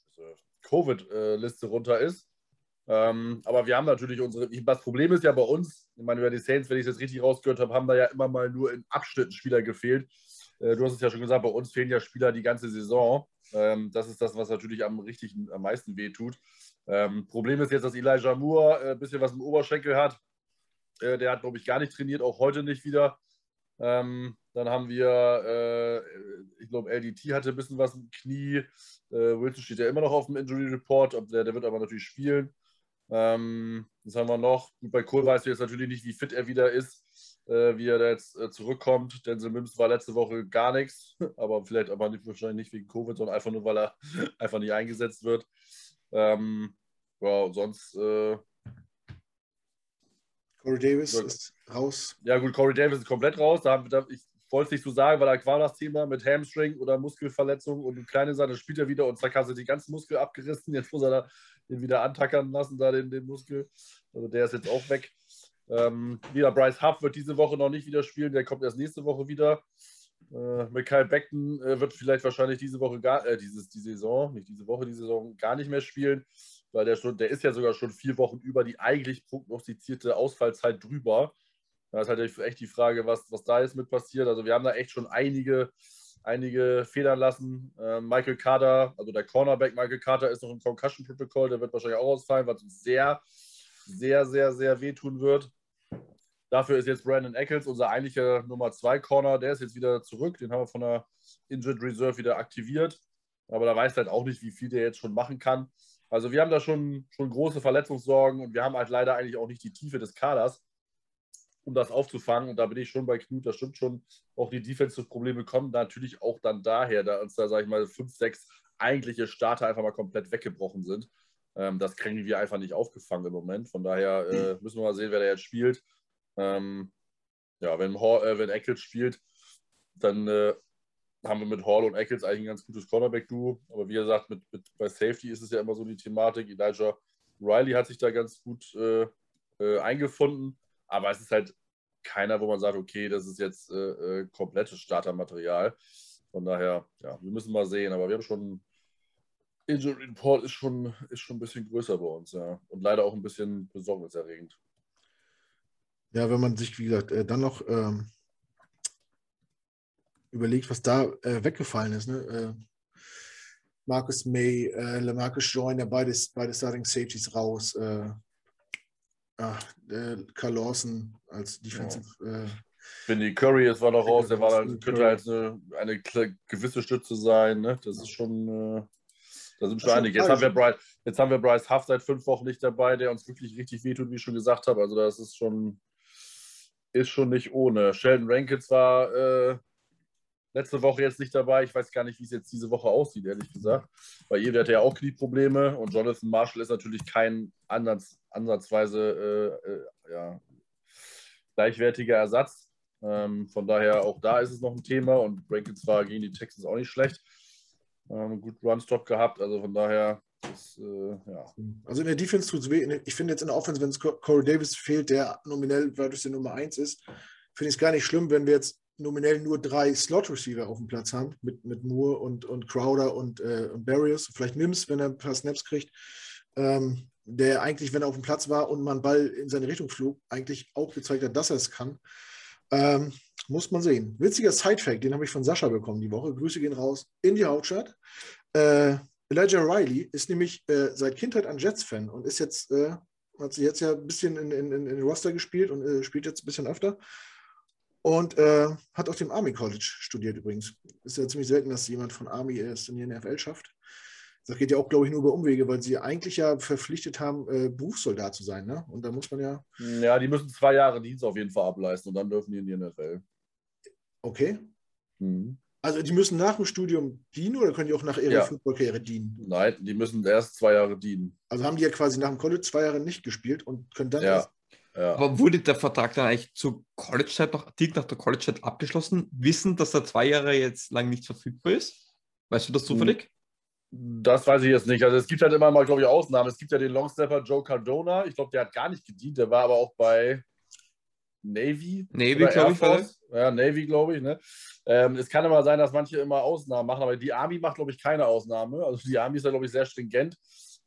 Covid-Liste runter ist. Ähm, aber wir haben natürlich unsere. Das Problem ist ja bei uns, ich meine, über die Saints, wenn ich das richtig rausgehört habe, haben da ja immer mal nur in Abschnitten Spieler gefehlt. Äh, du hast es ja schon gesagt, bei uns fehlen ja Spieler die ganze Saison. Ähm, das ist das, was natürlich am richtigen, am meisten wehtut. Ähm, Problem ist jetzt, dass Elijah Moore ein äh, bisschen was im Oberschenkel hat. Äh, der hat, glaube ich, gar nicht trainiert, auch heute nicht wieder. Ähm, dann haben wir, äh, ich glaube, LDT hatte ein bisschen was im Knie. Äh, Wilson steht ja immer noch auf dem Injury Report. Der, der wird aber natürlich spielen. Ähm, was haben wir noch? Gut, bei Kohl weißt du jetzt natürlich nicht, wie fit er wieder ist, äh, wie er da jetzt äh, zurückkommt. Denzel Mims war letzte Woche gar nichts, aber vielleicht aber nicht, wahrscheinlich nicht wegen Covid, sondern einfach nur, weil er einfach nicht eingesetzt wird. Ähm, ja, sonst. Corey Davis ist raus. Ja, gut, Corey Davis ist komplett raus. Da, da, ich wollte es nicht so sagen, weil da war das Thema mit Hamstring oder Muskelverletzung und eine kleine Sache spielt er wieder und zack, hast du die ganzen Muskel abgerissen. Jetzt muss er da den wieder antackern lassen, da den, den Muskel. Also der ist jetzt auch weg. Ähm, wieder Bryce Huff wird diese Woche noch nicht wieder spielen, der kommt erst nächste Woche wieder. Äh, Mikhail Beckton äh, wird vielleicht wahrscheinlich diese Woche gar, äh, dieses, die Saison, nicht diese Woche, die Saison gar nicht mehr spielen, weil der schon, der ist ja sogar schon vier Wochen über die eigentlich prognostizierte Ausfallzeit drüber. Da ist halt echt die Frage, was, was da jetzt mit passiert. Also wir haben da echt schon einige, einige Federn lassen. Äh, Michael Carter, also der Cornerback Michael Carter ist noch im Concussion Protocol, der wird wahrscheinlich auch ausfallen, was uns sehr, sehr, sehr, sehr wehtun wird. Dafür ist jetzt Brandon Eccles, unser eigentlicher Nummer 2 Corner, der ist jetzt wieder zurück. Den haben wir von der Injured Reserve wieder aktiviert. Aber da weiß halt auch nicht, wie viel der jetzt schon machen kann. Also wir haben da schon, schon große Verletzungssorgen und wir haben halt leider eigentlich auch nicht die Tiefe des Kaders, um das aufzufangen. Und da bin ich schon bei Knut, das stimmt schon. Auch die Defensive-Probleme kommen natürlich auch dann daher, da uns da, sage ich mal, fünf, sechs eigentliche Starter einfach mal komplett weggebrochen sind. Ähm, das kriegen wir einfach nicht aufgefangen im Moment. Von daher äh, müssen wir mal sehen, wer da jetzt spielt. Ähm, ja, wenn, Hall, äh, wenn Eccles spielt, dann äh, haben wir mit Hall und Eccles eigentlich ein ganz gutes Cornerback-Duo. Aber wie gesagt, mit, mit, bei Safety ist es ja immer so die Thematik. Elijah Riley hat sich da ganz gut äh, äh eingefunden. Aber es ist halt keiner, wo man sagt, okay, das ist jetzt äh, äh, komplettes Startermaterial. Von daher, ja, wir müssen mal sehen. Aber wir haben schon, Injury Report ist schon, ist schon ein bisschen größer bei uns, ja. Und leider auch ein bisschen besorgniserregend. Ja, wenn man sich, wie gesagt, äh, dann noch ähm, überlegt, was da äh, weggefallen ist. Ne? Äh, Marcus May, äh, Lamarcus Joyner, beides, beide Starting Safeties raus. Äh, ah, Carl Lawson als Defensive. Ja. Äh, Curry ist war noch raus, der war dann, könnte halt eine, eine, gewisse Stütze sein. Ne? Das ist schon. Äh, da sind schon einige. Jetzt haben, wir Bryce, jetzt haben wir Bryce Huff seit fünf Wochen nicht dabei, der uns wirklich richtig wehtut, wie ich schon gesagt habe. Also das ist schon, ist schon nicht ohne. Sheldon Rankins war äh, letzte Woche jetzt nicht dabei. Ich weiß gar nicht, wie es jetzt diese Woche aussieht, ehrlich gesagt. Weil ihr hat ja auch Knieprobleme und Jonathan Marshall ist natürlich kein Ansatz, ansatzweise äh, äh, ja, gleichwertiger Ersatz. Ähm, von daher auch da ist es noch ein Thema und Rankins war gegen die Texans auch nicht schlecht. Ähm, gut Runstop gehabt, also von daher das, äh, ja. Also in der Defense tut es weh. Ich finde jetzt in der Offense, wenn es Corey Davis fehlt, der nominell das die Nummer 1 ist, finde ich es gar nicht schlimm, wenn wir jetzt nominell nur drei Slot-Receiver auf dem Platz haben, mit, mit Moore und, und Crowder und, äh, und Barrios. Vielleicht Mims, wenn er ein paar Snaps kriegt. Ähm, der eigentlich, wenn er auf dem Platz war und man Ball in seine Richtung flog, eigentlich auch gezeigt hat, dass er es kann. Ähm, muss man sehen. Witziger Side-Fact, den habe ich von Sascha bekommen die Woche. Grüße gehen raus in die Hauptstadt. Äh, Elijah Riley ist nämlich äh, seit Kindheit ein Jets-Fan und ist jetzt, äh, hat sich jetzt ja ein bisschen in, in, in Roster gespielt und äh, spielt jetzt ein bisschen öfter. Und äh, hat auf dem Army College studiert übrigens. Ist ja ziemlich selten, dass jemand von Army es in die NFL schafft. Das geht ja auch, glaube ich, nur über Umwege, weil sie eigentlich ja verpflichtet haben, äh, Berufssoldat zu sein. Ne? Und da muss man ja. Ja, die müssen zwei Jahre Dienst auf jeden Fall ableisten und dann dürfen die in die NFL. Okay. Mhm. Also die müssen nach dem Studium dienen oder können die auch nach ihrer ja. Footballkarriere dienen? Nein, die müssen erst zwei Jahre dienen. Also haben die ja quasi nach dem College zwei Jahre nicht gespielt und können dann ja. erst. Ja. Aber wurde der Vertrag dann eigentlich zur College-Zeit noch, direkt nach der College-Zeit abgeschlossen, wissen, dass er zwei Jahre jetzt lang nicht verfügbar ist? Weißt du das zufällig? Das weiß ich jetzt nicht. Also es gibt halt immer mal, glaube ich, Ausnahmen. Es gibt ja den Longstepper Joe Cardona. Ich glaube, der hat gar nicht gedient. Der war aber auch bei Navy. Navy, glaube ich, war Ja, Navy, glaube ich. Ne? Ähm, es kann immer sein, dass manche immer Ausnahmen machen, aber die Army macht, glaube ich, keine Ausnahme. Also die Army ist ja, glaube ich, sehr stringent.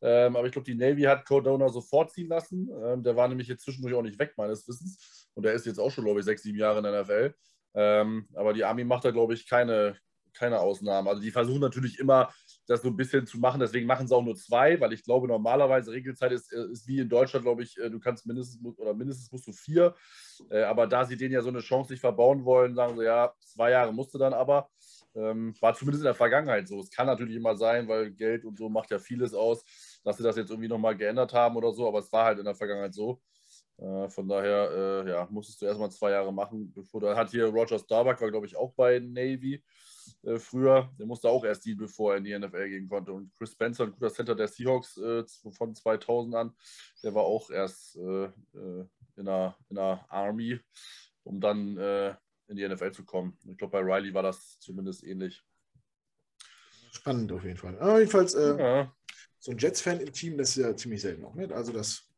Ähm, aber ich glaube, die Navy hat Cordona sofort ziehen lassen. Ähm, der war nämlich jetzt zwischendurch auch nicht weg, meines Wissens. Und der ist jetzt auch schon, glaube ich, sechs, sieben Jahre in der NFL. Ähm, aber die Army macht da, glaube ich, keine, keine Ausnahmen. Also die versuchen natürlich immer, das so ein bisschen zu machen. Deswegen machen sie auch nur zwei, weil ich glaube, normalerweise Regelzeit ist, äh, ist wie in Deutschland, glaube ich, äh, du kannst mindestens oder mindestens musst du vier. Äh, aber da sie denen ja so eine Chance nicht verbauen wollen, sagen sie, ja, zwei Jahre musst du dann aber. Ähm, war zumindest in der Vergangenheit so. Es kann natürlich immer sein, weil Geld und so macht ja vieles aus, dass sie das jetzt irgendwie nochmal geändert haben oder so, aber es war halt in der Vergangenheit so. Äh, von daher, äh, ja, musstest du erstmal zwei Jahre machen, bevor da hat hier Roger Starbuck, war glaube ich auch bei Navy äh, früher. Der musste auch erst dienen, bevor er in die NFL gehen konnte. Und Chris Spencer, ein guter Center der Seahawks äh, von 2000 an, der war auch erst äh, äh, in, der, in der Army, um dann in die NFL zu kommen. Ich glaube, bei Riley war das zumindest ähnlich. Spannend auf jeden Fall. Aber jedenfalls, ja. So ein Jets-Fan im Team, das ist ja ziemlich selten auch, nicht? Also das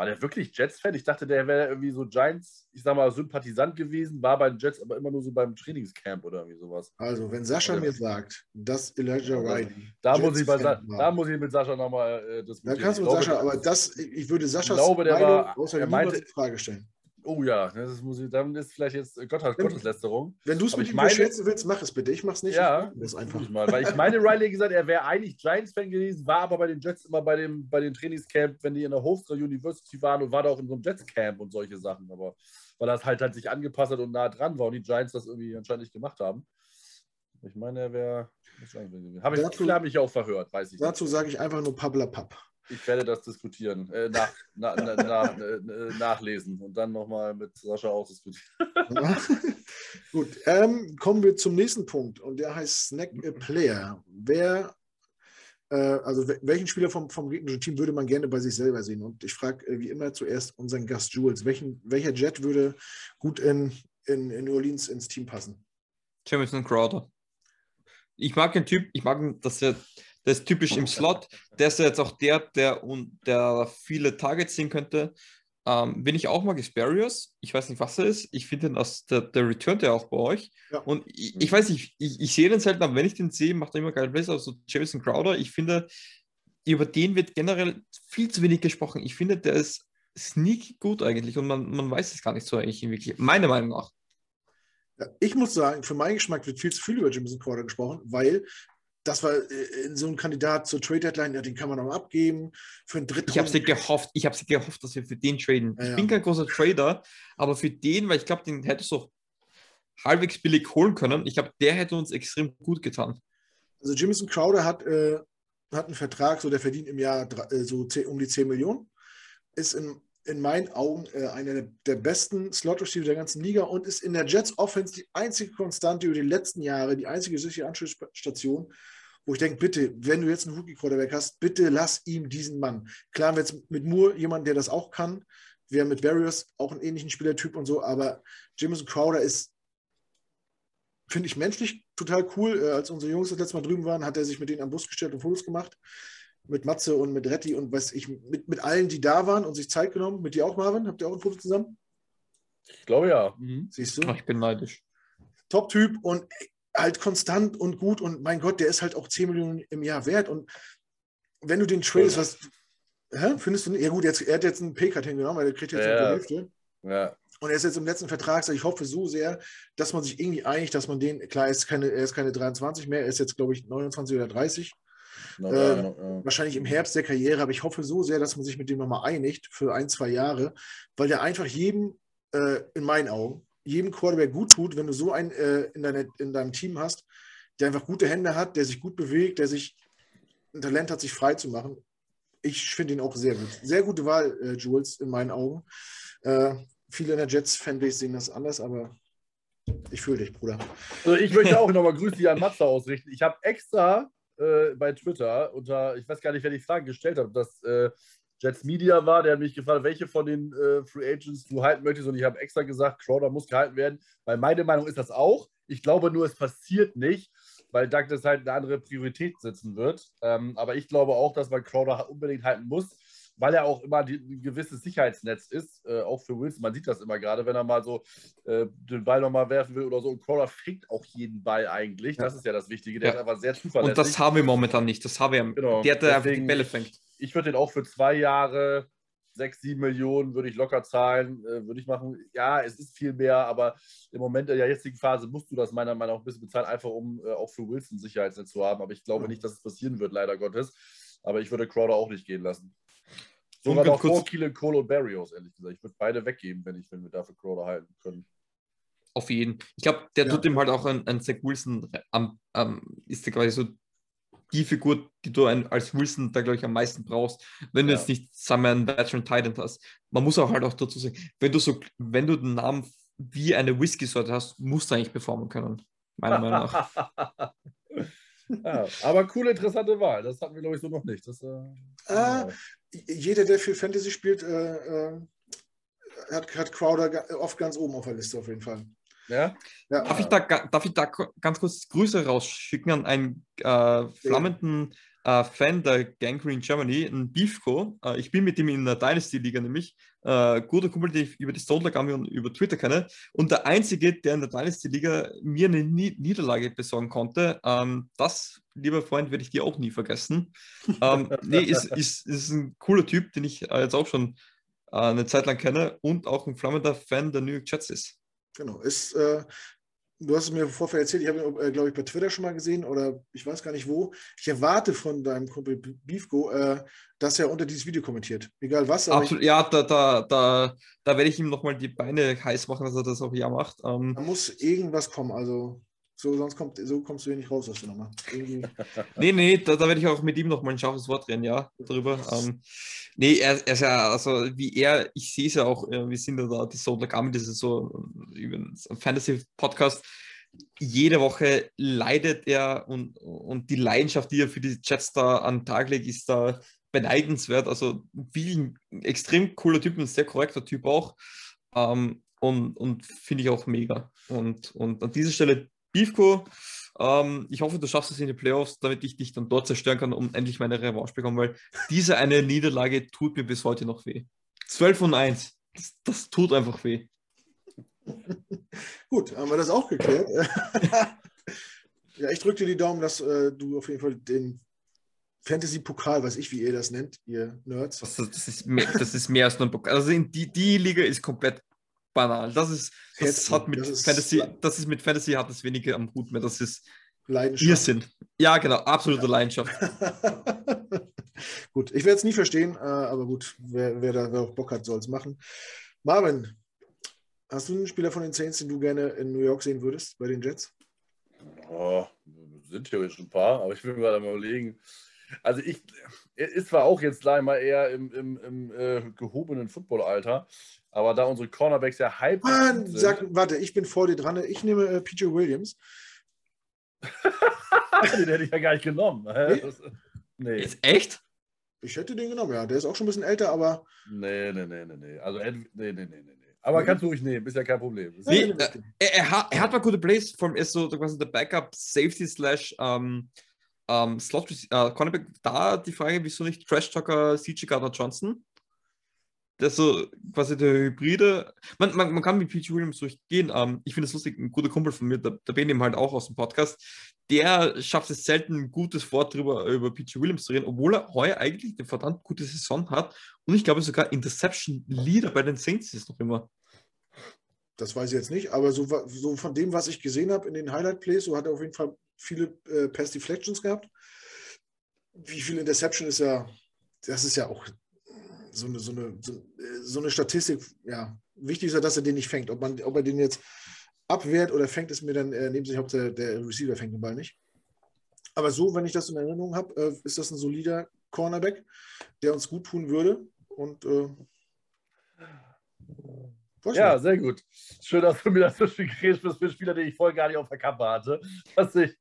war der wirklich Jets-Fan? Ich dachte, der wäre irgendwie so Giants, ich sag mal, Sympathisant gewesen, war bei den Jets aber immer nur so beim Trainingscamp oder irgendwie sowas. Also, wenn Sascha mir sagt, dass Elijah Riley. Da, muss ich, bei Sa da muss ich mit Sascha nochmal äh, diskutieren. Da kannst du mit Sascha, aber das, ich würde Saschas glaube, der Meinung war, er meinte, in Frage stellen. Oh ja, das muss ich, dann ist vielleicht jetzt Gott, Gotteslästerung. Wenn du es mit ihm meine, willst, mach es bitte. Ich mach's nicht. Ja, das einfach. Mal, weil ich meine, Riley gesagt, er wäre eigentlich Giants-Fan gewesen, war aber bei den Jets immer bei dem, bei den Trainingscamp, wenn die in der Hofstra University waren und war da auch in so einem Jets-Camp und solche Sachen. Aber weil das halt, halt sich angepasst hat und nah dran war und die Giants das irgendwie anscheinend nicht gemacht haben. Ich meine, er wäre. Habe ich, dazu, hab ich auch verhört, weiß ich. Dazu sage ich einfach nur Pabla Papp. Ich werde das diskutieren, äh, nach, na, na, na, äh, nachlesen und dann nochmal mit Sascha ausdiskutieren. Gut, ähm, kommen wir zum nächsten Punkt und der heißt Snack a Player. Wer, äh, also welchen Spieler vom, vom gegnerischen Team würde man gerne bei sich selber sehen? Und ich frage äh, wie immer zuerst unseren Gast Jules, welchen, welcher Jet würde gut in, in, in New Orleans ins Team passen? Jamison Crowder. Ich mag den Typ, ich mag, dass er der ist typisch im Slot. Der ist ja jetzt auch der, der, der viele Targets sehen könnte. Ähm, wenn ich auch mag, ist Barrios. Ich weiß nicht, was er ist. Ich finde, der, der returnt ja auch bei euch. Ja. Und ich, ich, weiß nicht, ich, ich sehe den selten, aber wenn ich den sehe, macht er immer geil Plays. Also Jameson Crowder, ich finde, über den wird generell viel zu wenig gesprochen. Ich finde, der ist sneaky gut eigentlich und man, man weiß es gar nicht so eigentlich wirklich, meiner Meinung nach. Ja, ich muss sagen, für meinen Geschmack wird viel zu viel über Jameson Crowder gesprochen, weil das war äh, in so ein Kandidat zur Trade Deadline, ja, den kann man noch abgeben für einen dritten. Ich habe sie gehofft, ich habe sie gehofft, dass wir für den traden. Ja, ich bin kein großer Trader, aber für den, weil ich glaube, den hättest du auch halbwegs billig holen können. Ich glaube, der hätte uns extrem gut getan. Also Jimison Crowder hat, äh, hat einen Vertrag, so der verdient im Jahr äh, so 10, um die 10 Millionen. Ist in in meinen Augen äh, einer der besten Slot-Receiver der ganzen Liga und ist in der Jets Offense die einzige Konstante über die letzten Jahre, die einzige sichere Anschlussstation, wo ich denke, bitte, wenn du jetzt einen Rookie-Quarterback hast, bitte lass ihm diesen Mann. Klar, haben wir jetzt mit Moore jemanden, der das auch kann. Wir haben mit Various auch einen ähnlichen Spielertyp und so, aber Jameson Crowder ist, finde ich menschlich total cool. Äh, als unsere Jungs das letzte Mal drüben waren, hat er sich mit denen am Bus gestellt und Fotos gemacht mit Matze und mit Retti und weiß ich, mit, mit allen, die da waren und sich Zeit genommen. Mit dir auch, Marvin? Habt ihr auch ein Foto zusammen? Ich glaube ja. Mhm. Siehst du? Ach, ich bin neidisch. Top-Typ und halt konstant und gut und mein Gott, der ist halt auch 10 Millionen im Jahr wert. Und wenn du den tradest, was hä? findest du, ja gut, jetzt, er hat jetzt einen Paycard hingenommen, weil er kriegt jetzt ja. die Hälfte. Ja. Und er ist jetzt im letzten Vertrag, ich hoffe so sehr, dass man sich irgendwie einigt, dass man den, klar, er ist keine, er ist keine 23 mehr, er ist jetzt, glaube ich, 29 oder 30. Genau, äh, genau, ja. Wahrscheinlich im Herbst der Karriere, aber ich hoffe so sehr, dass man sich mit dem nochmal einigt für ein, zwei Jahre, weil der einfach jedem, äh, in meinen Augen, jedem Quarterback gut tut, wenn du so einen äh, in, deine, in deinem Team hast, der einfach gute Hände hat, der sich gut bewegt, der sich ein Talent hat, sich frei zu machen. Ich finde ihn auch sehr gut. Sehr gute Wahl, äh, Jules, in meinen Augen. Äh, viele in der Jets-Fanbase sehen das anders, aber ich fühle dich, Bruder. Also ich möchte auch nochmal Grüße an Matze ausrichten. Ich habe extra äh, bei Twitter unter, ich weiß gar nicht, wer die Frage gestellt hat, ob das äh, Jets Media war, der hat mich gefragt, welche von den äh, Free Agents du halten möchtest. Und ich habe extra gesagt, Crowder muss gehalten werden, weil meine Meinung ist das auch. Ich glaube nur, es passiert nicht, weil Douglas halt eine andere Priorität setzen wird. Ähm, aber ich glaube auch, dass man Crowder unbedingt halten muss weil er auch immer die, ein gewisses Sicherheitsnetz ist, äh, auch für Wilson. Man sieht das immer gerade, wenn er mal so äh, den Ball nochmal werfen will oder so. Und Crawler fängt auch jeden Ball eigentlich. Das ist ja das Wichtige. Der ja. ist einfach sehr zuverlässig. Und das haben wir momentan nicht. Das haben wir. Genau. Der, der Deswegen, die Bälle fängt. Ich würde den auch für zwei Jahre 6, 7 Millionen würde ich locker zahlen, äh, würde ich machen. Ja, es ist viel mehr, aber im Moment in der jetzigen Phase musst du das meiner Meinung nach ein bisschen bezahlen, einfach um äh, auch für Wilson Sicherheitsnetz zu haben. Aber ich glaube nicht, dass es passieren wird, leider Gottes. Aber ich würde Crowder auch nicht gehen lassen. Sogar noch vor Kiele, Cole und Barrios, ehrlich gesagt. Ich würde beide weggeben, wenn, ich, wenn wir dafür Crowder halten können. Auf jeden. Ich glaube, der ja. tut ihm halt auch ein, ein Zach Wilson, ähm, ähm, ist der quasi so die Figur, die du ein, als Wilson da, glaube ich, am meisten brauchst, wenn du ja. jetzt nicht, sagen wir, einen Veteran Titan hast. Man muss auch halt auch dazu sagen, wenn du so, wenn du den Namen wie eine Whisky-Sorte hast, musst du eigentlich performen können. Meiner Meinung nach. ja, aber coole, interessante Wahl. Das hatten wir, glaube ich, so noch nicht. Das, äh, äh, jeder, der viel Fantasy spielt, äh, äh, hat, hat Crowder oft ganz oben auf der Liste auf jeden Fall. Ja? ja. Darf, ich da, darf ich da ganz kurz Grüße rausschicken an einen äh, flammenden äh, Fan der Gangrene Germany, ein Beefco. Äh, ich bin mit ihm in der Dynasty-Liga nämlich. Äh, guter Kumpel, den ich über die Stone Army und über Twitter kenne. Und der Einzige, der in der Dynasty-Liga mir eine Ni Niederlage besorgen konnte, ähm, das, lieber Freund, werde ich dir auch nie vergessen. ähm, nee, ist, ist, ist ein cooler Typ, den ich äh, jetzt auch schon äh, eine Zeit lang kenne und auch ein flammender Fan der New York Jets ist. Genau. Ist, äh, du hast es mir vorher erzählt, ich habe ihn, äh, glaube ich, bei Twitter schon mal gesehen oder ich weiß gar nicht wo. Ich erwarte von deinem Kumpel Beefgo, äh, dass er unter dieses Video kommentiert. Egal was. Absolut, ja, da, da, da, da werde ich ihm nochmal die Beine heiß machen, dass er das auch ja macht. Ähm, da muss irgendwas kommen. Also so, sonst kommt, so kommst du hier nicht raus aus der Nummer. nee, nee, da, da werde ich auch mit ihm noch mal ein scharfes Wort reden, ja, darüber. Ähm, nee, er, er, ist ja, also wie er, ich sehe es ja auch, äh, wir sind ja da, die Solar Gamme, das ist so ein Fantasy-Podcast. Jede Woche leidet er und, und die Leidenschaft, die er für die Jets da an den Tag legt, ist da beneidenswert. Also ein extrem cooler Typ, ein sehr korrekter Typ auch. Ähm, und, und finde ich auch mega. Und, und an dieser Stelle Beefco, ähm, ich hoffe, du schaffst es in die Playoffs, damit ich dich dann dort zerstören kann und endlich meine Revanche bekomme, weil diese eine Niederlage tut mir bis heute noch weh. 12 und 1, das, das tut einfach weh. Gut, haben wir das auch geklärt. ja, ich drücke dir die Daumen, dass äh, du auf jeden Fall den Fantasy-Pokal, weiß ich, wie ihr das nennt, ihr Nerds. Das, das, ist, mehr, das ist mehr als nur ein Pokal. Also die, die Liga ist komplett banal. Das ist, das hat mit das Fantasy, ist, das ist mit Fantasy hat es weniger am Hut mehr. Das ist Leidenschaft. sind. Ja, genau, absolute ja. Leidenschaft. gut, ich werde es nie verstehen, äh, aber gut, wer, wer da wer auch Bock hat, soll es machen. Marvin, hast du einen Spieler von den Saints, den du gerne in New York sehen würdest bei den Jets? Oh, sind theoretisch ein paar, aber ich will mir gerade mal überlegen. Also ich ist zwar auch jetzt gleich mal eher im, im, im äh, gehobenen Footballalter, aber da unsere Cornerbacks ja halb. Mann, sag, warte, ich bin vor dir dran. Ich nehme äh, PJ Williams. den hätte ich ja gar nicht genommen. Nee? Das, nee. Ist echt? Ich hätte den genommen, ja. Der ist auch schon ein bisschen älter, aber. Nee, nee, nee, nee, nee. Also, nee, nee, nee, nee. Aber kannst du ruhig nehmen, ist ja kein Problem. Nee, äh, er, er, hat, er hat mal gute Plays, allem ist so quasi der Backup Safety slash ähm, ähm, Slot äh, Cornerback. Da die Frage, wieso nicht Trash Talker CG Gardner Johnson? ist so quasi der Hybride. Man, man, man kann mit P.G. Williams durchgehen. Ähm, ich finde es lustig, ein guter Kumpel von mir, der, der Ben eben halt auch aus dem Podcast, der schafft es selten, ein gutes Wort drüber über P.G. Williams zu reden, obwohl er heuer eigentlich eine verdammt gute Saison hat. Und ich glaube sogar Interception Leader bei den Saints ist noch immer. Das weiß ich jetzt nicht, aber so, so von dem, was ich gesehen habe in den Highlight Plays, so hat er auf jeden Fall viele äh, Pass Deflections gehabt. Wie viel Interception ist ja, das ist ja auch so eine, so eine, so eine Statistik, ja, wichtig ist ja, dass er den nicht fängt. Ob, man, ob er den jetzt abwehrt oder fängt, ist mir dann äh, neben sich, ob der, der Receiver fängt den Ball nicht. Aber so, wenn ich das in Erinnerung habe, äh, ist das ein solider Cornerback, der uns gut tun würde. Und äh, ja, sehr gut. Schön, dass du mir das so schön kriegst für einen Spieler, den ich vorher gar nicht auf der Kappe hatte. Das ich,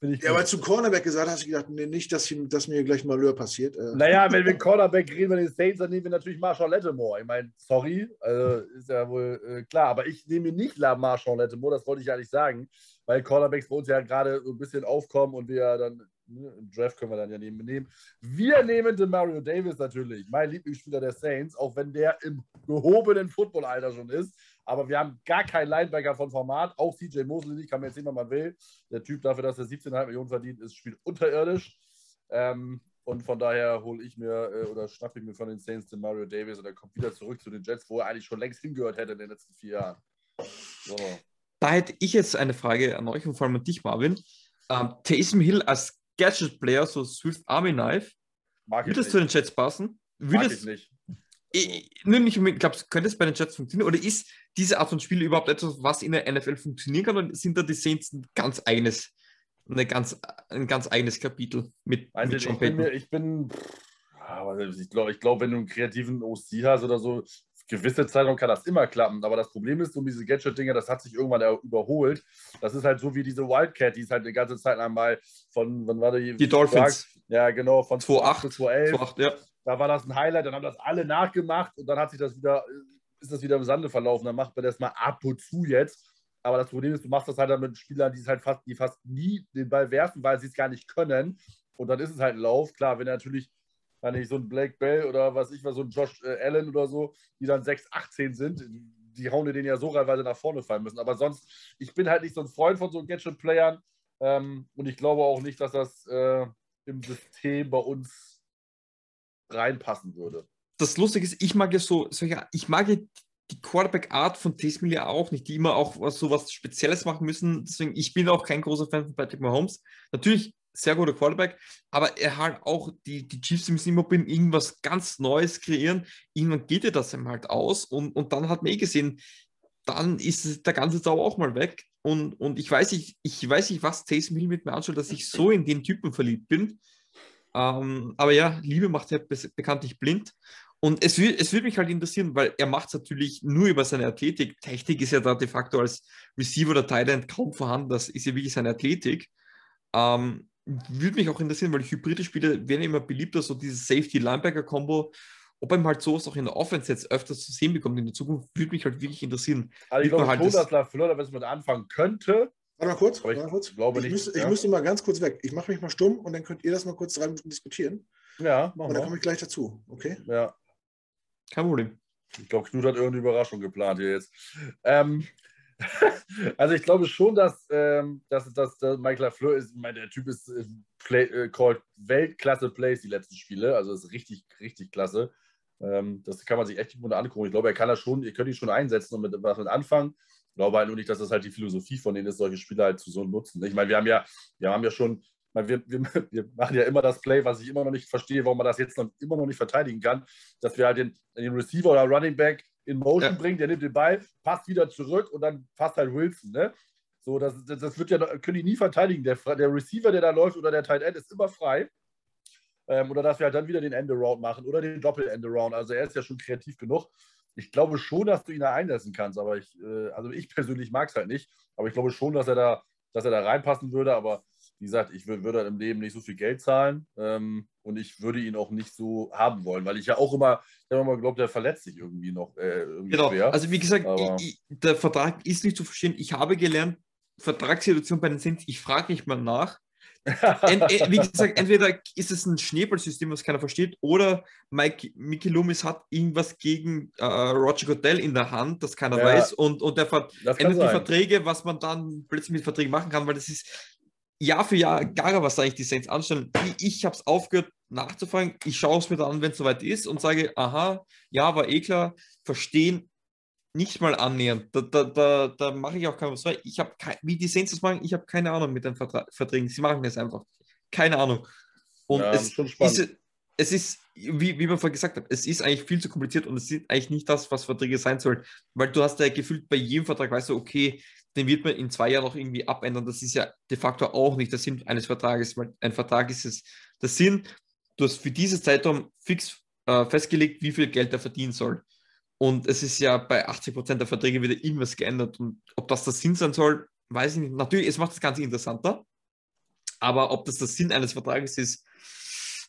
ich ja, aber zu Cornerback gesagt hast du gedacht, nee, nicht, dass, ich, dass mir gleich Malheur passiert. Äh. Naja, wenn wir Cornerback reden, bei den Saints, dann nehmen wir natürlich Marshall Lattimore. Ich meine, sorry, also ist ja wohl äh, klar, aber ich nehme nicht La Marshall Lattimore, das wollte ich ja nicht sagen, weil Cornerbacks bei uns ja gerade so ein bisschen aufkommen und wir dann Ne, Im Draft können wir dann ja nehmen. Wir nehmen den Mario Davis natürlich, mein Lieblingsspieler der Saints, auch wenn der im gehobenen Footballalter schon ist. Aber wir haben gar keinen Linebacker von Format. Auch CJ Mosley nicht, kann man jetzt sehen, was man will. Der Typ dafür, dass er 17,5 Millionen verdient, ist, spielt unterirdisch. Ähm, Und von daher hole ich mir äh, oder schnappe ich mir von den Saints den Mario Davis und er kommt wieder zurück zu den Jets, wo er eigentlich schon längst hingehört hätte in den letzten vier Jahren. So. Da hätte ich jetzt eine Frage an euch und vor allem an dich, Marvin. Ähm, Taysom Hill als Gadget-Player, so Swift Army Knife, Mag würde es zu den Jets passen? Mag Würde ich nicht. ich, nur nicht unbedingt, glaubst du, könnte es bei den Jets funktionieren? Oder ist diese Art von Spiel überhaupt etwas, was in der NFL funktionieren kann? Oder sind da die Saints ein ganz eigenes, eine ganz, ein ganz eigenes Kapitel mit, Weiß mit ich, bin, ich bin, ich glaube, ich glaub, wenn du einen kreativen OC hast oder so, gewisse Zeitraum kann das immer klappen. Aber das Problem ist, um diese Gadget-Dinger, das hat sich irgendwann überholt. Das ist halt so wie diese Wildcat, die ist halt eine ganze Zeit lang mal von, wann war die? Die Dolphins. Ja, genau, von 2-8, 2008 bis 2011. 2-8, ja. Da war das ein Highlight, dann haben das alle nachgemacht und dann hat sich das wieder, ist das wieder im Sande verlaufen. Dann macht man das mal ab und zu jetzt. Aber das Problem ist, du machst das halt dann mit Spielern, die halt fast, die fast nie den Ball werfen, weil sie es gar nicht können. Und dann ist es halt ein Lauf. Klar, wenn er natürlich, wenn ich so ein Blake Bell oder was ich was, so ein Josh äh, Allen oder so, die dann 6, 18 sind, die hauen den ja so rein, nach vorne fallen müssen. Aber sonst, ich bin halt nicht so ein Freund von so Gadget-Playern. Ähm, und ich glaube auch nicht, dass das äh, im System bei uns reinpassen würde. das Lustige ist, ich mag ja so, solche, ich mag ja die Quarterback-Art von Taysom ja auch nicht, die immer auch so was Spezielles machen müssen. Deswegen, ich bin auch kein großer Fan von Patrick Mahomes. Natürlich sehr guter Quarterback, aber er halt auch, die, die Chiefs müssen immer irgendwas ganz Neues kreieren. Irgendwann geht er das ihm halt aus und, und dann hat man eh gesehen, dann ist der ganze Zauber auch mal weg. Und, und ich weiß nicht, ich weiß nicht, was Taysom Hill mit mir anschaut, dass ich so in den Typen verliebt bin. Ähm, aber ja, Liebe macht ja bekanntlich blind. Und es, es würde mich halt interessieren, weil er macht es natürlich nur über seine Athletik. Technik ist ja da de facto als Receiver oder Thailand kaum vorhanden. Das ist ja wirklich seine Athletik. Ähm, würde mich auch interessieren, weil hybride Spiele werden immer beliebter, so dieses Safety-Linebacker-Kombo. Ob er halt sowas auch in der Offense jetzt öfters zu sehen bekommt in der Zukunft, würde mich halt wirklich interessieren. Also ich man glaube halt schon, das- dass LaFleur damit anfangen könnte. Warte mal kurz. Ich warte mal kurz. glaube ich, nicht, müsste, ich ja. müsste mal ganz kurz weg. Ich mache mich mal stumm und dann könnt ihr das mal kurz drei Minuten diskutieren. Ja, Und machen dann komme wir. ich gleich dazu. Okay? Ja, Kein Problem. ich glaube, Knut hat irgendeine Überraschung geplant hier jetzt. Ähm, also ich glaube schon, dass, ähm, dass, dass, dass Mike LaFleur ist, ich meine, der Typ ist äh, play, äh, called Weltklasse Plays die letzten Spiele, also ist richtig, richtig klasse. Ähm, das kann man sich echt gut angucken. Ich glaube, er kann das schon, ihr könnt ihn schon einsetzen und mit was mit anfangen. Ich glaube halt nur nicht, dass das halt die Philosophie von denen ist, solche Spiele halt zu so nutzen. Ich meine, wir haben ja, wir haben ja schon, meine, wir, wir, wir machen ja immer das Play, was ich immer noch nicht verstehe, warum man das jetzt noch, immer noch nicht verteidigen kann, dass wir halt den, den Receiver oder Running Back in Motion Ja. bringen, der nimmt den Ball, passt wieder zurück und dann passt halt Wilson. Ne? So, das, das, das wird ja, können die nie verteidigen. Der, der Receiver, der da läuft oder der Tight End ist immer frei. Ähm, oder dass wir halt dann wieder den Endaround machen oder den Doppel-Endaround. Also er ist ja schon kreativ genug. Ich glaube schon, dass du ihn da einsetzen kannst, aber ich, äh, also ich persönlich mag es halt nicht. Aber ich glaube schon, dass er da, dass er da reinpassen würde. Aber wie gesagt, ich wür- würde im Leben nicht so viel Geld zahlen ähm, und ich würde ihn auch nicht so haben wollen, weil ich ja auch immer, ich habe immer geglaubt, der verletzt sich irgendwie noch äh, irgendwie Genau. schwer. Also wie gesagt, ich, ich, der Vertrag ist nicht zu verstehen. Ich habe gelernt, Vertragssituation bei den Saints, ich frage nicht mal nach. Ent, äh, wie gesagt, entweder ist es ein Schneeballsystem, was keiner versteht, oder Mike, Mickey Loomis hat irgendwas gegen äh, Roger Goodell in der Hand, das keiner Ja. weiß, und, und kann ändert die. Verträge, was man dann plötzlich mit Verträgen machen kann, weil das ist Jahr für Jahr gar was eigentlich die Saints anstellen. Ich, ich habe es aufgehört nachzufragen, ich schaue es mir dann an, wenn es soweit ist und sage, aha, ja, war eh klar, verstehen, nicht mal annähernd. Da, da, da, da mache ich auch kein was. Ich habe wie die Saints das machen, ich habe keine Ahnung mit den Vertra Verträgen. Sie machen das einfach. Keine Ahnung. Und Ja, es, diese, es ist, wie, wie man vorhin gesagt hat, es ist eigentlich viel zu kompliziert und es ist eigentlich nicht das, was Verträge sein sollen. Weil du hast ja gefühlt bei jedem Vertrag, weißt du, okay, den wird man in zwei Jahren noch irgendwie abändern. Das ist ja de facto auch nicht der Sinn eines Vertrages, weil ein Vertrag ist es der Sinn. Du hast für dieses Zeitraum fix äh, festgelegt, wie viel Geld er verdienen soll. Und es ist ja bei 80 Prozent der Verträge wieder irgendwas geändert. Und ob das der Sinn sein soll, weiß ich nicht. Natürlich, es macht das Ganze interessanter. Aber ob das der Sinn eines Vertrages ist,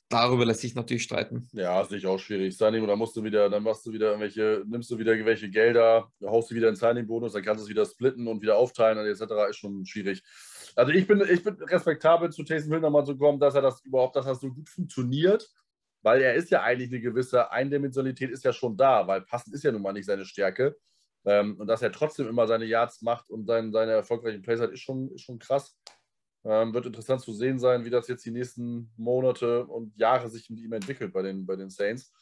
darüber lässt sich natürlich streiten. Ja, ist nicht auch schwierig. Signing, dann musst du wieder, dann machst du wieder irgendwelche, nimmst du wieder irgendwelche Gelder, haust du wieder einen Signing-Bonus, dann kannst du es wieder splitten und wieder aufteilen etc. ist schon schwierig. Also ich bin, ich bin respektabel zu Taysom Hill nochmal zu kommen, dass er das überhaupt, dass das so gut funktioniert, weil er ist ja eigentlich eine gewisse Eindimensionalität ist ja schon da, weil passen ist ja nun mal nicht seine Stärke. Ähm, und dass er trotzdem immer seine Yards macht und sein, seine erfolgreichen Plays hat, ist schon, ist schon krass. Ähm, wird interessant zu sehen sein, wie das jetzt die nächsten Monate und Jahre sich mit ihm entwickelt bei den, bei den Saints.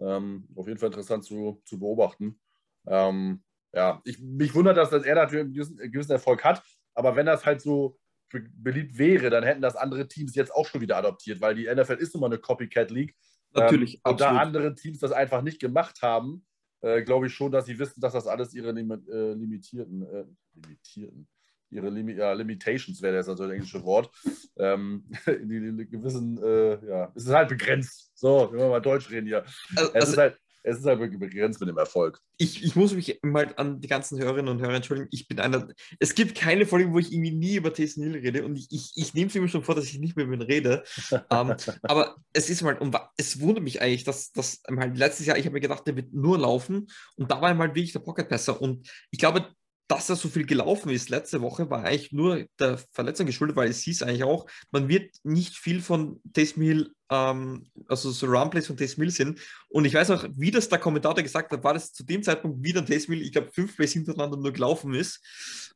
Ähm, auf jeden Fall interessant zu, zu beobachten. Ähm, ja, ich, mich wundert, dass, dass er natürlich einen gewissen, gewissen Erfolg hat, aber wenn das halt so be beliebt wäre, dann hätten das andere Teams jetzt auch schon wieder adoptiert, weil die NFL ist nun mal eine Copycat League. Natürlich, ähm, und da andere Teams das einfach nicht gemacht haben, äh, glaube ich schon, dass sie wissen, dass das alles ihre lim äh, limitierten, äh, limitierten, ihre Limi ja, Limitations wäre das also das englische Wort. Ähm, die, die, gewissen, äh, ja, es ist halt begrenzt. So, wenn wir mal Deutsch reden hier. Also, es ist halt, es ist halt wirklich begrenzt mit dem Erfolg. Ich, ich muss mich mal an die ganzen Hörerinnen und Hörer entschuldigen. Ich bin einer. Es gibt keine Folge, wo ich irgendwie nie über Taysom Hill rede und ich, ich, ich nehme es mir schon vor, dass ich nicht mehr mit ihm rede. um, ähm, aber es ist mal, und es wundert mich eigentlich, dass, dass halt letztes Jahr, ich habe mir gedacht, der wird nur laufen und da war mal wirklich der Pocket Passer und ich glaube, dass er so viel gelaufen ist letzte Woche, war eigentlich nur der Verletzung geschuldet, weil es hieß eigentlich auch, man wird nicht viel von Taysom Hill, ähm, also so Runplays von Taysom Hill sehen. Und ich weiß auch, wie das der Kommentator gesagt hat, war das zu dem Zeitpunkt wieder Taysom Hill, ich glaube, fünf Plays hintereinander nur gelaufen ist.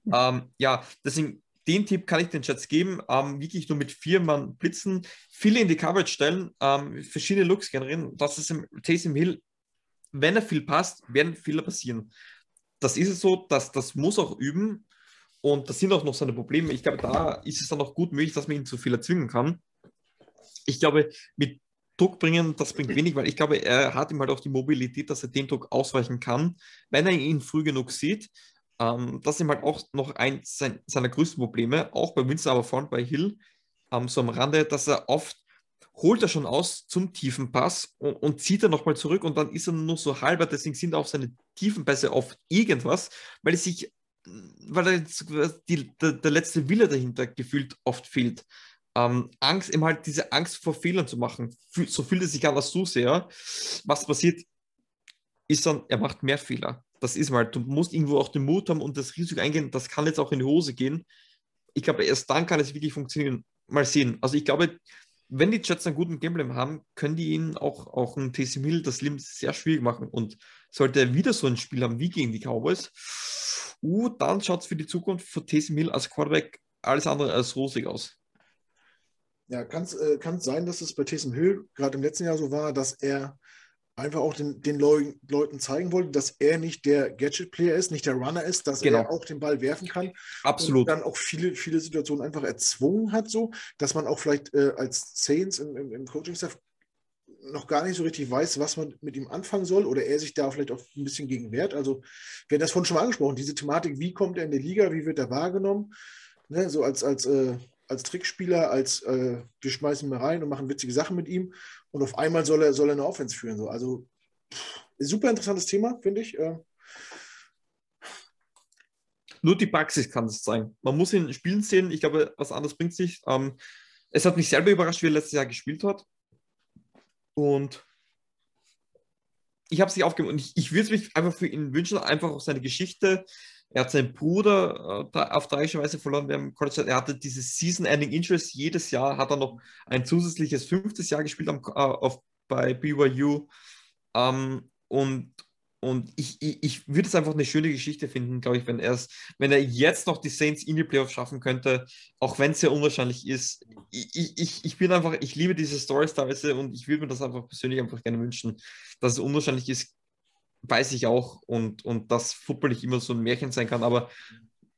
Mhm. Ähm, ja, deswegen, den Tipp kann ich den Chats geben. Ähm, wirklich nur mit vier Mann blitzen, viele in die Coverage stellen, ähm, verschiedene Looks generieren. Das ist im Taysom Hill, wenn er viel passt, werden viele passieren das ist es so, dass das muss auch üben und das sind auch noch seine Probleme. Ich glaube, da ist es dann auch gut möglich, dass man ihn zu viel erzwingen kann. Ich glaube, mit Druck bringen, das bringt wenig, weil ich glaube, er hat ihm halt auch die Mobilität, dass er dem Druck ausweichen kann, wenn er ihn früh genug sieht. Ähm, das ist ihm halt auch noch eins sein, seiner größten Probleme, auch bei Winston, aber vor allem bei Hill, ähm, so am Rande, dass er oft holt er schon aus zum tiefen Pass und, und zieht er nochmal zurück und dann ist er nur so halber, deswegen sind auch seine tiefen Pässe oft irgendwas, weil es sich, weil die, der, der, letzte Wille dahinter gefühlt oft fehlt. Ähm, Angst, eben halt diese Angst vor Fehlern zu machen. So fühlt es sich an als Zuseher. Was passiert, ist dann, er macht mehr Fehler. Das ist mal, du musst irgendwo auch den Mut haben und das Risiko eingehen, das kann jetzt auch in die Hose gehen. Ich glaube, erst dann kann es wirklich funktionieren. Mal sehen. Also ich glaube, wenn die Jets einen guten Gameplan haben, können die ihnen auch, auch ein Taysom Hill das Leben sehr schwierig machen. Und sollte er wieder so ein Spiel haben wie gegen die Cowboys, uh, dann schaut es für die Zukunft für Taysom Hill als Quarterback alles andere als rosig aus. Ja, kann es äh, sein, dass es bei Taysom Hill gerade im letzten Jahr so war, dass er einfach auch den, den Leu Leuten zeigen wollte, dass er nicht der Gadget-Player ist, nicht der Runner ist, dass genau. er auch den Ball werfen kann. Absolut. Und dann auch viele, viele Situationen einfach erzwungen hat, so, dass man auch vielleicht äh, als Saints im, im, im Coaching-Staff noch gar nicht so richtig weiß, was man mit ihm anfangen soll oder er sich da vielleicht auch ein bisschen gegen wehrt. Also, wir haben das vorhin schon mal angesprochen, diese Thematik, wie kommt er in die Liga, wie wird er wahrgenommen, ne, so als, als, äh, als Trickspieler, als äh, wir schmeißen ihn mal rein und machen witzige Sachen mit ihm und auf einmal soll er, soll er eine Offense führen. So. Also super interessantes Thema, finde ich. Äh. Nur die Praxis kann es sein. Man muss ihn spielen sehen. Ich glaube, was anderes bringt es nicht. Ähm, es hat mich selber überrascht, wie er letztes Jahr gespielt hat. Und ich habe es nicht aufgegeben. Und ich, ich würde mich einfach für ihn wünschen, einfach auch seine Geschichte. Er hat seinen Bruder äh, auf tragische Weise verloren während College. Er hatte dieses Season-Ending Interest. Jedes Jahr hat er noch ein zusätzliches fünftes Jahr gespielt am, äh, auf, bei BYU. Ähm, und und ich, ich, ich würde es einfach eine schöne Geschichte finden, glaube ich, wenn, wenn er jetzt noch die Saints in die Playoffs schaffen könnte, auch wenn es sehr unwahrscheinlich ist. Ich, ich, ich bin einfach, ich liebe diese Stories teilweise und ich würde mir das einfach persönlich einfach gerne wünschen, dass es unwahrscheinlich ist, weiß ich auch und, und dass Football nicht immer so ein Märchen sein kann, aber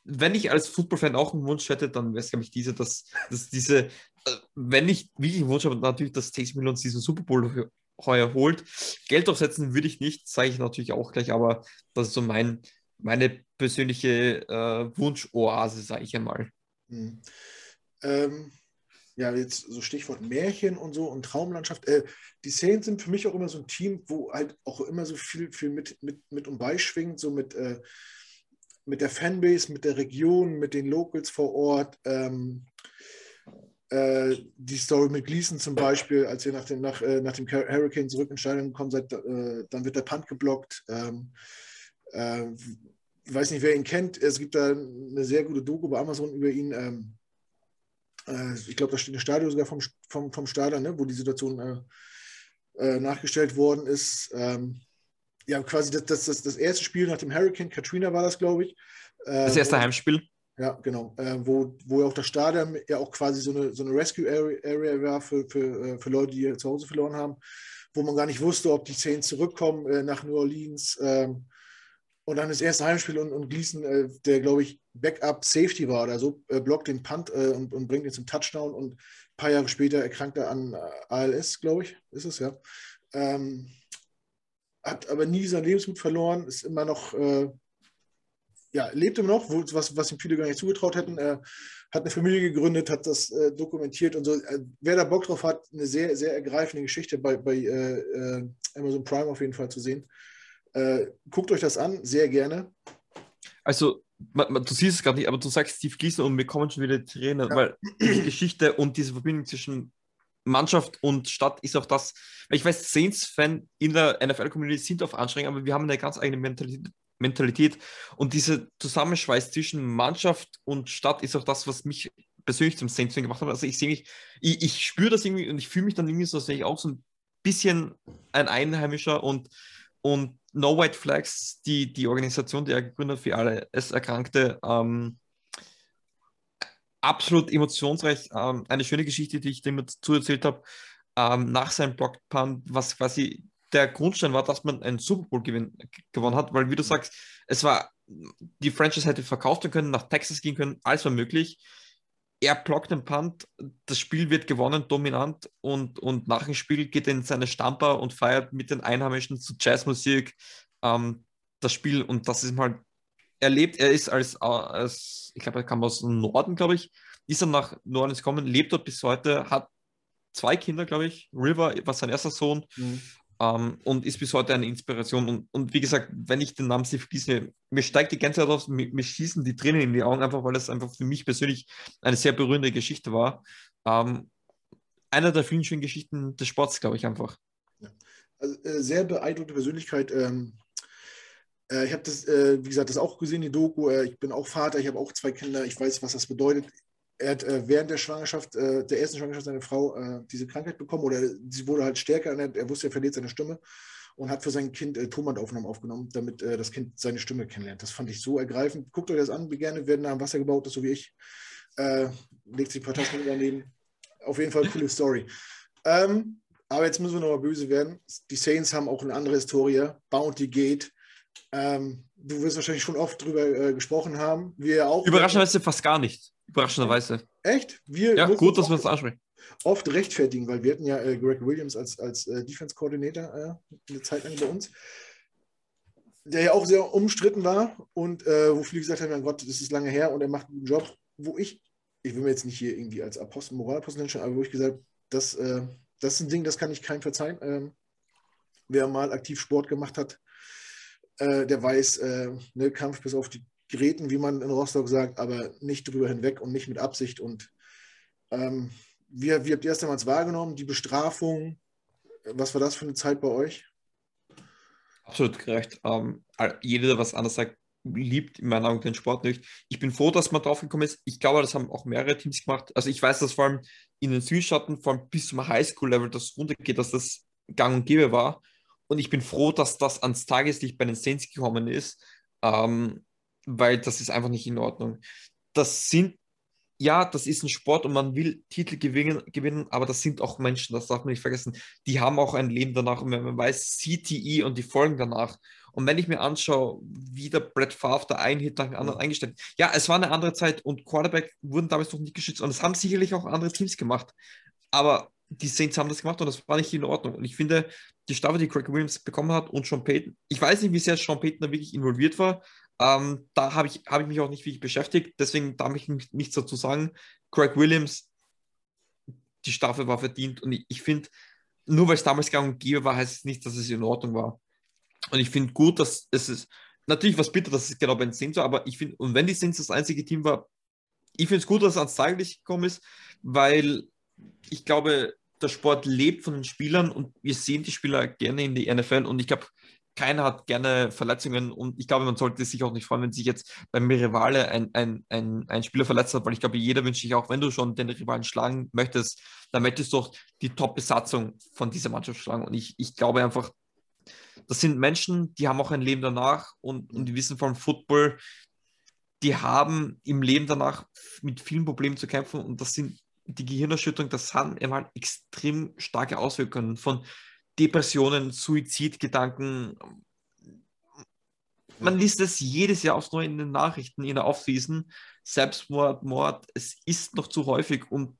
wenn ich als Football-Fan auch einen Wunsch hätte, dann wäre es, glaube ich, diese, dass, dass diese, äh, wenn ich wirklich einen Wunsch habe, natürlich, dass Taysom Hill uns diesen Super Bowl heuer holt. Geld aufsetzen würde ich nicht, sage ich natürlich auch gleich, aber das ist so mein, meine persönliche äh, Wunschoase, sage ich einmal. Hm. Ähm, ja, jetzt so Stichwort Märchen und so und Traumlandschaft. Äh, die Saints sind für mich auch immer so ein Team, wo halt auch immer so viel, viel mit, mit, mit und beischwingt, so mit, äh, mit der Fanbase, mit der Region, mit den Locals vor Ort. Ähm, äh, die Story mit Gleason zum Beispiel, als ihr nach dem, nach, äh, nach dem Hurricane zurück ins Stadion gekommen seid, äh, dann wird der Punt geblockt. Ähm, äh, ich weiß nicht, wer ihn kennt. Es gibt da eine sehr gute Doku bei Amazon über ihn. Ähm, äh, ich glaube, da steht eine Stadion sogar vom, vom, vom Stadion, ne, wo die Situation äh, äh, nachgestellt worden ist. Ähm, ja, quasi das, das, das, das, erste Spiel nach dem Hurricane, Katrina war das, glaube ich. das erste Heimspiel? Ja, genau. Äh, wo, wo auch das Stadion ja auch quasi so eine, so eine Rescue Area war für, für, äh, für Leute, die zu Hause verloren haben, wo man gar nicht wusste, ob die Saints zurückkommen äh, nach New Orleans. Ähm, und dann das erste Heimspiel und, und Gleason, äh, der glaube ich Backup Safety war oder so, äh, blockt den Punt äh, und, und bringt ihn zum Touchdown und ein paar Jahre später erkrankt er an ALS, glaube ich, ist es ja. Ähm, hat aber nie sein Lebensmut verloren, ist immer noch ja, lebt immer noch, wo, was, was ihm viele gar nicht zugetraut hätten. Hat eine Familie gegründet, hat das äh, dokumentiert und so. Äh, wer da Bock drauf hat, eine sehr, sehr ergreifende Geschichte bei, bei äh, äh Amazon Prime auf jeden Fall zu sehen. Äh, guckt euch das an, sehr gerne. Also, man, man, du siehst es gerade nicht, aber du sagst Steve Gleason und wir kommen schon wieder Tränen, ja. weil die Geschichte und diese Verbindung zwischen Mannschaft und Stadt ist auch das, ich weiß, Saints-Fan in der NFL-Community sind auf Anstrengungen, aber wir haben eine ganz eigene Mentalität, Mentalität. Und dieser Zusammenschweiß zwischen Mannschaft und Stadt ist auch das, was mich persönlich zum Saints gemacht hat. Also ich sehe mich, ich, ich spüre das irgendwie und ich fühle mich dann irgendwie so, als wäre ich auch so ein bisschen ein Einheimischer und, und No White Flags, die, die Organisation, die er gegründet hat für alle S-Erkrankte, ähm, absolut emotionsreich. Ähm, eine schöne Geschichte, die ich dem dazu erzählt habe, ähm, nach seinem Blockpunt, was quasi der Grundstein war, dass man einen Super Bowl gewinn, gewonnen hat, weil wie du sagst, es war, die Franchise hätte verkauft werden können, nach Texas gehen können, alles war möglich. Er blockt den Punt, das Spiel wird gewonnen, dominant und, und nach dem Spiel geht er in seine Stamper und feiert mit den Einheimischen zu Jazzmusik ähm, das Spiel und das ist mal erlebt. Er ist als, als ich glaube, er kam aus dem Norden, glaube ich, ist er nach Norden gekommen, lebt dort bis heute, hat zwei Kinder, glaube ich. River war sein erster Sohn. Mhm. Ähm, und ist bis heute eine Inspiration. Und, und wie gesagt, wenn ich den Namen Steve Gleason, mir steigt die ganze Zeit aus, mir, mir, schießen die Tränen in die Augen, einfach weil das einfach für mich persönlich eine sehr berührende Geschichte war. Ähm, einer der vielen schönen Geschichten des Sports, glaube ich, einfach. Ja. Also, äh, sehr beeindruckende Persönlichkeit. Ähm, äh, ich habe das, äh, wie gesagt, das auch gesehen, die Doku. Äh, ich bin auch Vater, ich habe auch zwei Kinder, ich weiß, was das bedeutet er hat äh, während der Schwangerschaft, äh, der ersten Schwangerschaft seiner Frau, äh, diese Krankheit bekommen oder sie wurde halt stärker. Er, er wusste, er verliert seine Stimme und hat für sein Kind äh, Tonbandaufnahmen aufgenommen, damit äh, das Kind seine Stimme kennenlernt. Das fand ich so ergreifend. Guckt euch das an, wie gerne werden da am Wasser gebaut ist, so wie ich. Äh, legt sich ein paar Taschen daneben. Auf jeden Fall coole Story. Ähm, aber jetzt müssen wir nochmal böse werden. Die Saints haben auch eine andere Historie. Bounty Gate. Ähm, du wirst wahrscheinlich schon oft drüber äh, gesprochen haben. Wir auch. Überraschenderweise fast gar nicht. Überraschenderweise. Echt? Wir ja, gut, dass wir es ansprechen. Oft rechtfertigen, weil wir hatten ja äh, Greg Williams als, als äh, Defense-Koordinator äh, eine Zeit lang bei uns, der ja auch sehr umstritten war und äh, wo viele gesagt haben: Mein Gott, das ist lange her und er macht einen guten Job. Wo ich, ich will mir jetzt nicht hier irgendwie als Apostel, Moralapostel hinstellen, aber wo ich gesagt das, äh, das ist ein Ding, das kann ich keinem verzeihen. Ähm, wer mal aktiv Sport gemacht hat, äh, der weiß, ne, Kampf bis auf die Geräten, wie man in Rostock sagt, aber nicht drüber hinweg und nicht mit Absicht. Und ähm, wie, wie habt ihr das damals wahrgenommen? Die Bestrafung, was war das für eine Zeit bei euch? Absolut gerecht. Ähm, jeder, der was anderes sagt, liebt in meinen Augen den Sport nicht. Ich bin froh, dass man drauf gekommen ist. Ich glaube, das haben auch mehrere Teams gemacht. Also ich weiß, dass vor allem in den Südstaaten, vor allem bis zum Highschool-Level, das runtergeht, dass das gang und gäbe war. Und ich bin froh, dass das ans Tageslicht bei den Saints gekommen ist. Ähm, weil das ist einfach nicht in Ordnung. Das sind, ja, das ist ein Sport und man will Titel gewinnen, gewinnen, aber das sind auch Menschen, das darf man nicht vergessen. Die haben auch ein Leben danach und wenn man weiß, CTE und die Folgen danach. Und wenn ich mir anschaue, wie der Brett Favre da ein Hit nach dem anderen eingestellt ja, es war eine andere Zeit und Quarterback wurden damals noch nicht geschützt und es haben sicherlich auch andere Teams gemacht. Aber die Saints haben das gemacht und das war nicht in Ordnung. Und ich finde, die Staffel, die Craig Williams bekommen hat und Sean Payton, ich weiß nicht, wie sehr Sean Payton da wirklich involviert war, ähm, da habe ich, hab ich mich auch nicht wirklich beschäftigt, deswegen darf ich nichts dazu sagen. Craig Williams, die Staffel war verdient und ich, ich finde, nur weil es damals gang und gäbe war, heißt es nicht, dass es in Ordnung war. Und ich finde gut, dass es ist, natürlich was bitter, dass es genau bei den Saints war, aber ich finde, und wenn die Saints das einzige Team war, ich finde es gut, dass es ans Tageslicht gekommen ist, weil ich glaube, der Sport lebt von den Spielern und wir sehen die Spieler gerne in die NFL und ich glaube, keiner hat gerne Verletzungen und ich glaube, man sollte sich auch nicht freuen, wenn sich jetzt beim Rivale ein, ein, ein, ein Spieler verletzt hat, weil ich glaube, jeder wünscht sich auch, wenn du schon den Rivalen schlagen möchtest, dann möchtest du auch die Top-Besatzung von dieser Mannschaft schlagen. Und ich, ich glaube einfach, das sind Menschen, die haben auch ein Leben danach und, und die wissen vom Football, die haben im Leben danach mit vielen Problemen zu kämpfen und das sind die Gehirnerschütterung, das haben immer extrem starke Auswirkungen von Depressionen, Suizidgedanken. Man liest es jedes Jahr aufs Neue in den Nachrichten, in der Offseason. Selbstmord, Mord, es ist noch zu häufig und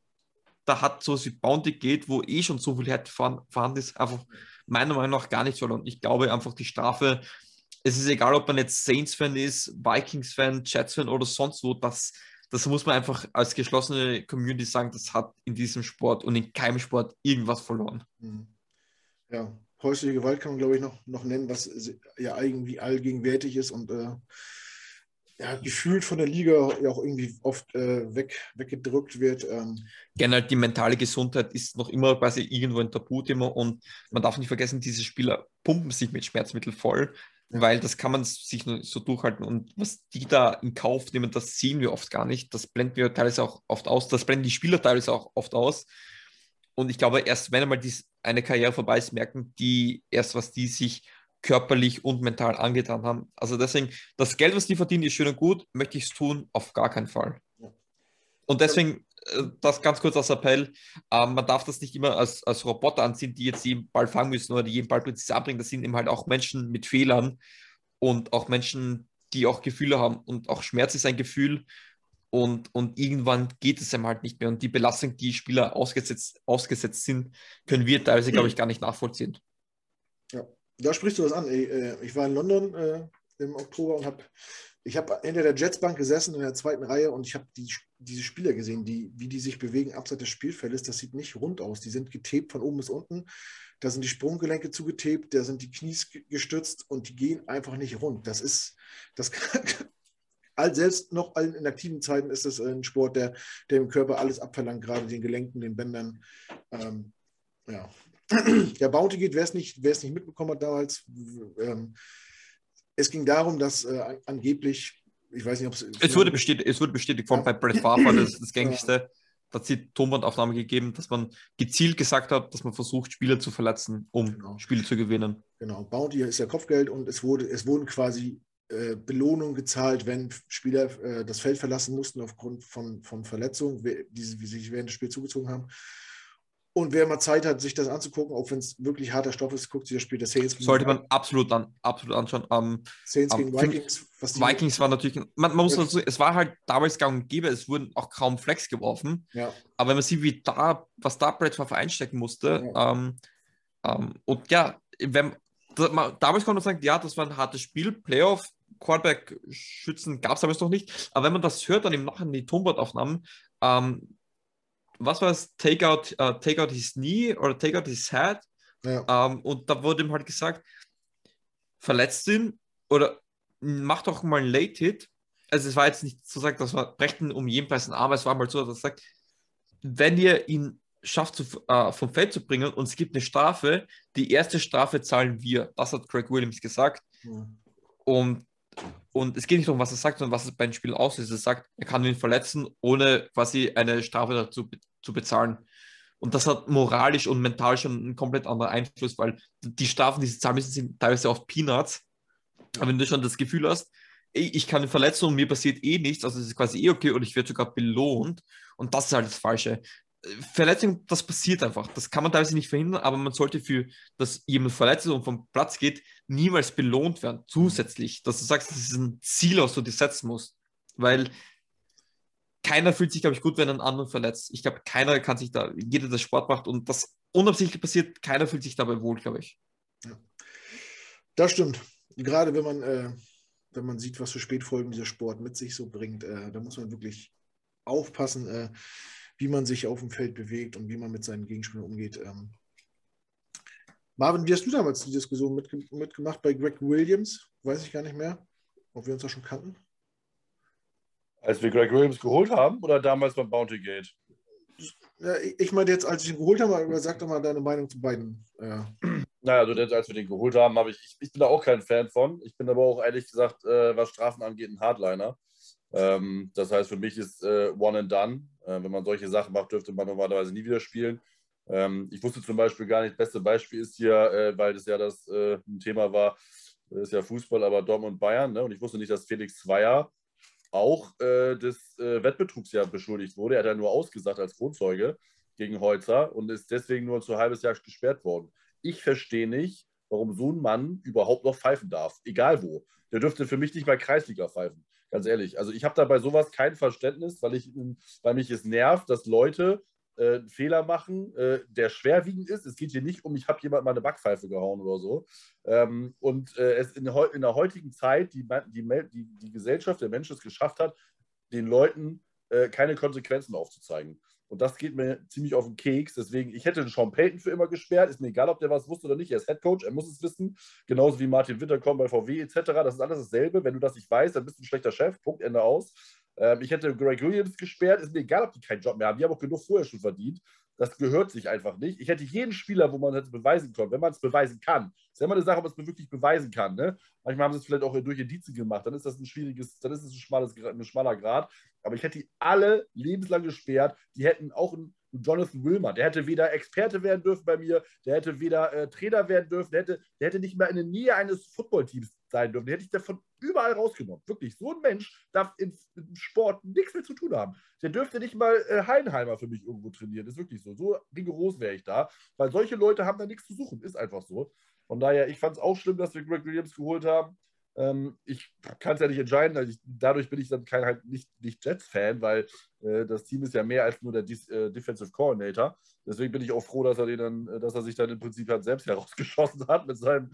da hat so wie Bounty geht, wo eh schon so viel Härte vorhanden ist, einfach meiner Meinung nach gar nicht so. Und ich glaube einfach, die Strafe, es ist egal, ob man jetzt Saints-Fan ist, Vikings-Fan, Jets-Fan oder sonst wo, das, das muss man einfach als geschlossene Community sagen, das hat in diesem Sport und in keinem Sport irgendwas verloren. Mhm. Ja, häusliche Gewalt kann man, glaube ich, noch, noch nennen, was ja irgendwie allgegenwärtig ist und äh, ja, gefühlt von der Liga ja auch irgendwie oft äh, weg, weggedrückt wird. Ähm. Generell die mentale Gesundheit ist noch immer quasi irgendwo ein Tabuthema und man darf nicht vergessen, diese Spieler pumpen sich mit Schmerzmitteln voll, weil das kann man sich nur so durchhalten und was die da in Kauf nehmen, das sehen wir oft gar nicht. Das blenden wir teilweise auch oft aus, das blenden die Spieler teilweise auch oft aus. Und ich glaube, erst wenn einmal dies, eine Karriere vorbei ist, merken die erst, was die sich körperlich und mental angetan haben. Also deswegen, das Geld, was die verdienen, ist schön und gut. Möchte ich es tun? Auf gar keinen Fall. Und deswegen, äh, das ganz kurz als Appell, äh, man darf das nicht immer als, als Roboter ansehen, die jetzt jeden Ball fangen müssen oder die jeden Ball präzise abbringen. Das sind eben halt auch Menschen mit Fehlern und auch Menschen, die auch Gefühle haben. Und auch Schmerz ist ein Gefühl. Und, und irgendwann geht es einem halt nicht mehr. Und die Belastung, die Spieler ausgesetzt, ausgesetzt sind, können wir teilweise, glaube ich, gar nicht nachvollziehen. Ja da sprichst du was an. Äh, ich war in London äh, im Oktober und habe ich habe hinter der Jetsbank gesessen in der zweiten Reihe und ich habe die, diese Spieler gesehen, die, wie die sich bewegen abseits des Spielfeldes. Das sieht nicht rund aus. Die sind getebt von oben bis unten. Da sind die Sprunggelenke zugetebt, da sind die Knies gestützt und die gehen einfach nicht rund. Das ist, das kann, selbst noch in aktiven Zeiten ist das ein Sport, der, der dem Körper alles abverlangt, gerade den Gelenken, den Bändern. Ähm, ja, der Bounty geht, wer es nicht, nicht mitbekommen hat damals, ähm, es ging darum, dass äh, angeblich, ich weiß nicht, ob es. Es wurde bestätigt, es wurde bestätigt von ja. bei Brett Favre, das ist das gängigste. Da hat sie Tonbandaufnahme gegeben, dass man gezielt gesagt hat, dass man versucht, Spieler zu verletzen, um genau. Spiele zu gewinnen. Genau, Bounty ist ja Kopfgeld und es, wurde, es wurden quasi äh, Belohnungen gezahlt, wenn Spieler äh, das Feld verlassen mussten aufgrund von, von Verletzungen, die, die sich während des Spiels zugezogen haben. Und wer mal Zeit hat, sich das anzugucken, auch wenn es wirklich harter Stoff ist, guckt sich das Spiel der Saints. Sollte man absolut, an, absolut anschauen. Um, Saints um, gegen Vikings. Vikings war natürlich, man, man muss dazu, es war halt damals gang und gäbe, es wurden auch kaum Flex geworfen. Ja. Aber wenn man sieht, wie da, was da Favre einstecken musste, ja. Um, ähm, und ja, wenn, da, damals konnte man sagen, ja, das war ein hartes Spiel, Playoff, Quarterback-Schützen gab es damals noch nicht. Aber wenn man das hört, dann im Nachhinein die Tonbandaufnahmen, ähm, was war es? Take out, uh, take out his knee oder take out his head. Ja. Ähm, und da wurde ihm halt gesagt, verletzt ihn oder mach doch mal einen Late Hit. Also es war jetzt nicht so sagt, das war brechen um jeden Preis einen Arm, es war mal so, dass er sagt, wenn ihr ihn schafft, zu, uh, vom Feld zu bringen und es gibt eine Strafe, die erste Strafe zahlen wir. Das hat Craig Williams gesagt. Mhm. Und und es geht nicht darum, was er sagt, sondern was es bei den Spielen auslöst. Er sagt, er kann ihn verletzen, ohne quasi eine Strafe dazu zu bezahlen. Und das hat moralisch und mental schon einen komplett anderen Einfluss, weil die Strafen, die sie zahlen müssen, sind teilweise oft Peanuts. Aber wenn du schon das Gefühl hast, ey, ich kann ihn verletzen und mir passiert eh nichts, also es ist quasi eh okay und ich werde sogar belohnt. Und das ist halt das Falsche. Verletzung, das passiert einfach. Das kann man teilweise nicht verhindern, aber man sollte für, dass jemand verletzt ist und vom Platz geht, niemals belohnt werden, zusätzlich. Dass du sagst, das ist ein Ziel, was du dir setzen musst. Weil keiner fühlt sich, glaube ich, gut, wenn ein anderer verletzt. Ich glaube, keiner kann sich da, jeder, der Sport macht und das unabsichtlich passiert, keiner fühlt sich dabei wohl, glaube ich. Das stimmt. Gerade wenn man, äh, wenn man sieht, was für Spätfolgen dieser Sport mit sich so bringt, äh, da muss man wirklich aufpassen, äh, wie man sich auf dem Feld bewegt und wie man mit seinen Gegenspielern umgeht. Ähm. Marvin, wie hast du damals die Diskussion mitge mitgemacht bei Greg Williams? Weiß ich gar nicht mehr, ob wir uns da schon kannten. Als wir Greg Williams geholt haben oder damals beim Bounty Gate? Ja, ich meine jetzt, als ich ihn geholt habe, sag doch mal deine Meinung zu beiden. Ja. Naja, also als wir den geholt haben, habe ich, ich, ich, bin da auch kein Fan von. Ich bin aber auch ehrlich gesagt, äh, was Strafen angeht, ein Hardliner. Ähm, das heißt, für mich ist äh, One and Done. Äh, wenn man solche Sachen macht, dürfte man normalerweise nie wieder spielen. Ähm, ich wusste zum Beispiel gar nicht, das beste Beispiel ist hier, äh, weil das ja das äh, ein Thema war, das ist ja Fußball, aber Dom und Bayern. Ne? Und ich wusste nicht, dass Felix Zweier auch äh, des äh, Wettbetrugs ja beschuldigt wurde. Er hat ja nur ausgesagt als Kronzeuge gegen Holzer und ist deswegen nur zu halbes Jahr gesperrt worden. Ich verstehe nicht, warum so ein Mann überhaupt noch pfeifen darf, egal wo. Der dürfte für mich nicht mal Kreisliga pfeifen, ganz ehrlich. Also ich habe da bei sowas kein Verständnis, weil, ich, weil mich es nervt, dass Leute äh, Fehler machen, äh, der schwerwiegend ist. Es geht hier nicht um, ich habe jemand mal eine Backpfeife gehauen oder so. Ähm, und äh, es in, in, der heutigen Zeit die, die, die, die, Gesellschaft, der Mensch es geschafft hat, den Leuten äh, keine Konsequenzen aufzuzeigen. Und das geht mir ziemlich auf den Keks. Deswegen, ich hätte Sean Payton für immer gesperrt. Ist mir egal, ob der was wusste oder nicht. Er ist Headcoach, er muss es wissen. Genauso wie Martin Winterkorn bei VW etc. Das ist alles dasselbe. Wenn du das nicht weißt, dann bist du ein schlechter Chef. Punkt, Ende aus. Ähm, ich hätte Greg Williams gesperrt. Ist mir egal, ob die keinen Job mehr haben. Die haben auch genug vorher schon verdient. Das gehört sich einfach nicht. Ich hätte jeden Spieler, wo man es beweisen kann, wenn man es beweisen kann. ist ja immer eine Sache, ob man es wirklich beweisen kann. Ne? Manchmal haben sie es vielleicht auch durch Indizien gemacht. Dann ist das ein schwieriges, dann ist es ein, ein schmaler Grad. Aber ich hätte die alle lebenslang gesperrt. Die hätten auch ein Jonathan Wilmer. Der hätte weder Experte werden dürfen bei mir, der hätte weder äh, Trainer werden dürfen, der hätte, der hätte nicht mehr in der Nähe eines Footballteams sein dürfen. Den hätte ich davon überall rausgenommen. Wirklich, so ein Mensch darf im, Sport nichts mehr zu tun haben. Der dürfte nicht mal äh, Heidenheimer für mich irgendwo trainieren. Ist wirklich so. So rigoros wäre ich da. Weil solche Leute haben da nichts zu suchen. Ist einfach so. Von daher, ich fand es auch schlimm, dass wir Greg Williams geholt haben. Ähm, ich kann es ja nicht entscheiden. Also ich, dadurch bin ich dann kein, halt nicht, nicht Jets-Fan, weil äh, das Team ist ja mehr als nur der Dis, äh, Defensive Coordinator. Deswegen bin ich auch froh, dass er, den dann, äh, dass er sich dann im Prinzip halt selbst herausgeschossen hat mit, seinem,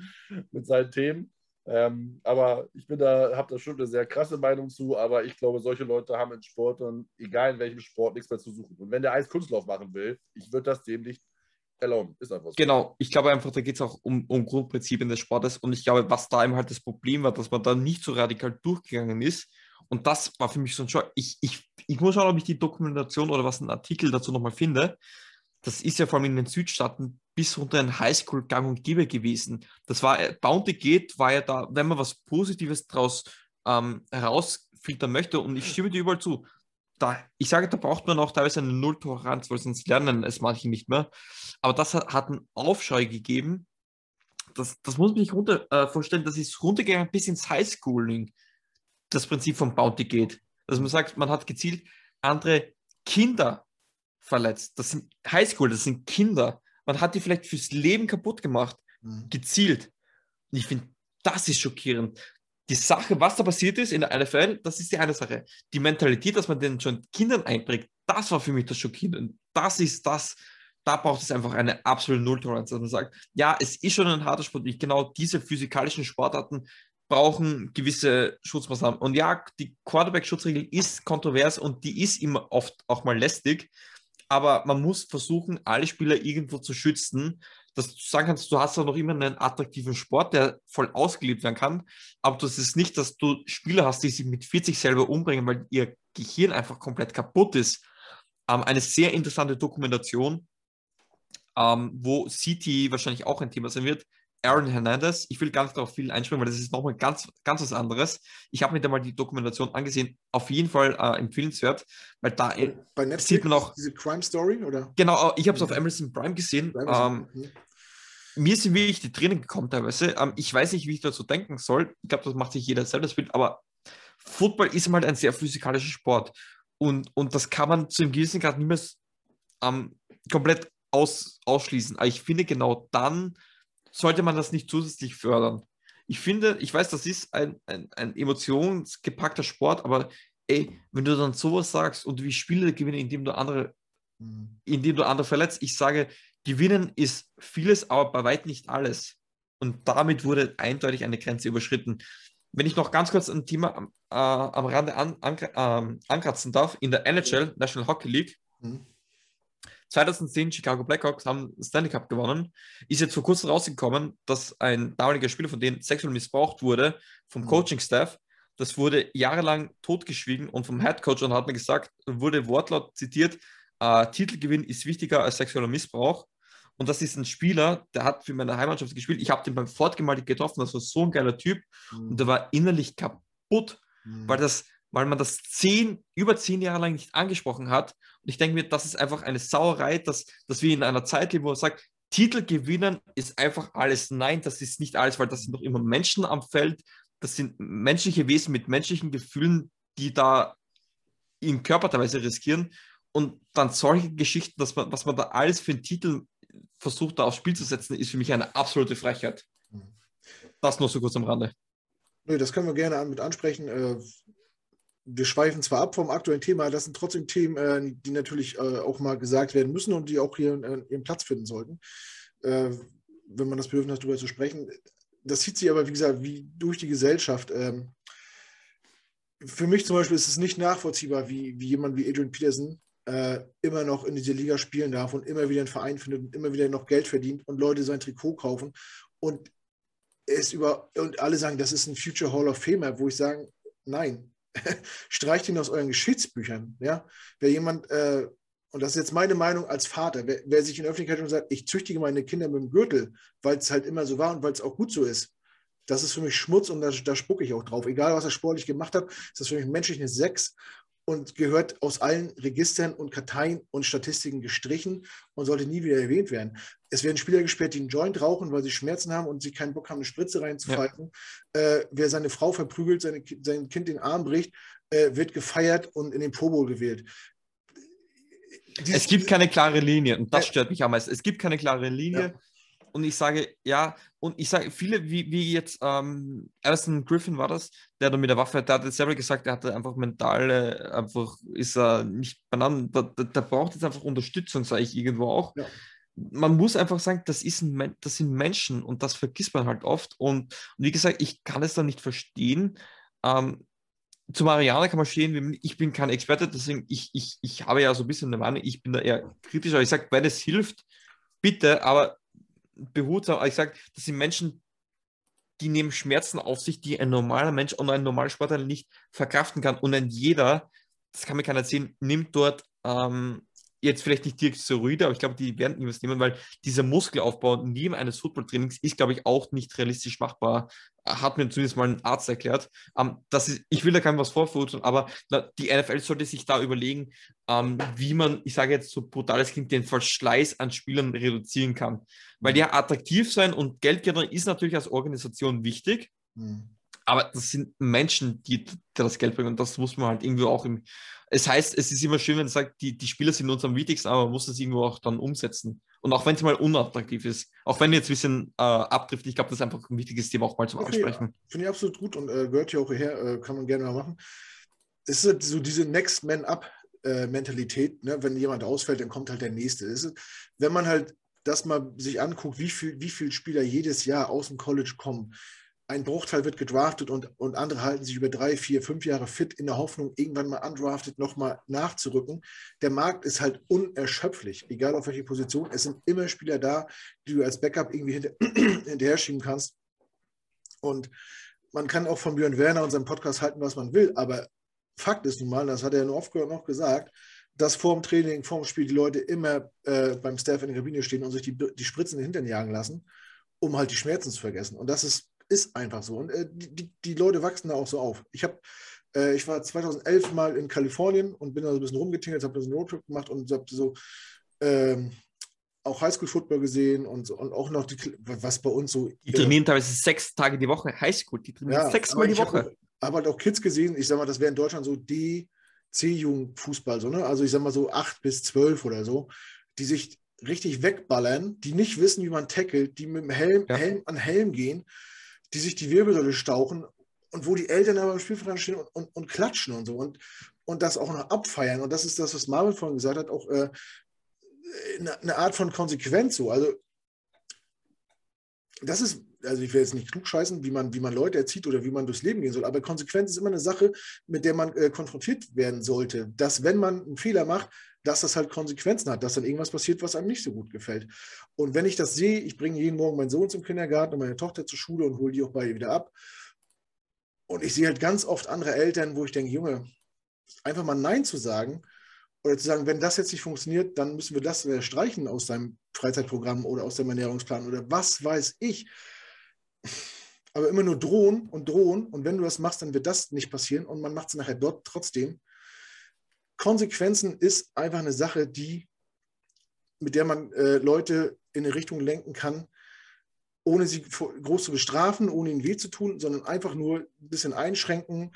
mit seinen Themen. Ähm, aber ich bin da, habe da schon eine sehr krasse Meinung zu, aber ich glaube, solche Leute haben in Sport egal in welchem Sport, nichts mehr zu suchen. Und wenn der Eis Kunstlauf machen will, ich würde das dem nicht erlauben. Ist einfach so. Genau, ich glaube einfach, da geht es auch um, um Grundprinzipien des Sportes und ich glaube, was da eben halt das Problem war, dass man da nicht so radikal durchgegangen ist. Und das war für mich so ein Schock. Ich, ich, ich muss schauen, ob ich die Dokumentation oder was ein Artikel dazu nochmal finde. Das ist ja vor allem in den Südstaaten bis runter ein Highschool gang und gäbe gewesen. Das war, äh, Bounty Gate war ja da, wenn man was Positives daraus ähm, herausfiltern möchte, und ich stimme dir überall zu, da, ich sage, da braucht man auch teilweise eine Nulltoleranz, weil sonst lernen es manche nicht mehr. Aber das hat, hat einen Aufschrei gegeben. Das, das muss man sich runter äh, vorstellen, das ist runtergegangen bis ins Highschooling, das Prinzip von Bounty Gate. Dass man sagt, man hat gezielt andere Kinder verletzt. Das sind Highschool, das sind Kinder. Man hat die vielleicht fürs Leben kaputt gemacht, mhm. gezielt. Und ich finde, das ist schockierend. Die Sache, was da passiert ist in der NFL, das ist die eine Sache. Die Mentalität, dass man den schon Kindern einprägt, das war für mich das Schockierende. Das ist das, da braucht es einfach eine absolute Nulltoleranz, dass man sagt, ja, es ist schon ein harter Sport. Ich, genau diese physikalischen Sportarten brauchen gewisse Schutzmaßnahmen. Und ja, die Quarterback-Schutzregel ist kontrovers und die ist immer oft auch mal lästig aber man muss versuchen, alle Spieler irgendwo zu schützen, dass du sagen kannst, du hast ja noch immer einen attraktiven Sport, der voll ausgelebt werden kann, aber das ist nicht, dass du Spieler hast, die sich mit 40 selber umbringen, weil ihr Gehirn einfach komplett kaputt ist. Ähm, eine sehr interessante Dokumentation, ähm, wo City wahrscheinlich auch ein Thema sein wird, Aaron Hernandez. Ich will gar nicht darauf viel einspringen, weil das ist nochmal ganz, ganz was anderes. Ich habe mir da mal die Dokumentation angesehen. Auf jeden Fall äh, empfehlenswert, weil da Bei Netflix, sieht man auch. Diese Crime Story, oder? Genau, ich habe es auf Amazon Prime gesehen. Ähm, okay. Mir sind wirklich die Tränen gekommen teilweise. Ähm, ich weiß nicht, wie ich dazu denken soll. Ich glaube, das macht sich jeder selbst das Bild, aber Football ist halt ein sehr physikalischer Sport. Und, und das kann man zu einem gewissen Grad niemals ähm, komplett aus, ausschließen. Aber ich finde, genau dann sollte man das nicht zusätzlich fördern. Ich finde, ich weiß, das ist ein, ein, ein emotionsgepackter Sport, aber ey, wenn du dann sowas sagst und wie Spiele gewinnen, indem du andere, mhm. indem du andere verletzt, ich sage, gewinnen ist vieles, aber bei weitem nicht alles. Und damit wurde eindeutig eine Grenze überschritten. Wenn ich noch ganz kurz ein Thema am, äh, am Rande an, an, äh, ankratzen darf, in der NHL, National Hockey League, mhm. 2010 Chicago Blackhawks haben Stanley Cup gewonnen. Ist jetzt vor kurzem rausgekommen, dass ein damaliger Spieler von denen sexuell missbraucht wurde vom mhm. Coaching-Staff. Das wurde jahrelang totgeschwiegen und vom Head Coach und hat mir gesagt, wurde Wortlaut zitiert, äh, Titelgewinn ist wichtiger als sexueller Missbrauch. Und das ist ein Spieler, der hat für meine Heimatschaft gespielt. Ich habe den beim Fortgemalt getroffen, das war so ein geiler Typ. Mhm. Und der war innerlich kaputt, mhm. weil das weil man das zehn, über zehn Jahre lang nicht angesprochen hat. Und ich denke mir, das ist einfach eine Sauerei, dass, dass wir in einer Zeit leben, wo man sagt, Titel gewinnen ist einfach alles. Nein, das ist nicht alles, weil das sind doch immer Menschen am Feld. Das sind menschliche Wesen mit menschlichen Gefühlen. die da ihren Körper teilweise riskieren und dann solche Geschichten, dass man, was man da alles für einen Titel versucht, da aufs Spiel zu setzen, ist für mich eine absolute Frechheit. Mhm. Das nur so kurz am Rande. Nö, das können wir gerne mit ansprechen. Äh, wir schweifen zwar ab vom aktuellen Thema, das sind trotzdem Themen, äh, die natürlich äh, auch mal gesagt werden müssen und die auch hier ihren Platz finden sollten, wenn man das Bedürfnis hat, darüber zu sprechen. Das zieht sich aber, wie gesagt, wie durch die Gesellschaft. Ähm, für mich zum Beispiel ist es nicht nachvollziehbar, wie, wie jemand wie Adrian Peterson immer noch in dieser Liga spielen darf und immer wieder einen Verein findet und immer wieder noch Geld verdient und Leute sein Trikot kaufen und es über und alle sagen, das ist ein Future Hall of Famer, wo ich sage, nein, streicht ihn aus euren Geschichtsbüchern. Ja? Wer jemand, äh, und das ist jetzt meine Meinung als Vater, wer, wer sich in der Öffentlichkeit schon sagt, ich züchtige meine Kinder mit dem Gürtel, weil es halt immer so war und weil es auch gut so ist, das ist für mich Schmutz und da, da spucke ich auch drauf. Egal, was er sportlich gemacht hat, ist das für mich menschlich eine Sechs und gehört aus allen Registern und Karteien und Statistiken gestrichen und sollte nie wieder erwähnt werden. Es werden Spieler gesperrt, die einen Joint rauchen, weil sie Schmerzen haben und sie keinen Bock haben, eine Spritze reinzufalten. Ja. Äh, wer seine Frau verprügelt, seine, sein Kind den Arm bricht, äh, wird gefeiert und in den Pro Bowl gewählt. Dieses, es gibt keine klare Linie und das stört mich am meisten. Es gibt keine klare Linie. Ja. Und ich sage, ja, und ich sage, viele, wie, wie jetzt ähm, Alison Griffin war das, der da mit der Waffe, der hat selber gesagt, er hatte einfach mentale, einfach ist er nicht beieinander, der, der, der braucht jetzt einfach Unterstützung, sage ich irgendwo auch. Ja. Man muss einfach sagen, das, ist ein, das sind Menschen und das vergisst man halt oft. Und, und wie gesagt, ich kann es da nicht verstehen. Ähm, zu Mariana kann man stehen, ich bin kein Experte, deswegen ich, ich, ich habe ja so ein bisschen eine Meinung, ich bin da eher kritisch, aber ich sage, wenn es hilft, bitte, aber behutsam. Ich sage, das sind Menschen, die nehmen Schmerzen auf sich, die ein normaler Mensch und ein normaler Sportler nicht verkraften kann. Und ein jeder, das kann mir keiner erzählen, nimmt dort ähm, jetzt vielleicht nicht direkt Steroide, aber ich glaube, die werden niemals nehmen, weil dieser Muskelaufbau neben eines Footballtrainings ist, glaube ich, auch nicht realistisch machbar. Hat mir zumindest mal ein Arzt erklärt. Ähm, das ist, ich will da keinem was vorfurzeln, aber die NFL sollte sich da überlegen, ähm, wie man, ich sage jetzt so brutales klingt, den Verschleiß an Spielern reduzieren kann. Weil ja, attraktiv sein und Geld generieren ist natürlich als Organisation wichtig. Mhm. Aber das sind Menschen, die, die das Geld bringen und das muss man halt irgendwie auch im. Es heißt, es ist immer schön, wenn man sagt, die, die Spieler sind uns am wichtigsten, aber man muss das irgendwo auch dann umsetzen. Und auch wenn es mal unattraktiv ist, auch wenn jetzt ein bisschen äh, abtrifft, ich glaube, das ist einfach ein wichtiges Thema auch mal zum okay, Ansprechen. Finde ich absolut gut und äh, gehört ja auch hierher, äh, kann man gerne mal machen. Es ist halt so diese Next Man Up äh, Mentalität, ne? wenn jemand ausfällt, dann kommt halt der nächste. Ist, wenn man halt das mal sich anguckt, wie viele wie viel Spieler jedes Jahr aus dem College kommen, ein Bruchteil wird gedraftet und, und andere halten sich über drei, vier, fünf Jahre fit in der Hoffnung, irgendwann mal undrafted nochmal nachzurücken. Der Markt ist halt unerschöpflich, egal auf welche Position. Es sind immer Spieler da, die du als Backup irgendwie hinter, hinterher schieben kannst. Und man kann auch von Björn Werner und seinem Podcast halten, was man will, aber Fakt ist nun mal, das hat er ja nur oft noch gesagt, dass vor dem Training, vor dem Spiel die Leute immer äh, beim Staff in der Kabine stehen und sich die, die Spritzen in den Hintern jagen lassen, um halt die Schmerzen zu vergessen. Und das ist ist einfach so. Und äh, die, die Leute wachsen da auch so auf. Ich habe äh, ich war 2011 mal in Kalifornien und bin da so ein bisschen rumgetingelt, habe einen Roadtrip gemacht und habe so ähm, auch Highschool-Football gesehen und, so, und auch noch die, was bei uns so. Die trainieren äh, teilweise sechs Tage die Woche Highschool, die trainieren ja, sechsmal die Woche. Habe hab halt auch Kids gesehen, ich sag mal, das wäre in Deutschland so die C-Jugend-Fußball, so, ne? Also ich sag mal so acht bis zwölf oder so, die sich richtig wegballern, die nicht wissen, wie man tackelt, die mit dem Helm, ja. Helm an Helm gehen die sich die Wirbelsäule stauchen und wo die Eltern aber im Spielfeld stehen und, und, und, klatschen und so und, und das auch noch abfeiern. Und das ist das, was Marvin vorhin gesagt hat, auch äh, eine, eine Art von Konsequenz so. Also das ist, also ich will jetzt nicht klugscheißen, wie man, wie man Leute erzieht oder wie man durchs Leben gehen soll, aber Konsequenz ist immer eine Sache, mit der man äh, konfrontiert werden sollte. Dass, wenn man einen Fehler macht, dass das halt Konsequenzen hat, dass dann irgendwas passiert, was einem nicht so gut gefällt. Und wenn ich das sehe, ich bringe jeden Morgen meinen Sohn zum Kindergarten und meine Tochter zur Schule und hole die auch beide wieder ab. Und ich sehe halt ganz oft andere Eltern, wo ich denke, Junge, einfach mal Nein zu sagen oder zu sagen, wenn das jetzt nicht funktioniert, dann müssen wir das streichen aus deinem Freizeitprogramm oder aus deinem Ernährungsplan oder was weiß ich. Aber immer nur drohen und drohen und wenn du das machst, dann wird das nicht passieren und man macht es nachher dort trotzdem. Konsequenzen ist einfach eine Sache, die, mit der man äh, Leute in eine Richtung lenken kann, ohne sie groß zu bestrafen, ohne ihnen weh zu tun, sondern einfach nur ein bisschen einschränken,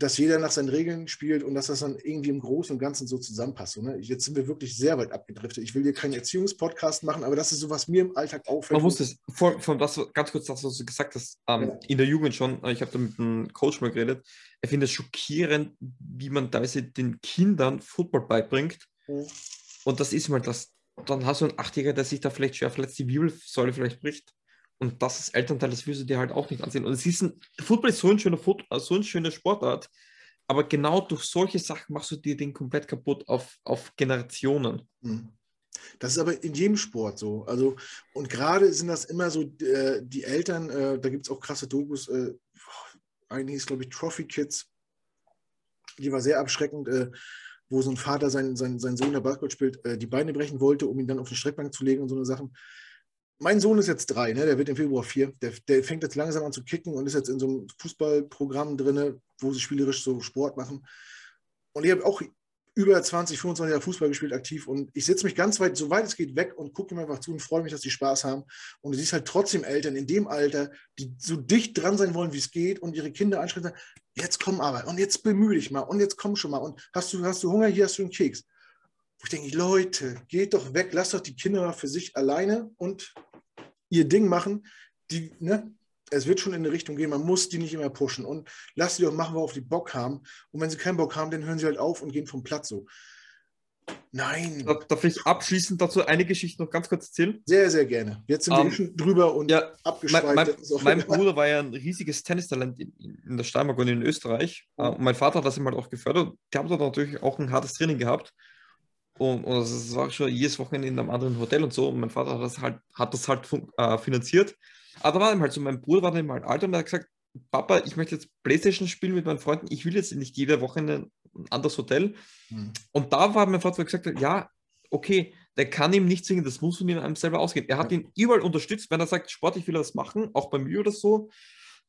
dass jeder nach seinen Regeln spielt und dass das dann irgendwie im Großen und Ganzen so zusammenpasst. So, ne? Jetzt sind wir wirklich sehr weit abgedriftet. Ich will dir keinen Erziehungspodcast machen, aber das ist so, was mir im Alltag auffällt. Man muss das, vor, vor das, ganz kurz das, was du gesagt hast, ähm, ja. in der Jugend schon, äh, ich habe da mit einem Coach mal geredet, er findet es schockierend, wie man teilweise den Kindern Football beibringt. Ja. Und das ist mal das, dann hast du einen Achtjähriger, der sich da vielleicht schwer verletzt, die Wirbelsäule vielleicht bricht. Und das ist Elternteil, das wirst du dir halt auch nicht ansehen. Und es ist ein, Football ist so ein schöner Foot, äh, so eine schöne Sportart, aber genau durch solche Sachen machst du dir den komplett kaputt auf, auf Generationen. Hm. Das ist aber in jedem Sport so. Also, und gerade sind das immer so äh, die Eltern, äh, da gibt es auch krasse Dokus, äh, eigentlich ist, glaube ich, Trophy Kids, die war sehr abschreckend, äh, wo so ein Vater seinen, seinen, seinen Sohn, der Basketball spielt, äh, die Beine brechen wollte, um ihn dann auf die Streckbank zu legen und so eine Sachen mein Sohn ist jetzt drei, ne? der wird im Februar vier. Der, der, fängt jetzt langsam an zu kicken und ist jetzt in so einem Fußballprogramm drin, wo sie spielerisch so Sport machen. Und ich habe auch über 20, 25 Jahre Fußball gespielt, aktiv. Und ich setze mich ganz weit, so weit es geht, weg und gucke ihm einfach zu und freue mich, dass die Spaß haben. Und du siehst halt trotzdem Eltern in dem Alter, die so dicht dran sein wollen, wie es geht und ihre Kinder anschreiben, jetzt komm aber und jetzt bemühe dich mal und jetzt komm schon mal und hast du, hast du Hunger, hier hast du einen Keks. Wo ich denke, Leute, geht doch weg, lasst doch die Kinder für sich alleine und ihr Ding machen, die, ne, es wird schon in eine Richtung gehen, man muss die nicht immer pushen und lass sie doch machen, worauf die Bock haben. Und wenn sie keinen Bock haben, dann hören sie halt auf und gehen vom Platz so. Nein. Darf ich abschließend dazu eine Geschichte noch ganz kurz erzählen? Sehr, sehr gerne. Jetzt sind um, wir ähm, schon drüber und ja, abgeschweift. Mein, mein, mein Bruder war ja ein riesiges Tennistalent in, in der Steiermark und in Österreich. Oh. Und mein Vater hat das ihm halt auch gefördert. Die haben dort natürlich auch ein hartes Training gehabt. Und, und das war schon jedes Wochenende in einem anderen Hotel und so. Und mein Vater hat das halt, hat das halt äh, finanziert. Aber da war ihm halt so, mein Bruder war dann halt alt und er hat gesagt, Papa, ich möchte jetzt Playstation spielen mit meinen Freunden. Ich will jetzt nicht jede Woche in ein anderes Hotel. Hm. Und da war mein Vater gesagt, ja, okay, der kann ihm nicht singen, das muss von ihm einem selber ausgehen. Er hat ihn überall unterstützt, wenn er sagt, Sport, ich will das machen, auch bei mir oder so,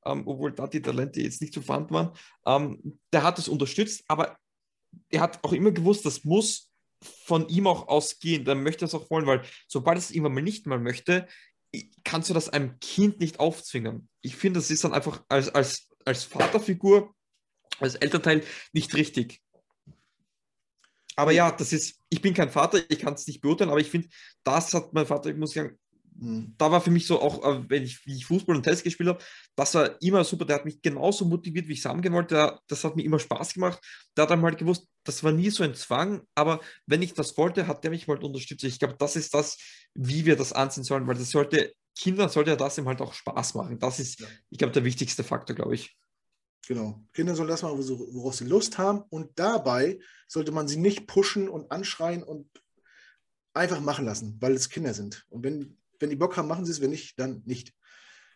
ähm, obwohl da die Talente jetzt nicht so vorhanden waren. Ähm, der hat das unterstützt, aber er hat auch immer gewusst, das muss von ihm auch ausgehen, dann möchte er es auch wollen, weil sobald es irgendwann mal nicht mal möchte, kannst du das einem Kind nicht aufzwingen. Ich finde, das ist dann einfach als, als, als Vaterfigur, als Elternteil nicht richtig. Aber ja, das ist, ich bin kein Vater, ich kann es nicht beurteilen, aber ich finde, das hat mein Vater, ich muss sagen. Da war für mich so auch, äh, wenn ich, wie ich Fußball und Tennis gespielt habe, das war immer super. Der hat mich genauso motiviert, wie ich es haben wollte. Der, das hat mir immer Spaß gemacht. Der hat dann halt gewusst, das war nie so ein Zwang, aber wenn ich das wollte, hat der mich mal unterstützt. Ich glaube, das ist das, wie wir das ansehen sollen, weil das sollte, Kindern sollte ja das ihm halt auch Spaß machen. Das ist, ja. ich glaube, der wichtigste Faktor, glaube ich. Genau. Kinder sollen das machen, worauf sie Lust haben. Und dabei sollte man sie nicht pushen und anschreien und einfach machen lassen, weil es Kinder sind. Und wenn wenn die Bock haben, machen sie es, wenn nicht, dann nicht.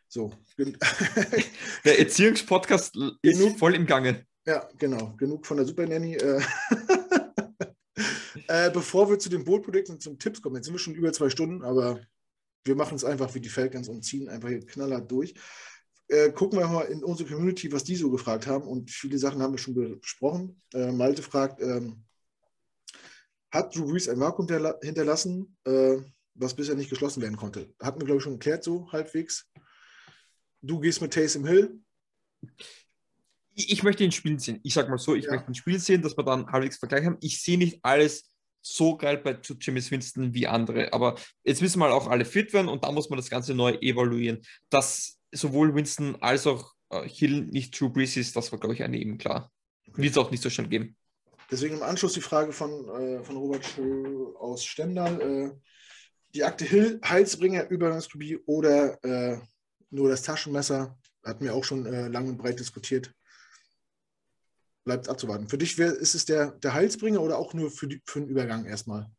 So. Der Erziehungspodcast ist genug, voll im Gange. Ja, genau. Genug von der Super Nanny. Äh, äh, bevor wir zu den Bootprodukten und zum Tipps kommen, jetzt sind wir schon über zwei Stunden, aber wir machen es einfach wie die Falcons und ziehen einfach hier knallhart durch. Äh, gucken wir mal in unsere Community, was die so gefragt haben. Und viele Sachen haben wir schon besprochen. Äh, Malte fragt, ähm, hat Drew Brees ein Vakuum hinterlassen? Was bisher nicht geschlossen werden konnte. Hatten wir, glaube ich, schon geklärt, so halbwegs. Du gehst mit Taysom Hill. Ich möchte ihn spielen sehen. Ich sage mal so, ich ja. möchte ihn spielen sehen, dass wir dann halbwegs Vergleich haben. Ich sehe nicht alles so geil bei James Winston wie andere. Aber jetzt müssen wir auch alle fit werden und da muss man das Ganze neu evaluieren. Dass sowohl Winston als auch äh, Hill nicht True Breeze ist, das war, glaube ich, eine eben klar. Okay. Wird es auch nicht so schnell geben. Deswegen im Anschluss die Frage von, äh, von Robert Schö aus Stendal. Äh, die Akte Hill, Heilsbringer, Übergangsphobie oder äh, nur das Taschenmesser. Hatten wir auch schon äh, lang und breit diskutiert. Bleibt abzuwarten. Für dich wär, ist es der, der Heilsbringer oder auch nur für, die, für den Übergang erstmal?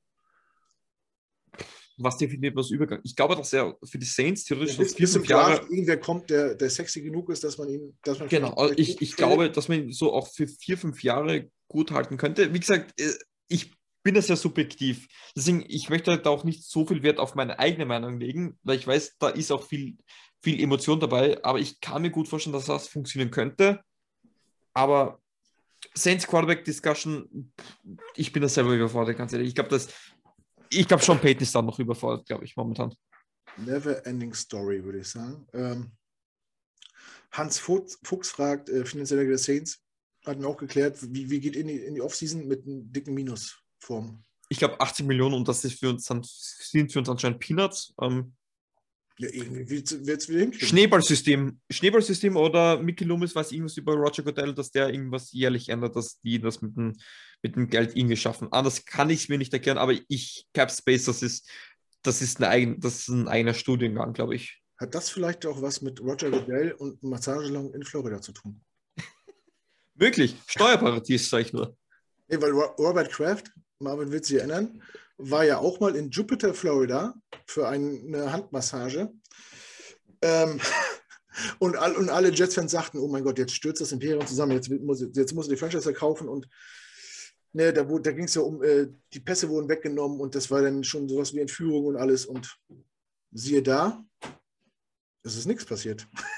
Was definiert was Übergang? Ich glaube, dass er für die Saints theoretisch bis, vier, fünf Jahre. Irgendwer kommt, der, der sexy genug ist, dass man ihn. Dass man genau, also ich, ich glaube, dass man ihn so auch für vier, fünf Jahre gut halten könnte. Wie gesagt, äh, ich bin das ja subjektiv. Deswegen, ich möchte da auch nicht so viel Wert auf meine eigene Meinung legen, weil ich weiß, da ist auch viel, viel Emotion dabei, aber ich kann mir gut vorstellen, dass das funktionieren könnte. Aber Saints Quarterback Discussion, ich bin da selber überfordert, ganz ehrlich. Ich glaube, dass ich glaube schon, Peyton ist da noch überfordert, glaube ich, momentan. Never ending story, würde ich sagen. Ähm, Hans Fuchs, Fuchs fragt, äh, finanzieller Saints, hatten wir auch geklärt, wie, wie geht in die, in die Offseason mit einem dicken Minusform? Ich glaube 80 Millionen und das ist für uns dann, sind für uns anscheinend Peanuts. Ähm, Ja, irgendwie wird es wieder hinkriegen. Schneeballsystem. Schneeballsystem oder Mickey Loomis weiß irgendwas über Roger Goodell, dass der irgendwas jährlich ändert, dass die das mit dem, mit dem Geld irgendwie schaffen. Anders kann ich es mir nicht erklären, aber ich, Cap Space, das ist, das ist, eine eigen, das ist ein eigener Studiengang, glaube ich. Hat das vielleicht auch was mit Roger Goodell und Massagesalon in Florida zu tun? Möglich. Steuerparadies, sag ich nur. Nee, weil Ro- Robert Kraft, Marvin wird sich erinnern, war ja auch mal in Jupiter, Florida für eine Handmassage. Ähm, und, all, und alle Jets-Fans sagten, oh mein Gott, jetzt stürzt das Imperium zusammen, jetzt muss, jetzt muss die Franchise kaufen und ne, da, da ging es ja um, äh, die Pässe wurden weggenommen und das war dann schon sowas wie Entführung und alles und siehe da, es ist nichts passiert.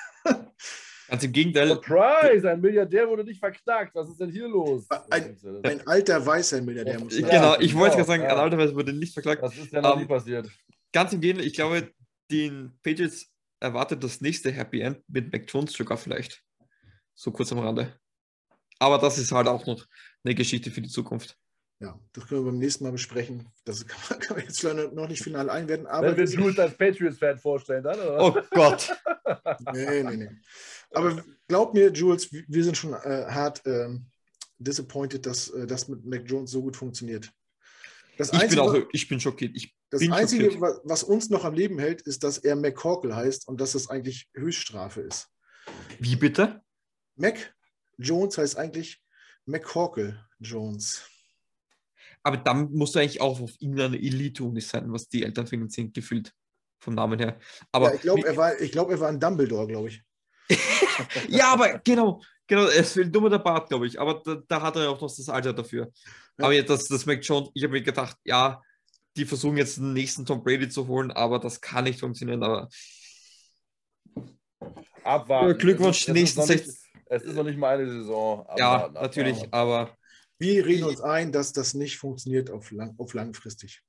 Ganz im Gegenteil. Surprise! Ein Milliardär wurde nicht verknackt. Was ist denn hier los? Ein- Ein alter weißer Milliardär muss man Genau, ich wollte genau, gerade sagen, ja. an alter Weise wurde nicht verklagt. Was ist denn noch Ähm, nie passiert? Ganz im Gegenteil, ich glaube, den Patriots erwartet das nächste Happy End mit Mac Jones sogar vielleicht. So kurz am Rande. Aber das ist halt auch noch eine Geschichte für die Zukunft. Ja, das können wir beim nächsten Mal besprechen. Das kann man, kann man jetzt leider noch nicht final einwerten, aber. Wenn wir Jules als Patriots-Fan vorstellen, dann, oder? Oh Gott. Nee, nee, nee. Aber glaub mir, Jules, wir sind schon äh, hart ähm, disappointed, dass äh, das mit Mac Jones so gut funktioniert. Das Ich bin Einzige, auch, ich bin schockiert. Ich, das bin Einzige schockiert. wa- was uns noch am Leben hält, ist, dass er McCorkle heißt und dass das eigentlich Höchststrafe ist. wie bitte? Mac Jones heißt eigentlich McCorkle Jones. Aber dann musst du eigentlich auch auf irgendeine Elite-Uni sein, was die Eltern finanzieren, gefühlt. Vom Namen her. Aber ja, ich glaube, er, war- ich glaub, er war ein Dumbledore, glaube ich. Ja, aber genau, genau, es fehlt dummer der Bart, glaube ich. Aber da, da hat er auch noch das Alter dafür. Ja. Aber jetzt, das, das Mac Jones, ich habe mir gedacht, ja, die versuchen jetzt den nächsten Tom Brady zu holen, aber das kann nicht funktionieren. Aber Abwarten. Ja, Glückwunsch, Es ist- nächsten es ist noch nicht- sechs- Es ist noch nicht mal eine Saison. ja, Abwarten, natürlich, abwarten. aber Wir reden uns ein, dass das nicht funktioniert auf, lang, auf langfristig.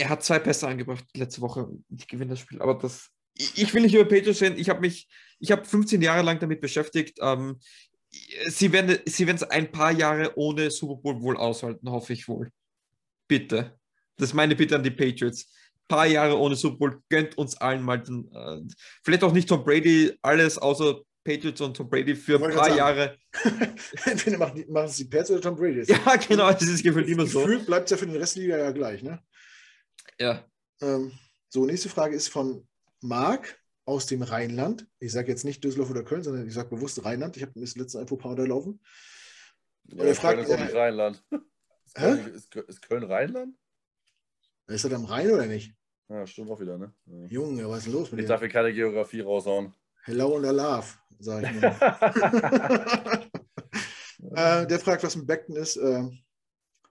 Er hat zwei Pässe angebracht letzte Woche. Ich gewinne das Spiel, aber das. Ich ich will nicht über Patriots reden. Ich habe mich, ich habe 15 Jahre lang damit beschäftigt. Ähm, sie werden sie es ein paar Jahre ohne Super Bowl wohl aushalten, hoffe ich wohl. Bitte. Das ist meine Bitte an die Patriots. Paar Jahre ohne Super Bowl gönnt uns allen mal den, äh, vielleicht auch nicht Tom Brady, alles außer Patriots und Tom Brady für ein paar Jahre. Entweder machen, die- machen es die Pets oder Tom Brady. Ja, genau, es ist gefühlt immer so. Gefühlt bleibt es ja für den Rest der Liga ja gleich. Ne? Ja. Ähm, so, nächste Frage ist von Marc aus dem Rheinland. Ich sage jetzt nicht Düsseldorf oder Köln, sondern ich sage bewusst Rheinland. Ich habe mir das letzte Info paar unterlaufen. Ja, er fragt- Köln ist nicht Rheinland. Ist Hä? Köln, ist, ist Köln Rheinland? Ist er am Rhein oder nicht? Ja, stimmt auch wieder, ne? Ja. Junge, was ist denn los mit Ich dir? darf hier keine Geografie raushauen. Hello und Love, sage ich nur. äh, der fragt, was mit Beckton ist. Äh,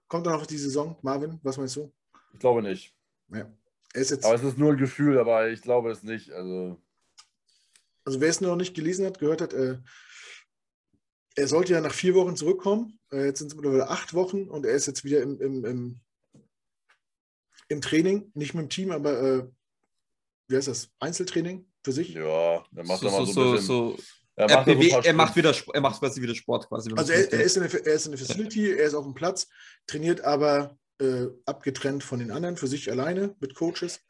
kommt er noch auf die Saison? Marvin, was meinst du? ich glaube nicht. Ja. Er ist jetzt, Aber es ist nur ein Gefühl, aber ich glaube es nicht. Also, also wer es noch nicht gelesen hat, gehört hat, äh, er sollte ja nach vier Wochen zurückkommen. Äh, jetzt sind es mittlerweile acht Wochen und er ist jetzt wieder im, im, im, im Training, nicht mit dem Team, aber äh, wie heißt das? Einzeltraining für sich. ja, der macht So, mal so, so, ein bisschen. so. er Er, macht paar er, macht wieder, er macht quasi wieder Sport quasi. Also so er, er, ist in der, er ist in der Facility, er ist auf dem Platz, trainiert aber äh, abgetrennt von den anderen, für sich alleine mit Coaches.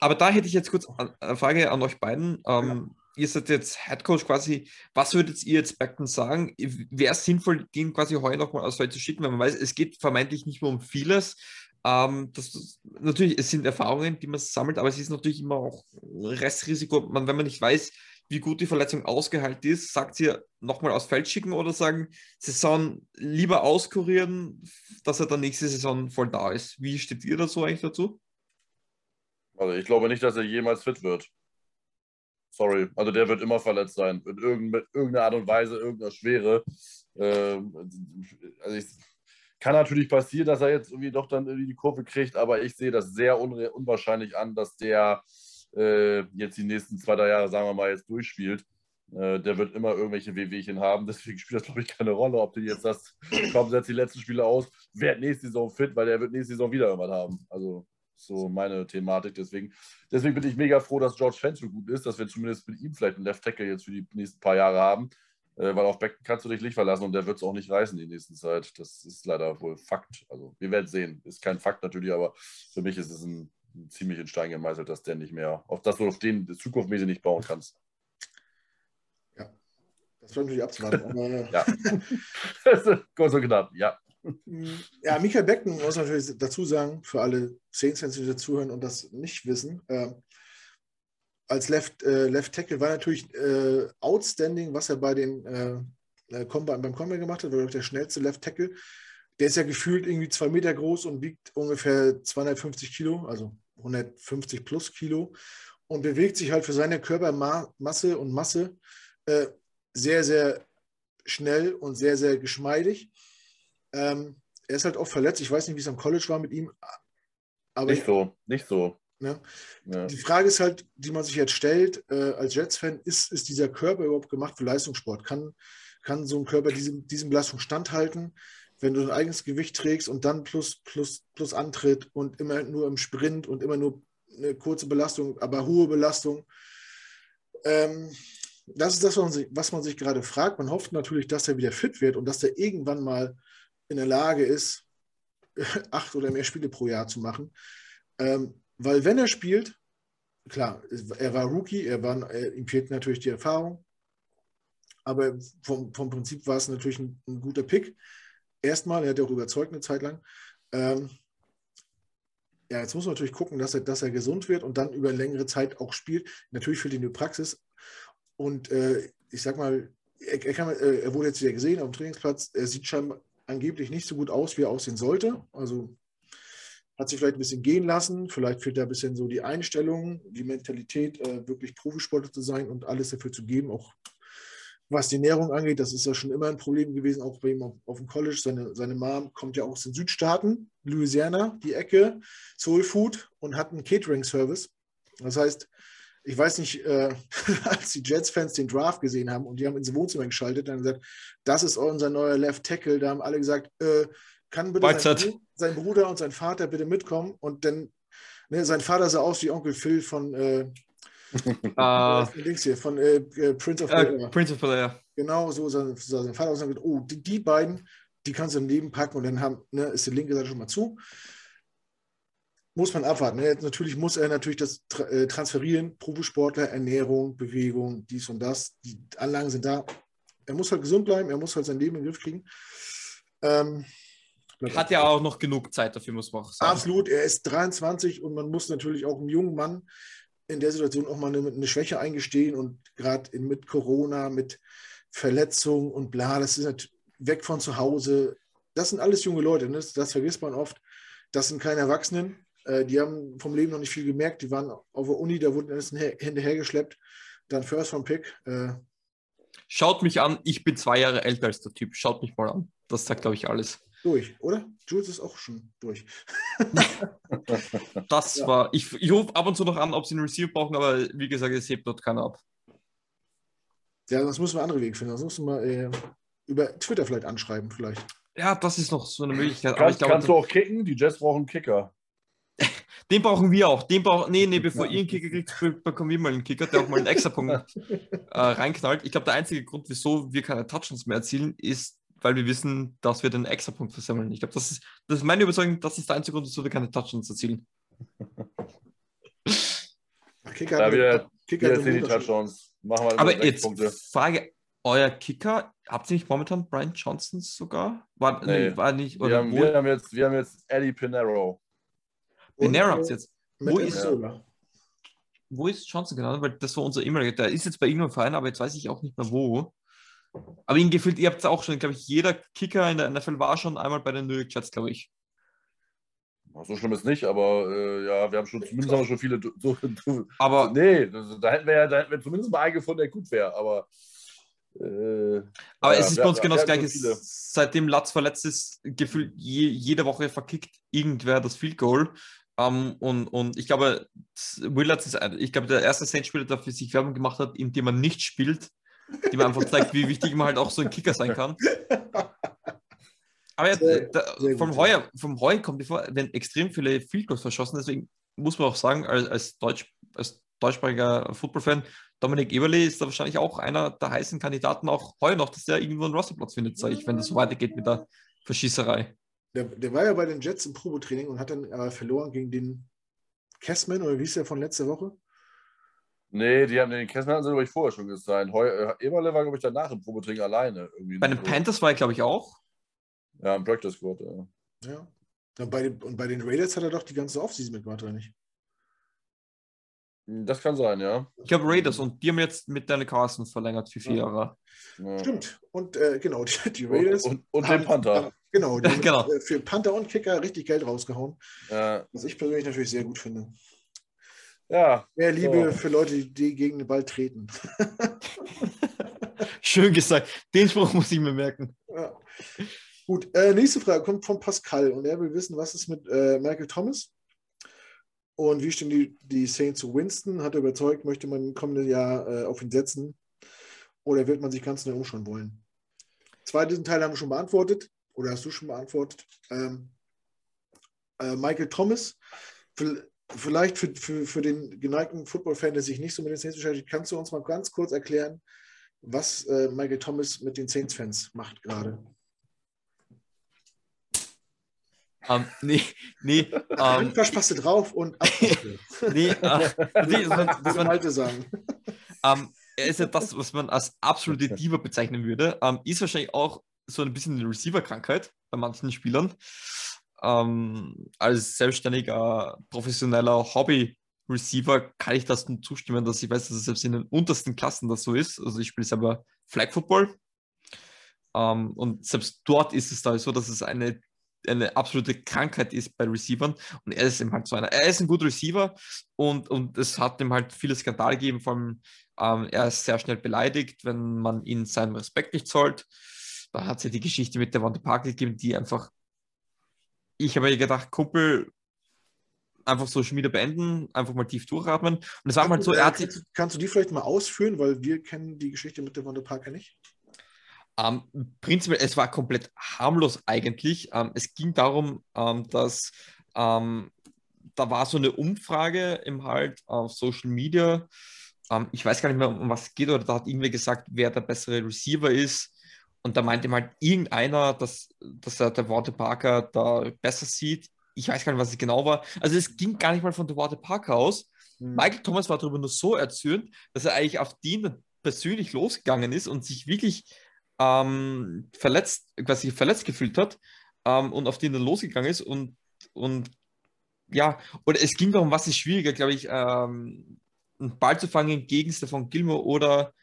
Aber da hätte ich jetzt kurz eine Frage an euch beiden. Ähm, Ihr seid jetzt Head Coach quasi. Was würdet ihr jetzt Beckton sagen? Wäre es sinnvoll, den quasi heuer nochmal aus zu schicken, wenn man weiß, es geht vermeintlich nicht mehr um vieles. Ähm, das, das, natürlich, es sind Erfahrungen, die man sammelt, aber es ist natürlich immer auch Restrisiko. Man, wenn man nicht weiß, wie gut die Verletzung ausgeheilt ist, sagt ihr nochmal aus Feld schicken oder sagen, Saison lieber auskurieren, dass er dann nächste Saison voll da ist. Wie steht ihr dazu eigentlich dazu? Also ich glaube nicht, dass er jemals fit wird. Sorry. Also der wird immer verletzt sein. Mit irgendeiner Art und Weise, irgendeiner Schwere. Ähm, also ich, kann natürlich passieren, dass er jetzt irgendwie doch dann irgendwie die Kurve kriegt, aber ich sehe das sehr unwahrscheinlich an, dass der äh, jetzt die nächsten zwei, drei Jahre, sagen wir mal, jetzt durchspielt. Äh, der wird immer irgendwelche Wehwehchen haben, deswegen spielt das, glaube ich, keine Rolle, ob du jetzt das, komm, setz die letzten Spiele aus, werd nächste Saison fit, weil der wird nächste Saison wieder irgendwas haben. Also so meine Thematik. Deswegen, deswegen bin ich mega froh, dass George Fent so gut ist, dass wir zumindest mit ihm vielleicht einen Left Tackle jetzt für die nächsten paar Jahre haben. Äh, weil auf Becken kannst du dich nicht verlassen und der wird es auch nicht reißen die nächsten Zeit. Das ist leider wohl Fakt. Also wir werden sehen. Ist kein Fakt natürlich, aber für mich ist es ein ziemlich in Stein gemeißelt, dass der nicht mehr, auf das du auf den zukunftsmäßig nicht bauen kannst. Ja, das war natürlich abzuwarten. aber, Ja. Kurz und knapp, ja. Ja, Michael Becken muss natürlich dazu sagen, für alle 10 Cent, zuhören und das nicht wissen, äh, als Left, äh, Left Tackle war natürlich äh, outstanding, was er bei den äh, äh Combat, beim Combat gemacht hat, war der schnellste Left Tackle. Der ist ja gefühlt irgendwie zwei Meter groß und wiegt ungefähr 250 Kilo, also 150 plus Kilo und bewegt sich halt für seine Körpermasse und Masse äh, sehr, sehr schnell und sehr, sehr geschmeidig. Ähm, er ist halt oft verletzt. Ich weiß nicht, wie es am College war mit ihm. Aber nicht so, nicht so. Ne? Ja. Die Frage ist halt, die man sich jetzt stellt, äh, als Jets-Fan, ist, ist dieser Körper überhaupt gemacht für Leistungssport? Kann, kann so ein Körper diesem, diesem Belastung standhalten, wenn du ein eigenes Gewicht trägst und dann plus, plus, plus Antritt und immer nur im Sprint und immer nur eine kurze Belastung, aber hohe Belastung? Ähm, das ist das, was man, sich, was man sich gerade fragt. Man hofft natürlich, dass er wieder fit wird und dass er irgendwann mal in der Lage ist, acht oder mehr Spiele pro Jahr zu machen. Ähm, weil wenn er spielt, klar, er war Rookie, er war, er, ihm fehlt natürlich die Erfahrung, aber vom, vom Prinzip war es natürlich ein, ein guter Pick. Erstmal, er hat ja auch überzeugt eine Zeit lang. Ähm, ja, jetzt muss man natürlich gucken, dass er, dass er gesund wird und dann über längere Zeit auch spielt. Natürlich fehlt ihm die Praxis. Und äh, ich sag mal, er, er, kann, äh, er, wurde jetzt wieder gesehen auf dem Trainingsplatz. Er sieht scheinbar angeblich nicht so gut aus, wie er aussehen sollte. Also hat sich vielleicht ein bisschen gehen lassen. Vielleicht fehlt da ein bisschen so die Einstellung, die Mentalität, äh, wirklich Profisportler zu sein und alles dafür zu geben, auch was die Ernährung angeht. Das ist ja schon immer ein Problem gewesen, auch bei ihm auf, auf dem College. Seine, seine Mom kommt ja auch aus den Südstaaten, Louisiana, die Ecke, Soul Food und hat einen Catering-Service. Das heißt, ich weiß nicht, äh, als die Jets-Fans den Draft gesehen haben und die haben ins Wohnzimmer geschaltet, dann gesagt, das ist unser neuer Left Tackle. Da haben alle gesagt, äh, kann bitte sein, sein, Bruder und sein Vater bitte mitkommen? Und dann, ne, sein Vater sah aus wie Onkel Phil von, äh, uh, hier, von äh, äh Prince of Bel Prince of Bel Genau, so sah, sah sein Vater aus und gesagt, oh, die, die, beiden, die kannst du im Leben packen und dann haben, ne, ist die linke Seite schon mal zu. Muss man abwarten. Ne? Natürlich muss er natürlich das äh, transferieren, Profisportler, Ernährung, Bewegung, dies und das. Die Anlagen sind da. Er muss halt gesund bleiben, er muss halt sein Leben in den Griff kriegen. Ähm, hat ja auch noch genug Zeit dafür, muss man auch sagen. Absolut, er ist 23 und man muss natürlich auch einem jungen Mann in der Situation auch mal eine, eine Schwäche eingestehen und gerade mit Corona, mit Verletzungen und bla, das ist halt weg von zu Hause. Das sind alles junge Leute, ne? das, vergisst man oft. Das sind keine Erwachsenen, äh, die haben vom Leben noch nicht viel gemerkt. Die waren auf der Uni, da wurden alles Hände hergeschleppt. Dann First from Pick. Äh, Schaut mich an, ich bin zwei Jahre älter als der Typ. Schaut mich mal an. Das sagt, glaube ich, alles durch, oder? Jules ist auch schon durch. das ja. war, ich, ich rufe ab und zu noch an, ob sie einen Receiver brauchen, aber wie gesagt, es hebt dort keiner ab. Ja, das müssen wir andere Wege finden. Das müssen wir äh, über Twitter vielleicht anschreiben, vielleicht. Ja, das ist noch so eine Möglichkeit. Kann, aber ich glaube, kannst du auch kicken? Die Jets brauchen einen Kicker. Den brauchen wir auch. Den brauch, nee, nee, bevor ja. ihr einen Kicker kriegt, bekommen wir mal einen Kicker, der auch mal einen extra Punkt äh, reinknallt. Ich glaube, der einzige Grund, wieso wir keine Touchdowns mehr erzielen, ist, weil wir wissen, dass wir den Extrapunkt versammeln. Ich glaube, das ist, das ist meine Überzeugung, das ist der einzige Grund, wieso wir keine Touchdowns erzielen. Kicker ja, wir, Kicker wir die Touchdowns. Machen wir Aber jetzt Punkte. Frage, euer Kicker, habt ihr nicht momentan Brian Johnson sogar? War, nee, nee war nicht. Oder wir, haben, wir, haben jetzt, wir haben jetzt Eddie Pinero. Pinero habt jetzt. Wo ist, ja. wo ist Johnson genau? Weil das war unser E-Mail. Der ist jetzt bei irgendeinem Verein, aber jetzt weiß ich auch nicht mehr wo. Aber ihn gefühlt, ihr habt es auch schon, glaube ich, jeder Kicker in der NFL war schon einmal bei den New York Jets, glaube ich. So schlimm ist nicht, aber äh, ja, wir haben schon zumindest haben wir schon viele. So, aber nee, da hätten wir ja, da hätten wir zumindest mal einen gefunden, der gut wäre, aber. Äh, aber ja, es ist bei uns genau das Gleiche. Seitdem Latz verletzt ist, gefühlt je, jede Woche verkickt irgendwer das Field Goal. Um, ähm, und, und ich glaube, Willards ist, ich glaube, der erste Saints-Spieler, der für sich Werbung gemacht hat, indem man nicht spielt, die mir einfach zeigt, wie wichtig man halt auch so ein Kicker sein kann. Aber sehr, da, vom, Heuer, vom Heu kommt vor, werden extrem viele Field Goals verschossen, deswegen muss man auch sagen, als, als, Deutsch, als deutschsprachiger Football-Fan. Dominik Eberle ist da wahrscheinlich auch einer der heißen Kandidaten, auch heuer noch, dass der irgendwo einen Rosterplatz findet, sage ich, wenn das so weitergeht mit der Verschießerei. Der, der war ja bei den Jets im Probetraining und hat dann äh, verloren gegen den Cashman, oder wie ist der von letzter Woche? Nee, die haben den Kessel hatten sie, glaube ich, vorher schon gesigned. Heu, äh, Eberle war, glaube ich, danach im Probetraining alleine. Irgendwie Bei den so. Panthers war er, glaube ich, auch. Ja, im Practice Squad. Ja. Ja. Und bei, den, und bei den Raiders hat er doch die ganze Offseason mitgemacht, oder nicht? Das kann sein, ja. Ich glaube Raiders und die haben jetzt mit Danny Carson verlängert für vier Ja. Jahre. ja. Stimmt. Und äh, genau, die, die Raiders. Und, und haben- den Panther. Genau, die haben Genau. äh, für Panther und Kicker richtig Geld rausgehauen. Ja. Was ich persönlich natürlich sehr gut finde. Ja. Mehr Liebe So. für Leute, die, gegen den Ball treten. Schön gesagt. Den Spruch muss ich mir merken. Ja. Gut, äh, nächste Frage kommt von Pascal und er will wissen, was ist mit äh, Michael Thomas und wie stehen die, die Saints zu Winston? Hat er überzeugt, möchte man im kommenden Jahr äh, auf ihn setzen oder wird man sich ganz neu umschauen wollen? Zweiten Teil haben wir schon beantwortet oder hast du schon beantwortet. Ähm, äh, Michael Thomas, vielleicht für, für, für den geneigten Football-Fan, der sich nicht so mit den Saints beschäftigt, kannst du uns mal ganz kurz erklären, was äh, Michael Thomas mit den Saints-Fans macht gerade? Ähm, nee, nee, ähm, Handwasch passt drauf und ab. nee, äh, nee, dass Das man, Alte sagen. ähm, er ist ja das, was man als absolute Diva bezeichnen würde. Ähm, ist wahrscheinlich auch so ein bisschen eine Receiver-Krankheit bei manchen Spielern. Ähm, als selbstständiger, professioneller Hobby-Receiver kann ich das nur zustimmen, dass ich weiß, dass es selbst in den untersten Klassen das so ist. Also ich spiele selber Flag Football. Ähm, und selbst dort ist es da so, dass es eine, eine absolute Krankheit ist bei Receivern. Und er ist eben halt so einer. Er ist ein guter Receiver und, und es hat ihm halt viele Skandale gegeben, vor allem ähm, er ist sehr schnell beleidigt, wenn man ihn seinen Respekt nicht zollt. Da hat es ja die Geschichte mit der Wanda Park gegeben, die einfach. Ich habe mir gedacht, Kumpel, einfach Social Media beenden, einfach mal tief durchatmen. Und es war mal so, er hat sich, kannst, du, kannst du die vielleicht mal ausführen, weil wir kennen die Geschichte mit der Wanda Parker nicht? Ähm, prinzipiell, es war komplett harmlos eigentlich. Ähm, es ging darum, ähm, dass ähm, da war so eine Umfrage im halt auf Social Media. Ähm, ich weiß gar nicht mehr, um was es geht, oder da hat irgendwer gesagt, wer der bessere Receiver ist. Und da meinte mal irgendeiner, dass, dass er der Walter Parker da besser sieht. Ich weiß gar nicht, was es genau war. Also es ging gar nicht mal von der Walter Parker aus. Hm. Michael Thomas war darüber nur so erzürnt, dass er eigentlich auf den dann persönlich losgegangen ist und sich wirklich ähm, verletzt, quasi verletzt gefühlt hat ähm, und auf den dann losgegangen ist und, und ja, oder es ging darum, was ist schwieriger, glaube ich, ähm, einen Ball zu fangen gegen Stefan Gilmore oder,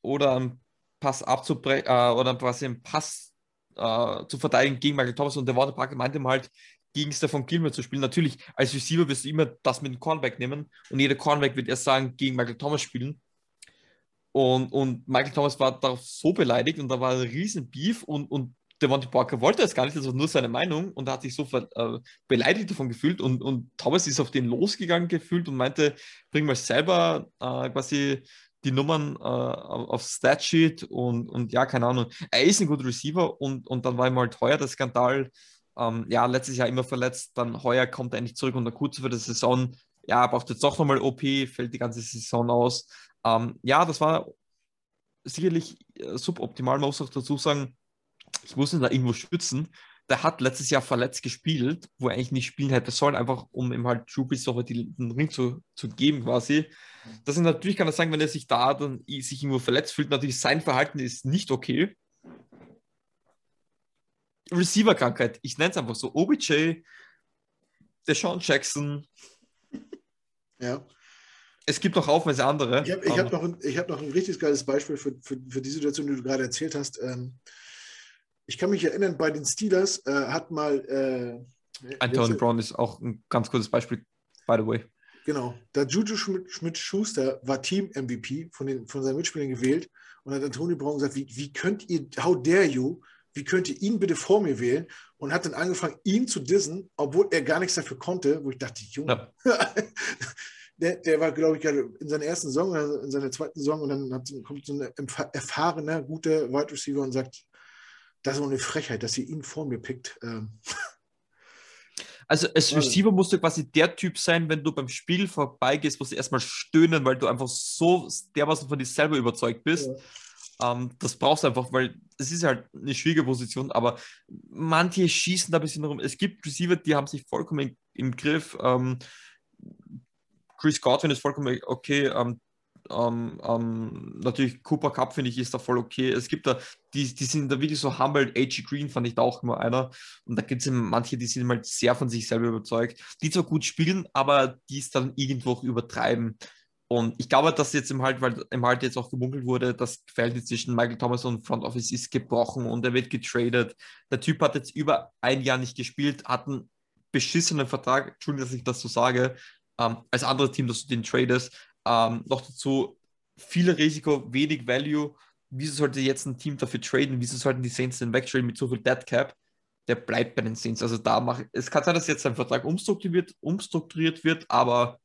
oder einen Pass abzubrechen äh, oder quasi einen Pass äh, zu verteidigen gegen Michael Thomas. Und der Walter Parker meinte ihm halt, gegen Stefan Gilmore zu spielen. Natürlich, als Receiver wirst du immer das mit dem Cornerback nehmen. Und jeder Cornerback wird erst sagen, gegen Michael Thomas spielen. Und, und Michael Thomas war darauf so beleidigt und da war ein riesen Beef und, und Devontae Parker wollte es gar nicht, das war nur seine Meinung. Und er hat sich so äh, beleidigt davon gefühlt. Und, und Thomas ist auf den losgegangen gefühlt und meinte, bring mal selber äh, quasi die Nummern äh, aufs Statsheet und, und ja, keine Ahnung. Er ist ein guter Receiver und, und dann war ihm halt heuer der Skandal, ähm, ja, letztes Jahr immer verletzt, dann heuer kommt er endlich zurück und kurz für die Saison, ja, braucht jetzt doch nochmal OP, fällt die ganze Saison aus. Ähm, ja, das war sicherlich äh, suboptimal. Man muss auch dazu sagen, ich muss ihn da irgendwo schützen. Der hat letztes Jahr verletzt gespielt, wo er eigentlich nicht spielen hätte sollen, einfach um ihm halt Brees noch den Ring zu, zu geben quasi. Das ist natürlich, kann er sagen, wenn er sich da dann sich irgendwo verletzt fühlt, natürlich sein Verhalten ist nicht okay. Receiver-Krankheit, ich nenne es einfach so. OBJ, Deshaun Jackson, Ja. es gibt noch haufenweise andere. Ich habe hab noch, ein- ich hab noch ein richtig geiles Beispiel für, für, für die Situation, die du gerade erzählt hast. Ähm, ich kann mich erinnern, bei den Steelers äh, hat mal. Äh, Anton Brown ist auch ein ganz gutes Beispiel, by the way. Genau. Da Juju Schmidt- Schmidt-Schuster war Team-MVP von, den, von seinen Mitspielern gewählt und hat Antonio Brown gesagt, wie, wie könnt ihr, how dare you, wie könnt ihr ihn bitte vor mir wählen? Und hat dann angefangen, ihn zu dissen, obwohl er gar nichts dafür konnte, wo ich dachte, Junge, Ja. der, der war, glaube ich, gerade in seiner ersten Saison, in seiner zweiten Saison und dann hat, kommt so ein erfahrener, guter Wide Receiver und sagt, das ist so eine Frechheit, dass ihr ihn vor mir pickt. Ähm, Also als. Receiver musst du quasi der Typ sein, wenn du beim Spiel vorbeigehst, musst du erstmal stöhnen, weil du einfach so dermaßen von dir selber überzeugt bist. Ähm, das brauchst du einfach, weil es ist halt eine schwierige Position, aber manche schießen da ein bisschen rum. Es gibt Receiver, die haben sich vollkommen im, im Griff. Ähm, Chris Godwin ist vollkommen okay. Ähm, ähm, ähm, natürlich Cooper Cup finde ich ist da voll okay. Es gibt da, die, die sind da wirklich so humbled. A.G. Green fand ich da auch immer einer. Und da gibt es manche, die sind halt sehr von sich selber überzeugt, die zwar gut spielen, aber die es dann irgendwo auch übertreiben. Und ich glaube, dass jetzt im halt, weil im halt jetzt auch gemunkelt wurde, das Verhältnis zwischen Michael Thomas und Front Office ist gebrochen und er wird getradet. Der Typ hat jetzt über ein Jahr nicht gespielt, hat einen beschissenen Vertrag, Entschuldigung, dass ich das so sage, ähm, als andere Team, dass du den tradest. Ähm, noch dazu viel Risiko, wenig Value. Wieso sollte jetzt ein Team dafür traden? Wieso sollten die Saints den wegtraden mit so viel Dead Cap? Der bleibt bei den Saints. Also da mache es kann sein, dass jetzt sein Vertrag umstrukturiert, umstrukturiert wird, aber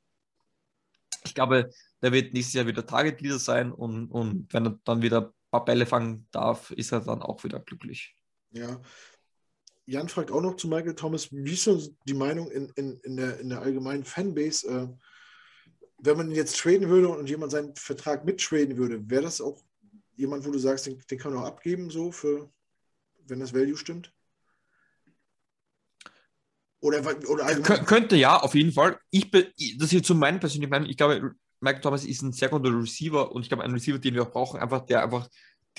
ich glaube, der wird nächstes Jahr wieder Target Leader sein und, und wenn er dann wieder ein paar Bälle fangen darf, ist er dann auch wieder glücklich. Ja. Jan fragt auch noch zu Michael Thomas, wie ist so die Meinung in, in, in, der, in der allgemeinen Fanbase, äh, wenn man jetzt traden würde und jemand seinen Vertrag mittraden würde, wäre das auch jemand, wo du sagst, den, den kann man auch abgeben, so für, wenn das Value stimmt? Oder, oder Kön könnte ja, auf jeden Fall. Ich das ist jetzt so meine persönliche Meinung. Ich glaube, Michael Thomas ist ein sehr guter Receiver und ich glaube, ein Receiver, den wir auch brauchen, einfach der einfach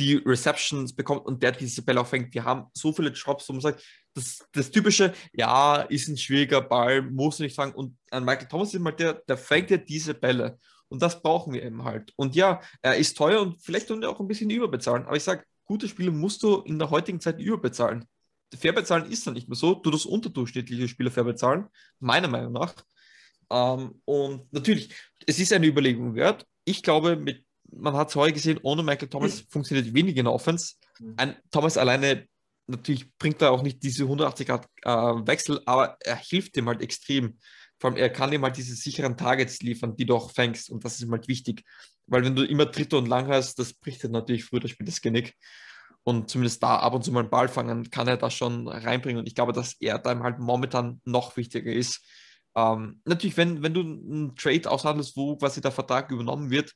die Receptions bekommt und der diese Bälle auch fängt. Wir haben so viele Jobs, wo man sagt, das, das typische, ja, ist ein schwieriger Ball, muss nicht fangen. Und an Michael Thomas ist mal der, der fängt ja diese Bälle. Und das brauchen wir eben halt. Und ja, er ist teuer und vielleicht tun wir auch ein bisschen überbezahlen. Aber ich sage, gute Spiele musst du in der heutigen Zeit überbezahlen. Fair bezahlen ist dann nicht mehr so. Du das unterdurchschnittliche Spieler fair bezahlen, meiner Meinung nach. Ähm, und natürlich, es ist eine Überlegung wert. Ich glaube, mit, man hat es heute gesehen, ohne Michael Thomas mhm. funktioniert wenig in der Offense. Mhm. Ein Thomas alleine natürlich bringt er auch nicht diese 180 Grad äh, Wechsel, aber er hilft dem halt extrem. Vor allem, er kann ihm halt diese sicheren Targets liefern, die du auch fängst. Und das ist ihm halt wichtig. Weil wenn du immer Dritte und Lang hast, das bricht dann natürlich früher das Spiel das Genick. Und zumindest da ab und zu mal einen Ball fangen, kann er das schon reinbringen. Und ich glaube, dass er da halt momentan noch wichtiger ist. Ähm, natürlich, wenn, wenn du einen Trade aushandelst, wo quasi der Vertrag übernommen wird,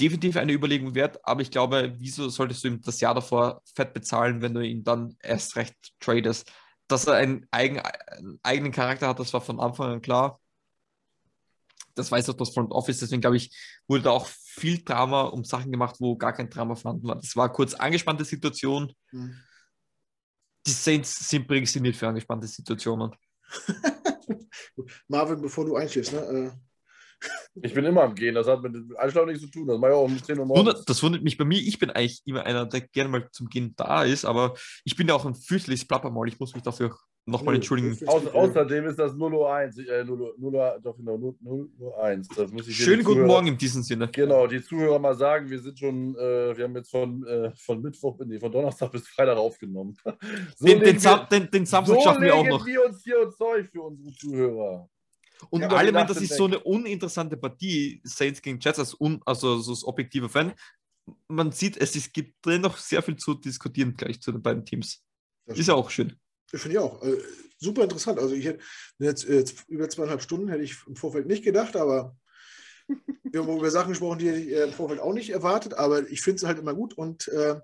definitiv eine Überlegung wert, aber ich glaube, wieso solltest du ihm das Jahr davor fett bezahlen, wenn du ihn dann erst recht tradest? Dass er einen, eigen, einen eigenen Charakter hat, das war von Anfang an klar. Das weiß auch das Front Office, deswegen glaube ich, wurde da auch viel Drama um Sachen gemacht, wo gar kein Drama vorhanden war. Das war kurz angespannte Situation. Mhm. Die Saints sind prädestiniert für angespannte Situationen. Marvin, bevor du einschläfst, ne? Ich bin immer am Gehen, das hat mit dem Einschlafen nichts zu tun. Das mache ich auch um 10 Uhr morgens. Das wundert mich bei mir. Ich bin eigentlich immer einer, der gerne mal zum Gehen da ist, aber ich bin ja auch ein fürchterliches Plappermaul. Ich muss mich dafür nochmal entschuldigen. Außer, außerdem ist das 001. Äh, 0, 0, doch genau, 001. Das muss ich Schönen guten Zuhörer, Morgen in diesem Sinne. Genau, die Zuhörer mal sagen, wir sind schon, äh, wir haben jetzt von, äh, von Mittwoch, nee, von Donnerstag bis Freitag aufgenommen. So den, den, wir, den, den Samstag so schaffen wir auch noch. wir uns hier und Zeug für unsere Zuhörer. Und ja, alle meinen, das ist so eine uninteressante Partie, Saints gegen Jets, als, un, also, so als objektiver Fan. Man sieht, es ist, gibt drin noch sehr viel zu diskutieren gleich zu den beiden Teams. Das ist ja auch schön. Finde ich auch. Also, super interessant. Also ich hätte jetzt, jetzt, über zweieinhalb Stunden hätte ich im Vorfeld nicht gedacht, aber wir haben über Sachen gesprochen, die ich im Vorfeld auch nicht erwartet, aber ich finde es halt immer gut und äh,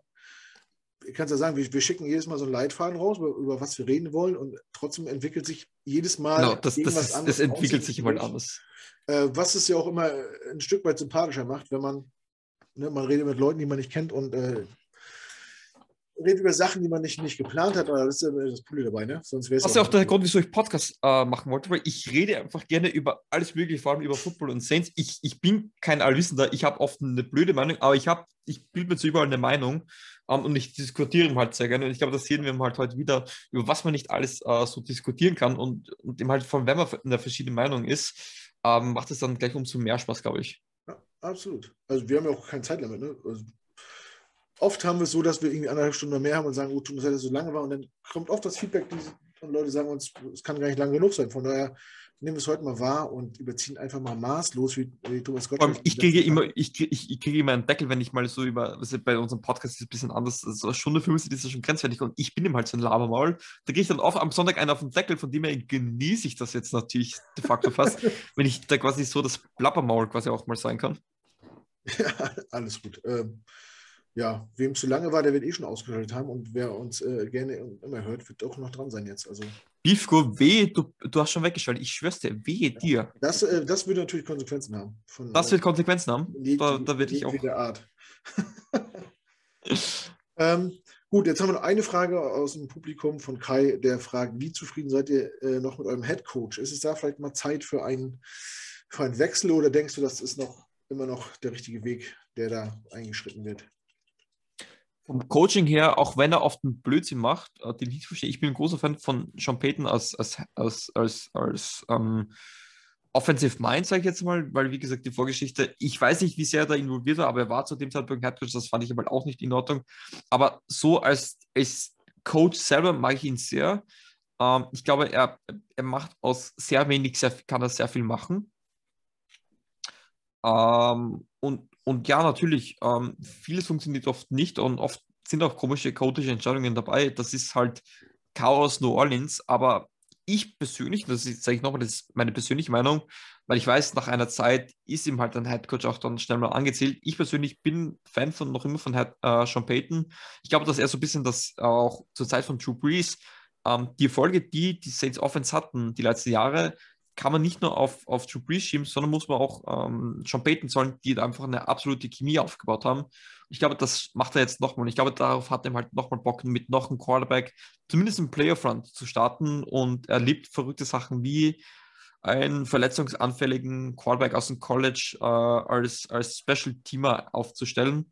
ich kann es ja sagen, wir, wir, schicken jedes Mal so einen Leitfaden raus, über, über, was wir reden wollen und trotzdem entwickelt sich jedes Mal genau, das, das, ist, das entwickelt sich immer anders. Äh, was es ja auch immer ein Stück weit sympathischer macht, wenn man, ne, man redet mit Leuten, die man nicht kennt und äh, redet über Sachen, die man nicht, nicht geplant hat, aber das ist ja das Coole dabei, ne? Sonst das ist ja auch der Grund, wieso ich Podcast äh, machen wollte, weil ich rede einfach gerne über alles Mögliche, vor allem über Football und Saints. Ich, ich bin kein Allwissender, ich habe oft eine blöde Meinung, aber ich habe, ich bilde mir zu überall eine Meinung um, und ich diskutiere halt sehr gerne. Und ich glaube, das sehen wir halt heute wieder, über was man nicht alles uh, so diskutieren kann und, und eben halt von wenn man in der verschiedenen Meinung ist, um, ähm, macht es dann gleich umso mehr Spaß, glaube ich. Ja, absolut. Also wir haben ja auch kein Zeitlimit, ne? Also oft haben wir es so, dass wir irgendwie anderthalb Stunden mehr haben und sagen, gut, tut uns leid, dass es so lange war. Und dann kommt oft das Feedback, die, und Leute sagen uns, es kann gar nicht lang genug sein. Von daher nehmen es heute mal wahr und überziehen einfach mal maßlos, wie, wie Thomas allem, ich kriege immer, ich, kriege, ich, ich kriege immer einen Deckel, wenn ich mal so über, was bei unserem Podcast ist es ein bisschen anders, so eine Stunde 50 ist das schon grenzwertig und ich bin ihm halt so ein Labermaul. Da kriege ich dann auch am Sonntag einen auf den Deckel, von dem her genieße ich das jetzt natürlich de facto fast, wenn ich da quasi so das Plappermaul quasi auch mal sein kann. Ja, alles gut. Ähm, ja, wem zu lange war, der wird eh schon ausgeschaltet haben und wer uns äh, gerne immer hört, wird auch noch dran sein jetzt. Also, Beefco, weh, du, du hast schon weggeschaltet. Ich schwör's dir, wehe dir. das, äh, das würde natürlich Konsequenzen haben. Von, Das wird Konsequenzen haben. jeg- Da, da werde ich auch. Art. ähm, gut, jetzt haben wir noch eine Frage aus dem Publikum von Kai, der fragt, wie zufrieden seid ihr äh, noch mit eurem Head Coach? Ist es da vielleicht mal Zeit für einen, für einen Wechsel oder denkst du, das ist noch immer noch der richtige Weg, der da eingeschritten wird? Vom Coaching her, auch wenn er oft einen Blödsinn macht, äh, den ich verstehe, ich bin ein großer Fan von Sean Payton als, als, als, als, als ähm, Offensive Mind, sage ich jetzt mal, weil wie gesagt, die Vorgeschichte, ich weiß nicht, wie sehr er da involviert war, aber er war zu dem Zeitpunkt Head Coach, das fand ich aber auch nicht in Ordnung. Aber so als, als Coach selber mag ich ihn sehr. Ähm, ich glaube, er, er macht aus sehr wenig, sehr, kann er sehr viel machen. Ähm, und, und ja, natürlich, ähm, vieles funktioniert oft nicht und oft sind auch komische chaotische Entscheidungen dabei. Das ist halt Chaos New Orleans, aber ich persönlich, das sage ich nochmal, das ist meine persönliche Meinung, weil ich weiß, nach einer Zeit ist ihm halt ein Headcoach auch dann schnell mal angezählt. Ich persönlich bin Fan von noch immer von Head, äh, Sean Payton. Ich glaube, dass er so ein bisschen das auch zur Zeit von Drew Brees, ähm, die Erfolge, die die Saints Offense hatten, die letzten Jahre, kann man nicht nur auf, auf Drew Brees schieben, sondern muss man auch ähm, Sean Payton zahlen, die einfach eine absolute Chemie aufgebaut haben. Ich glaube, das macht er jetzt nochmal. Ich glaube, darauf hat er halt nochmal Bock, mit noch einem Quarterback zumindest im Playoff-Run zu starten und er liebt verrückte Sachen wie einen verletzungsanfälligen Quarterback aus dem College äh, als, als Special-Teamer aufzustellen.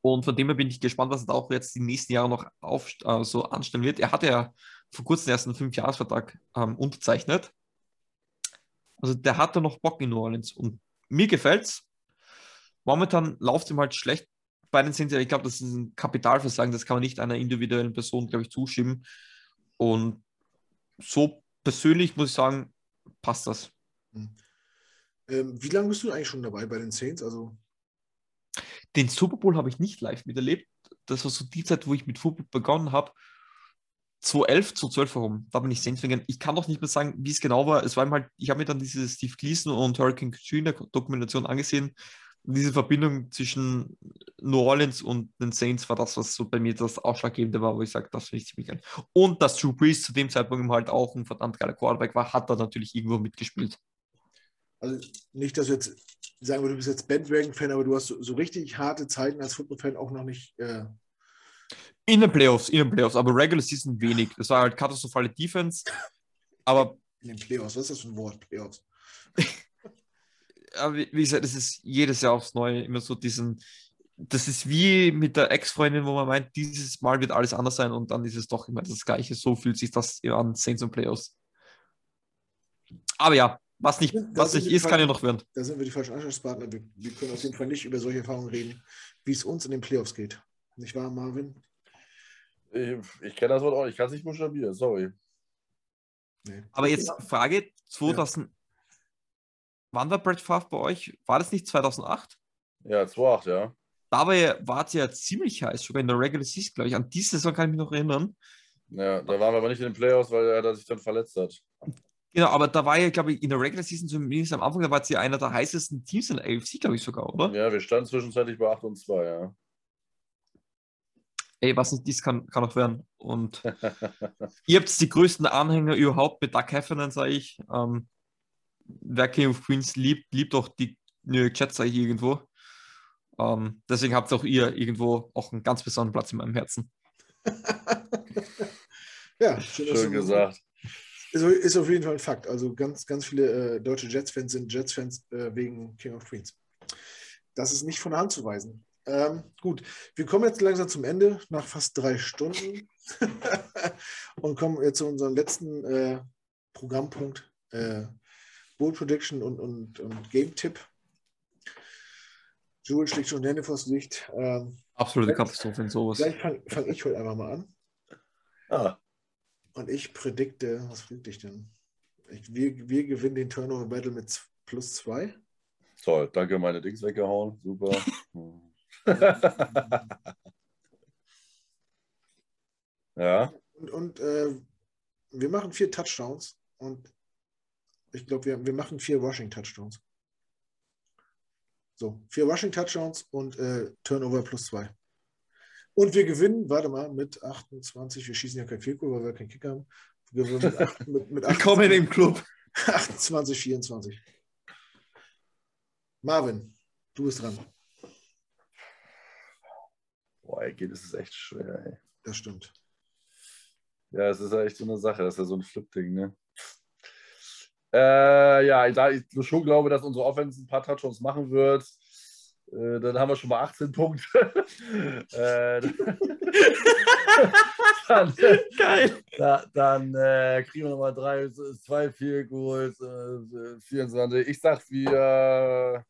Und von dem her bin ich gespannt, was er auch jetzt die nächsten Jahre noch auf, äh, so anstellen wird. Er hatte ja vor kurzem erst einen Fünfjahresvertrag ähm, unterzeichnet. Also der hatte noch Bock in New Orleans und mir gefällt's. Momentan läuft ihm halt schlecht bei den Saints. Ich glaube, das ist ein Kapitalversagen. Das kann man nicht einer individuellen Person, glaube ich, zuschieben. Und so persönlich muss ich sagen, passt das. Ähm, wie lange bist du eigentlich schon dabei bei den Saints? Also, Den Super Bowl habe ich nicht live miterlebt. Das war so die Zeit, wo ich mit Football begonnen habe. 2011, 2012 herum. Da bin ich Saints gegangen. Ich kann doch nicht mehr sagen, wie es genau war. Es war halt, ich habe mir dann diese Steve Gleason und Hurricane Katrina Dokumentation angesehen. Und diese Verbindung zwischen New Orleans und den Saints war das, was so bei mir das Ausschlaggebende war, wo ich sage, das finde ich ziemlich geil. Und dass Drew Brees zu dem Zeitpunkt halt auch ein verdammt geiler Quarterback war, hat er natürlich irgendwo mitgespielt. also nicht, dass du jetzt sagen wir, du bist jetzt Bandwagon-Fan, aber du hast so, so richtig harte Zeiten als Football-Fan auch noch nicht. Äh, In den Playoffs, in den Playoffs, aber Regular Season wenig. Das war halt katastrophale Defense. Aber in den Playoffs. Was ist das für ein Wort? Playoffs. aber wie gesagt, es ist jedes Jahr aufs Neue immer so diesen. Das ist wie mit der Ex-Freundin, wo man meint, dieses Mal wird alles anders sein und dann ist es doch immer das Gleiche. So fühlt sich das an Saints und Playoffs. Aber ja, was nicht, Das was nicht ist, kann ja noch werden. Da sind wir die falschen Ansprechpartner. Wir, wir können auf jeden Fall nicht über solche Erfahrungen reden, wie es uns in den Playoffs geht. Nicht wahr, Marvin? Ich, ich kenne das Wort auch, ich kann es nicht buchstabieren, sorry. Nee. Aber jetzt Frage: 2000. Wann war Brett Favre bei euch? War das nicht 2008? Ja, 2-8, ja. Dabei war es ja ziemlich heiß, sogar in der Regular Season, glaube ich. An diese Saison kann ich mich noch erinnern. Ja, da waren wir aber nicht in den Playoffs, weil er sich dann verletzt hat. Genau, aber da war ja, glaube ich, in der Regular Season zumindest am Anfang, da war es ja einer der heißesten Teams in der AFC, glaube ich sogar, oder? Ja, wir standen zwischenzeitlich bei 8 und 2, ja. Ey, was nicht ist, kann, kann auch werden. Und ihr habt die größten Anhänger überhaupt mit Doug Heffernan, sage ich. Ähm, wer King of Queens liebt, liebt auch die New York Jets, sage ich irgendwo. Ähm, deswegen habt auch ihr irgendwo auch einen ganz besonderen Platz in meinem Herzen. Ja, schön, Schön gesagt. Ist, ist auf jeden Fall ein Fakt. Also ganz, ganz viele äh, deutsche Jets-Fans sind Jets-Fans äh, wegen King of Queens. Das ist nicht von der Hand zu weisen. Ähm, gut, wir kommen jetzt langsam zum Ende, nach fast drei Stunden. und kommen jetzt zu unserem letzten äh, Programmpunkt. Äh, Bold Prediction und, und, und Game-Tipp. Jules schlägt schon die Hände vors Licht. Ähm, Absolute Katastrophe in sowas. vielleicht fange fang ich heute einfach mal an. Ah, Und ich predikte, was predikte ich denn? Ich, wir, wir gewinnen den Turnover Battle mit plus zwei. Toll, danke, meine Dings weggehauen. Super. ja, Und, und äh, wir machen vier Touchdowns und ich glaube, wir, wir machen vier Rushing Touchdowns. So, vier Rushing Touchdowns und äh, Turnover plus zwei. Und wir gewinnen, warte mal, mit 28, wir schießen ja kein Vielkohl, weil wir keinen Kicker haben. Wir gewinnen mit, acht- mit, mit Willkommen im Club. 28, 24. Marvin, du bist dran. Boah, ey, geht, das ist echt schwer, ey. Das stimmt. Ja, es ist ja echt so eine Sache. Das ist ja so ein Flip-Ding, ne? Äh, ja, da ich schon glaube, dass unsere Offense ein paar Touchdowns machen wird, äh, dann haben wir schon mal 18 Punkte. äh, dann Geil. da, dann äh, kriegen wir nochmal drei, zwei, vier Goals, äh, 24. Ich sag, wir,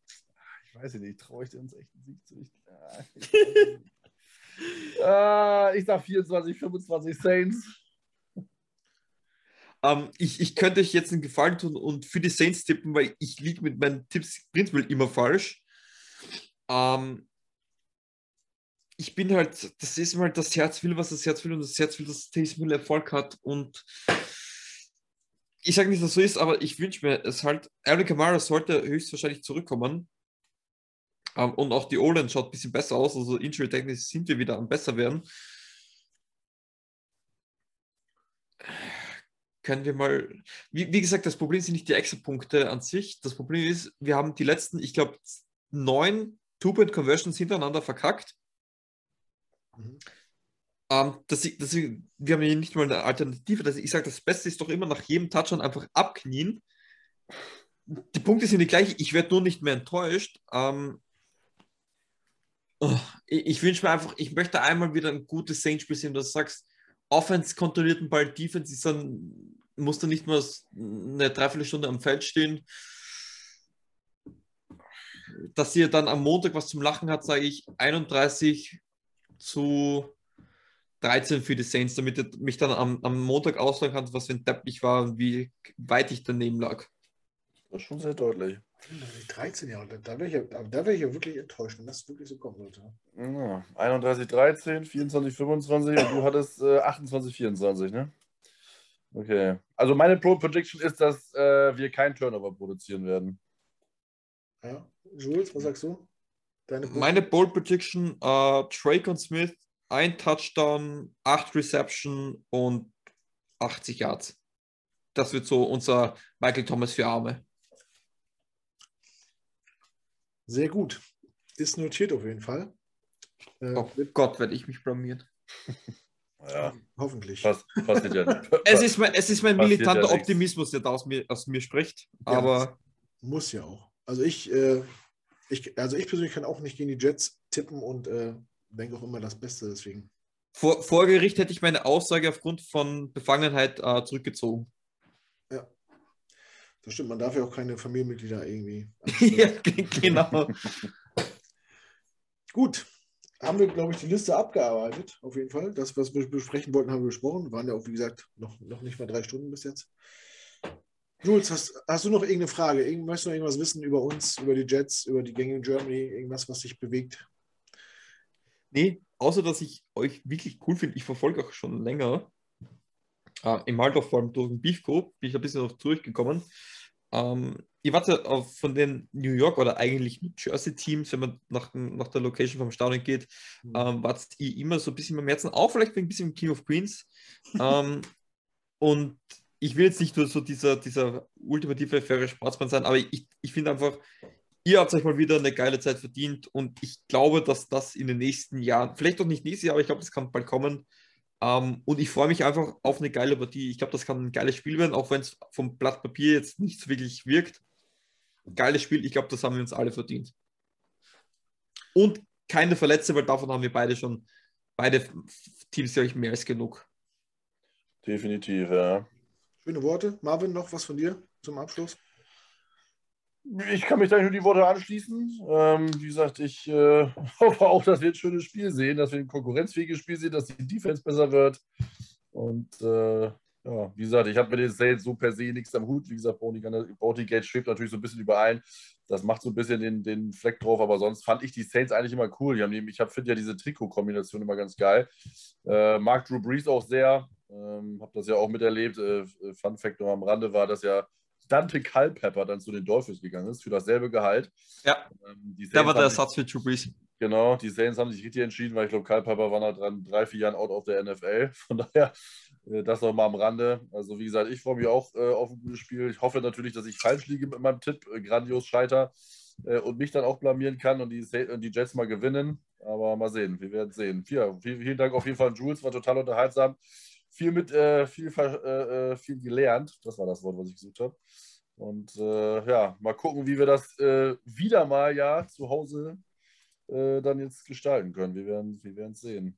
ich weiß nicht, traue ich dir uns echt einen Sieg zu? Ich, ah, ich, weiß nicht. Äh, ich sag 24, 25 Saints. Ähm, ich, ich könnte euch jetzt einen Gefallen tun und für die Saints tippen, weil ich liege mit meinen Tipps prinzipiell immer falsch. Ähm, ich bin halt, das ist mal das Herz will, was das Herz will und das Herz will, dass Taysom Hill Erfolg hat und ich sage nicht, dass es so ist, aber ich wünsche mir es halt, Alvin Kamara sollte höchstwahrscheinlich zurückkommen ähm, und auch die O-Line schaut ein bisschen besser aus, also injury-technisch sind wir wieder am besser werden. können wir mal, wie, wie gesagt, das Problem sind nicht die Extra-Punkte an sich. Das Problem ist, wir haben die letzten, ich glaube, neun Two-Point-Conversions hintereinander verkackt. Mhm. Ähm, das, das, wir haben hier nicht mal eine Alternative. Das, ich sage, das Beste ist doch immer nach jedem Touchdown einfach abknien. Die Punkte sind die gleichen. Ich werde nur nicht mehr enttäuscht. Ähm, oh, ich ich wünsche mir einfach, ich möchte einmal wieder ein gutes Saints-Spiel sehen, dass du sagst, Offense kontrolliert den Ball, Defense ist dann, muss dann nicht mal eine Dreiviertelstunde am Feld stehen. Dass ihr dann am Montag was zum Lachen hat, sage ich 31 zu 13 für die Saints, damit ihr mich dann am, am Montag auslagen kann, was für ein Depp ich war und wie weit ich daneben lag. Das ist schon sehr deutlich. 13 Jahre, da, wäre ich, ja- da wär ich ja wirklich enttäuscht, wenn das wirklich so kommen sollte. Ja, 31, 13, 24, 25 und du hattest äh, 28, 24, ne? Okay. Also meine Pro Prediction ist, dass äh, wir kein Turnover produzieren werden. Ja. Jules, was sagst du? Deine Meine Bold Prediction, äh, Drake und Smith, ein Touchdown, acht Reception und 80 Yards. Das wird so unser Michael Thomas für Arme. Sehr gut. Ist notiert auf jeden Fall. Äh, Oh wird, Gott, werde ich mich blamiert. Ja, hoffentlich. pass, passiert ja nicht. Es ist mein, es ist mein militanter ja. Optimismus, der da aus mir, aus mir spricht. Ja. Aber Muss ja auch. Also ich, äh, ich, also ich persönlich kann auch nicht gegen die Jets tippen und äh, denke auch immer das Beste, deswegen. vor, vor Gericht hätte ich meine Aussage aufgrund von Befangenheit äh, zurückgezogen. Das stimmt, man darf ja auch keine Familienmitglieder irgendwie. ja, ge- genau. Gut, haben wir, glaube ich, die Liste abgearbeitet, auf jeden Fall. Das, was wir besprechen wollten, haben wir besprochen. Waren ja auch, wie gesagt, noch, noch nicht mal drei Stunden bis jetzt. Jules, hast, hast du noch irgendeine Frage? Irgend, möchtest du noch irgendwas wissen über uns, über die Jets, über die Gänge in Germany, irgendwas, was dich bewegt? Nee, außer dass ich euch wirklich cool finde, ich verfolge auch schon länger. Äh, Im Waldorf, vor allem durch den Beefco, bin ich ein bisschen auf zurückgekommen. Ähm, ihr wart ja auf, von den New York oder eigentlich New Jersey Teams, wenn man nach, nach der Location vom Stadion geht, ähm, wart ihr immer so ein bisschen im Herzen, auch vielleicht ein bisschen King of Queens. ähm, und ich will jetzt nicht nur so dieser, dieser ultimative faire Sportsmann sein, aber ich, ich finde einfach, ihr habt euch mal wieder eine geile Zeit verdient und ich glaube, dass das in den nächsten Jahren, vielleicht doch nicht nächstes Jahr, aber ich glaube, das kann bald kommen. Ähm, und ich freue mich einfach auf eine geile Partie. Ich glaube, das kann ein geiles Spiel werden, auch wenn es vom Blatt Papier jetzt nicht so wirklich wirkt. Geiles Spiel, ich glaube, das haben wir uns alle verdient. Und keine Verletzte, weil davon haben wir beide schon, beide Teams, glaube ich, mehr als genug. Definitiv, ja. Schöne Worte. Marvin, noch was von dir zum Abschluss? Ich kann mich da nur die Worte anschließen. Ähm, wie gesagt, ich äh, hoffe auch, dass wir ein schönes Spiel sehen, dass wir ein konkurrenzfähiges Spiel sehen, dass die Defense besser wird. Und äh, Ja, wie gesagt, ich habe mit den Saints so per se nichts am Hut. Wie gesagt, Gate schwebt natürlich so ein bisschen überein. Das macht so ein bisschen den, den Fleck drauf, aber sonst fand ich die Saints eigentlich immer cool. Die haben, ich finde ja diese Trikot-Kombination immer ganz geil. Äh, mag Drew Brees auch sehr. Ähm, habe das ja auch miterlebt. Äh, Fun Fact noch am Rande war, dass ja Dante Culpepper dann zu den Dolphins gegangen ist für dasselbe Gehalt. Ja, ähm, der war der Ersatz für Drew Brees. Genau, die Saints haben sich richtig entschieden, weil ich glaube, Culpepper war da dran drei, vier Jahren out of der NFL. Von daher, äh, das nochmal am Rande. Also wie gesagt, ich freue mich auch äh, auf ein gutes Spiel. Ich hoffe natürlich, dass ich falsch liege mit meinem Tipp, äh, grandios scheiter äh, und mich dann auch blamieren kann und die, und die Jets mal gewinnen. Aber mal sehen, wir werden sehen. Ja, vielen, vielen Dank auf jeden Fall, Jules, war total unterhaltsam viel mit, äh, viel, äh, äh, viel gelernt. Das war das Wort, was ich gesucht habe. Und äh, ja, mal gucken, wie wir das äh, wieder mal ja zu Hause äh, dann jetzt gestalten können. Wir werden wir werden es sehen.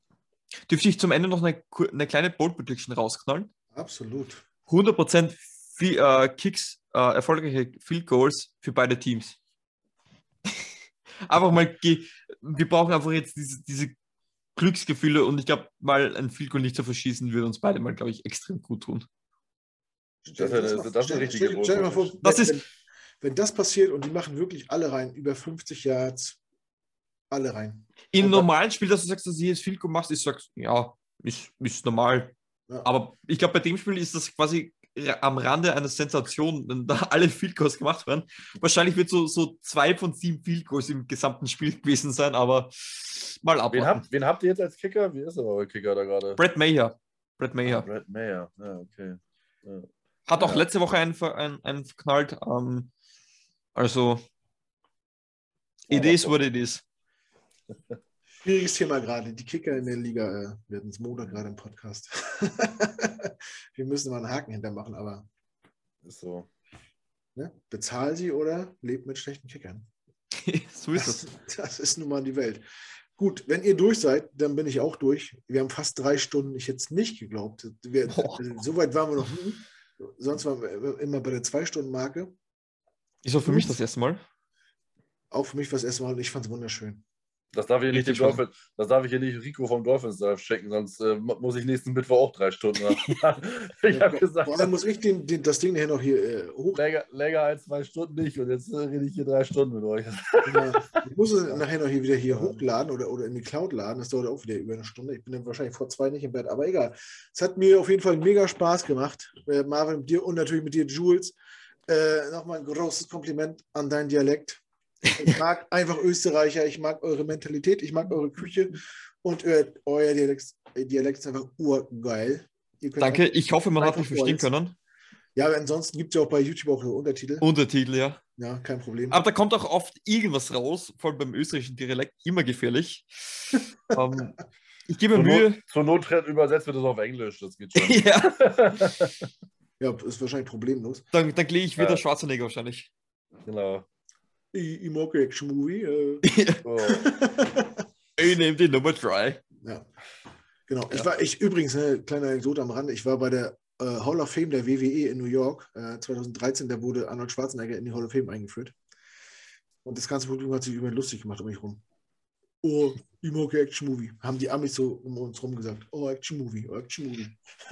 Dürfte ich zum Ende noch eine, eine kleine Bold Prediction rausknallen? Absolut. 100% viel, äh, Kicks, äh, erfolgreiche Field Goals für beide Teams. einfach mal, wir brauchen einfach jetzt diese, diese Glücksgefühle und ich glaube, mal ein Field nicht zu verschießen, würde uns beide mal, glaube ich, extrem gut tun. Das, das, das, das ist eine richtige stell, stell, mal vor, das wenn, ist, wenn, das passiert und die machen wirklich alle rein, über 50 Yards, alle rein. Im normalen Spiel, dass du sagst, dass du jedes Field machst, ich sag, ja, ist, ist normal. Ja. Aber ich glaube, bei dem Spiel ist das quasi am Rande einer Sensation, wenn da alle Field Goals gemacht werden. Wahrscheinlich wird so, so zwei von sieben Field Goals im gesamten Spiel gewesen sein, aber mal ab. Wen habt, wen habt ihr jetzt als Kicker? Wie ist der eure Kicker da gerade? Brad Mayer. Brad Mayer. Ah, Brad Mayer, ja, okay. Ja. Hat auch ja. letzte Woche einen, einen, einen verknallt. Ähm, also, it is what it is. Schwieriges Thema gerade. Die Kicker in der Liga äh, werden es Montag gerade im Podcast. Wir müssen mal einen Haken hintermachen, aber. Ist so. Ne? Bezahl sie oder lebt mit schlechten Kickern. so ist es. Das, das ist nun mal die Welt. Gut, wenn ihr durch seid, dann bin ich auch durch. Wir haben fast drei Stunden. Ich hätte es nicht geglaubt. Wir, so weit waren wir noch nie. Sonst waren wir immer bei der Zwei-Stunden-Marke. Ist auch für mich das erste Mal. Auch für mich war es erste Mal und ich fand es wunderschön. Das darf, ich nicht Dolphin, das darf ich hier nicht Rico vom Dolphins checken, sonst äh, muss ich nächsten Mittwoch auch drei Stunden haben. ich habe gesagt. Vor allem muss ich den, den, das Ding hier noch hier äh, hoch. Länger, länger, als zwei Stunden nicht und jetzt äh, rede ich hier drei Stunden mit euch. Ja, ich muss es nachher noch hier wieder hier hochladen oder, oder in die Cloud laden. Das dauert auch wieder über eine Stunde. Ich bin dann wahrscheinlich vor zwei nicht im Bett, aber egal. Es hat mir auf jeden Fall mega Spaß gemacht. Äh, Marvin, mit dir und natürlich mit dir, Jules. Äh, Nochmal ein großes Kompliment an deinen Dialekt. Ich mag einfach Österreicher, ich mag eure Mentalität, ich mag eure Küche und euer, euer Dialekt, Dialekt, ist einfach urgeil. Danke, ich hoffe, man hat mich verstehen können. Ja, ansonsten gibt es ja auch bei YouTube auch Untertitel. Untertitel, ja. Ja, kein Problem. Aber da kommt auch oft irgendwas raus, vor allem beim österreichischen Dialekt, immer gefährlich. um, ähm, ich gebe mir Mühe. Not, zur Not übersetzt wird es auf Englisch, das geht schon. ja. ja, ist wahrscheinlich problemlos. Dann, dann gehe ich wieder ja. Schwarzenegger wahrscheinlich. Genau. Ich, ich mag Action-Movie. Äh. oh. ich nehme die Nummer 3. Ja. Genau. Ja. Ich war, ich übrigens, eine kleine Anekdote am Rande, ich war bei der äh, Hall of Fame der WWE in New York äh, 2013, da wurde Arnold Schwarzenegger in die Hall of Fame eingeführt. Und das ganze Publikum hat sich über lustig gemacht um mich rum. Oh, ich mag Action-Movie. Haben die Amis so um uns rum gesagt. Oh, Action-Movie, oh, Action-Movie.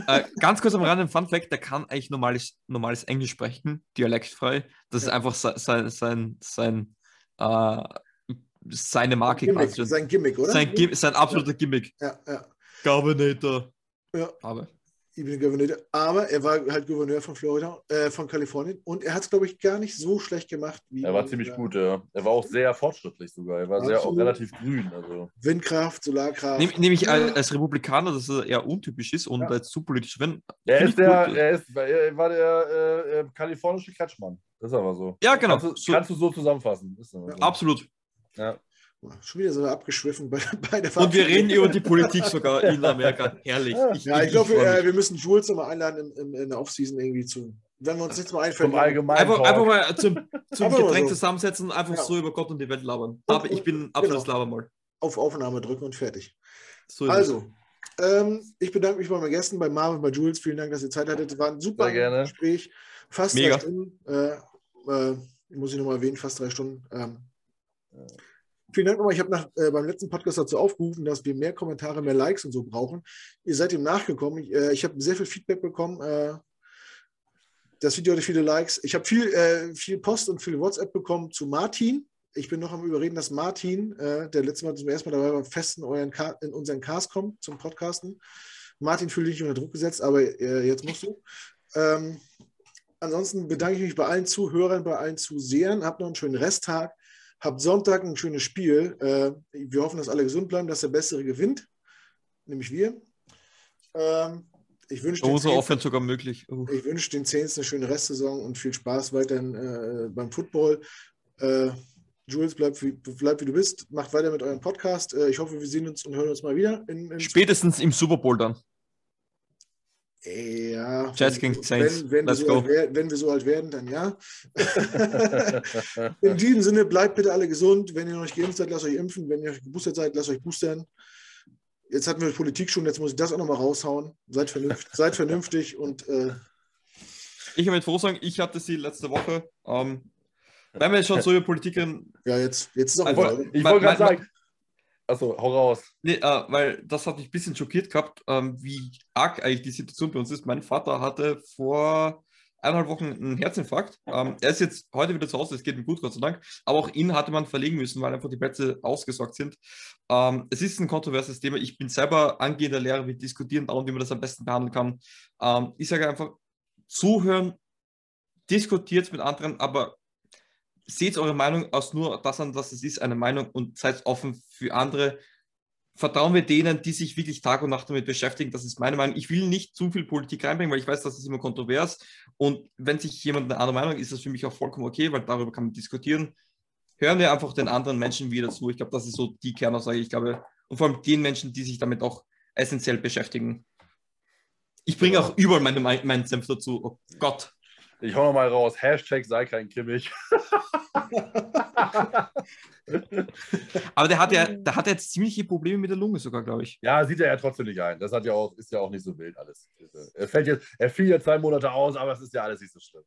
Äh, ganz kurz am Rande, ein Fun-Fact: der kann eigentlich normales, normales Englisch sprechen, dialektfrei. Das ja. ist einfach sein, sein, sein, äh, seine Marke. Gimmick, sein Gimmick, oder? Sein, sein absoluter ja. Gimmick. Ja, ja. Governator. Ja. Aber ich bin Gouverneur, aber er war halt Gouverneur von Florida, äh, von Kalifornien und er hat es, glaube ich, gar nicht so schlecht gemacht. Wie er war ziemlich gut, ja. Er war auch sehr fortschrittlich sogar. Er war sehr auch relativ grün. Also. Windkraft, Solarkraft. Nehm, nämlich als, als Republikaner, dass er eher untypisch ist und ja. als zu politisch wenn. Er ist der, er ist, er war der äh, äh, kalifornische Kretschmann. Das ist aber so. Ja, genau. Kannst du so, kannst du so zusammenfassen. So. Ja. Absolut. Ja. Schon wieder so abgeschwiffen bei, bei der Und wir reden über die Politik sogar in Amerika. Herrlich. Ich, ja, ich, ich glaube, äh, wir müssen Jules nochmal einladen in, in, in der Offseason irgendwie zu. Wenn wir uns jetzt mal einfällt. Einfach, einfach mal zum, zum Getränk so. zusammensetzen, einfach ja. so über Gott und die Welt labern. Und, Aber ich bin ein absolutes genau. Labermal. Auf Aufnahme drücken und fertig. So also, ähm, ich bedanke mich bei meinen Gästen, bei Marvin, bei Jules. Vielen Dank, dass ihr Zeit hattet. War ein super Gespräch. Fast Mega. drei Stunden. Äh, äh, muss ich nochmal erwähnen, fast drei Stunden. Ähm, Vielen Dank nochmal. Ich habe äh, beim letzten Podcast dazu aufgerufen, dass wir mehr Kommentare, mehr Likes und so brauchen. Ihr seid dem nachgekommen. Ich, äh, ich habe sehr viel Feedback bekommen. Äh, das Video hatte viele Likes. Ich habe viel, äh, viel Post und viel WhatsApp bekommen zu Martin. Ich bin noch am Überreden, dass Martin, äh, der letzte Mal zum ersten Mal dabei war, fest in, euren in unseren Cast kommt zum Podcasten. Martin fühle dich unter Druck gesetzt, aber äh, jetzt musst du. Ähm, ansonsten bedanke ich mich bei allen Zuhörern, bei allen Zusehern. Habt noch einen schönen Resttag. Habt Sonntag ein schönes Spiel. Äh, wir hoffen, dass alle gesund bleiben, dass der Bessere gewinnt, nämlich wir. Ähm, ich wünsche oh, so offen sogar möglich. Uh. Ich wünsche den Saints eine schöne Restsaison und viel Spaß weiterhin äh, beim Football. Äh, Jules, bleib wie, bleib wie du bist. Macht weiter mit eurem Podcast. Ich hoffe, wir sehen uns und hören uns mal wieder. In, in Spätestens im Super Bowl dann. Ja, Jets gegen Saints. Wenn, wenn, wir so alt, wenn, wir so alt werden, dann ja. in diesem Sinne, bleibt bitte alle gesund. Wenn ihr noch nicht geimpft seid, lasst euch impfen. Wenn ihr geboostert seid, lasst euch boostern. Jetzt hatten wir Politik schon, jetzt muss ich das auch nochmal raushauen. Seid vernünftig, seid vernünftig und. Äh, ich möchte froh sagen, ich hatte sie letzte Woche. Ähm, wenn wir jetzt schon so über Politikerin. Ja, jetzt, jetzt ist auch. Also, ich wollte gerade sagen, Achso, hau raus. Nee, äh, weil das hat mich ein bisschen schockiert gehabt, ähm, wie arg eigentlich die Situation bei uns ist. Mein Vater hatte vor eineinhalb Wochen einen Herzinfarkt. Ähm, er ist jetzt heute wieder zu Hause, es geht ihm gut, Gott sei Dank. Aber auch ihn hatte man verlegen müssen, weil einfach die Plätze ausgesorgt sind. Ähm, es ist ein kontroverses Thema. Ich bin selber angehender Lehrer, wir diskutieren darum, wie man das am besten behandeln kann. Ähm, ich sage einfach, zuhören, diskutiert mit anderen, aber seht eure Meinung aus nur das an, was es ist, eine Meinung und seid offen für andere. Vertrauen wir denen, die sich wirklich Tag und Nacht damit beschäftigen. Das ist meine Meinung. Ich will nicht zu viel Politik reinbringen, weil ich weiß, das ist immer kontrovers. Und wenn sich jemand eine andere Meinung ist, ist das für mich auch vollkommen okay, weil darüber kann man diskutieren. Hören wir einfach den anderen Menschen wieder zu. Ich glaube, das ist so die Kernaussage. Ich glaube, und vor allem den Menschen, die sich damit auch essentiell beschäftigen. Ich bringe auch überall meinen mein Senf dazu. Oh Gott. Ich hau noch mal raus. Hashtag sei kein Kimmich. Aber der hat ja, der hat jetzt ziemliche Probleme mit der Lunge sogar, glaube ich. Ja, sieht er ja trotzdem nicht ein. Das hat ja auch, ist ja auch nicht so wild alles. Er, fällt jetzt, er fiel ja zwei Monate aus, aber es ist ja alles nicht so schlimm.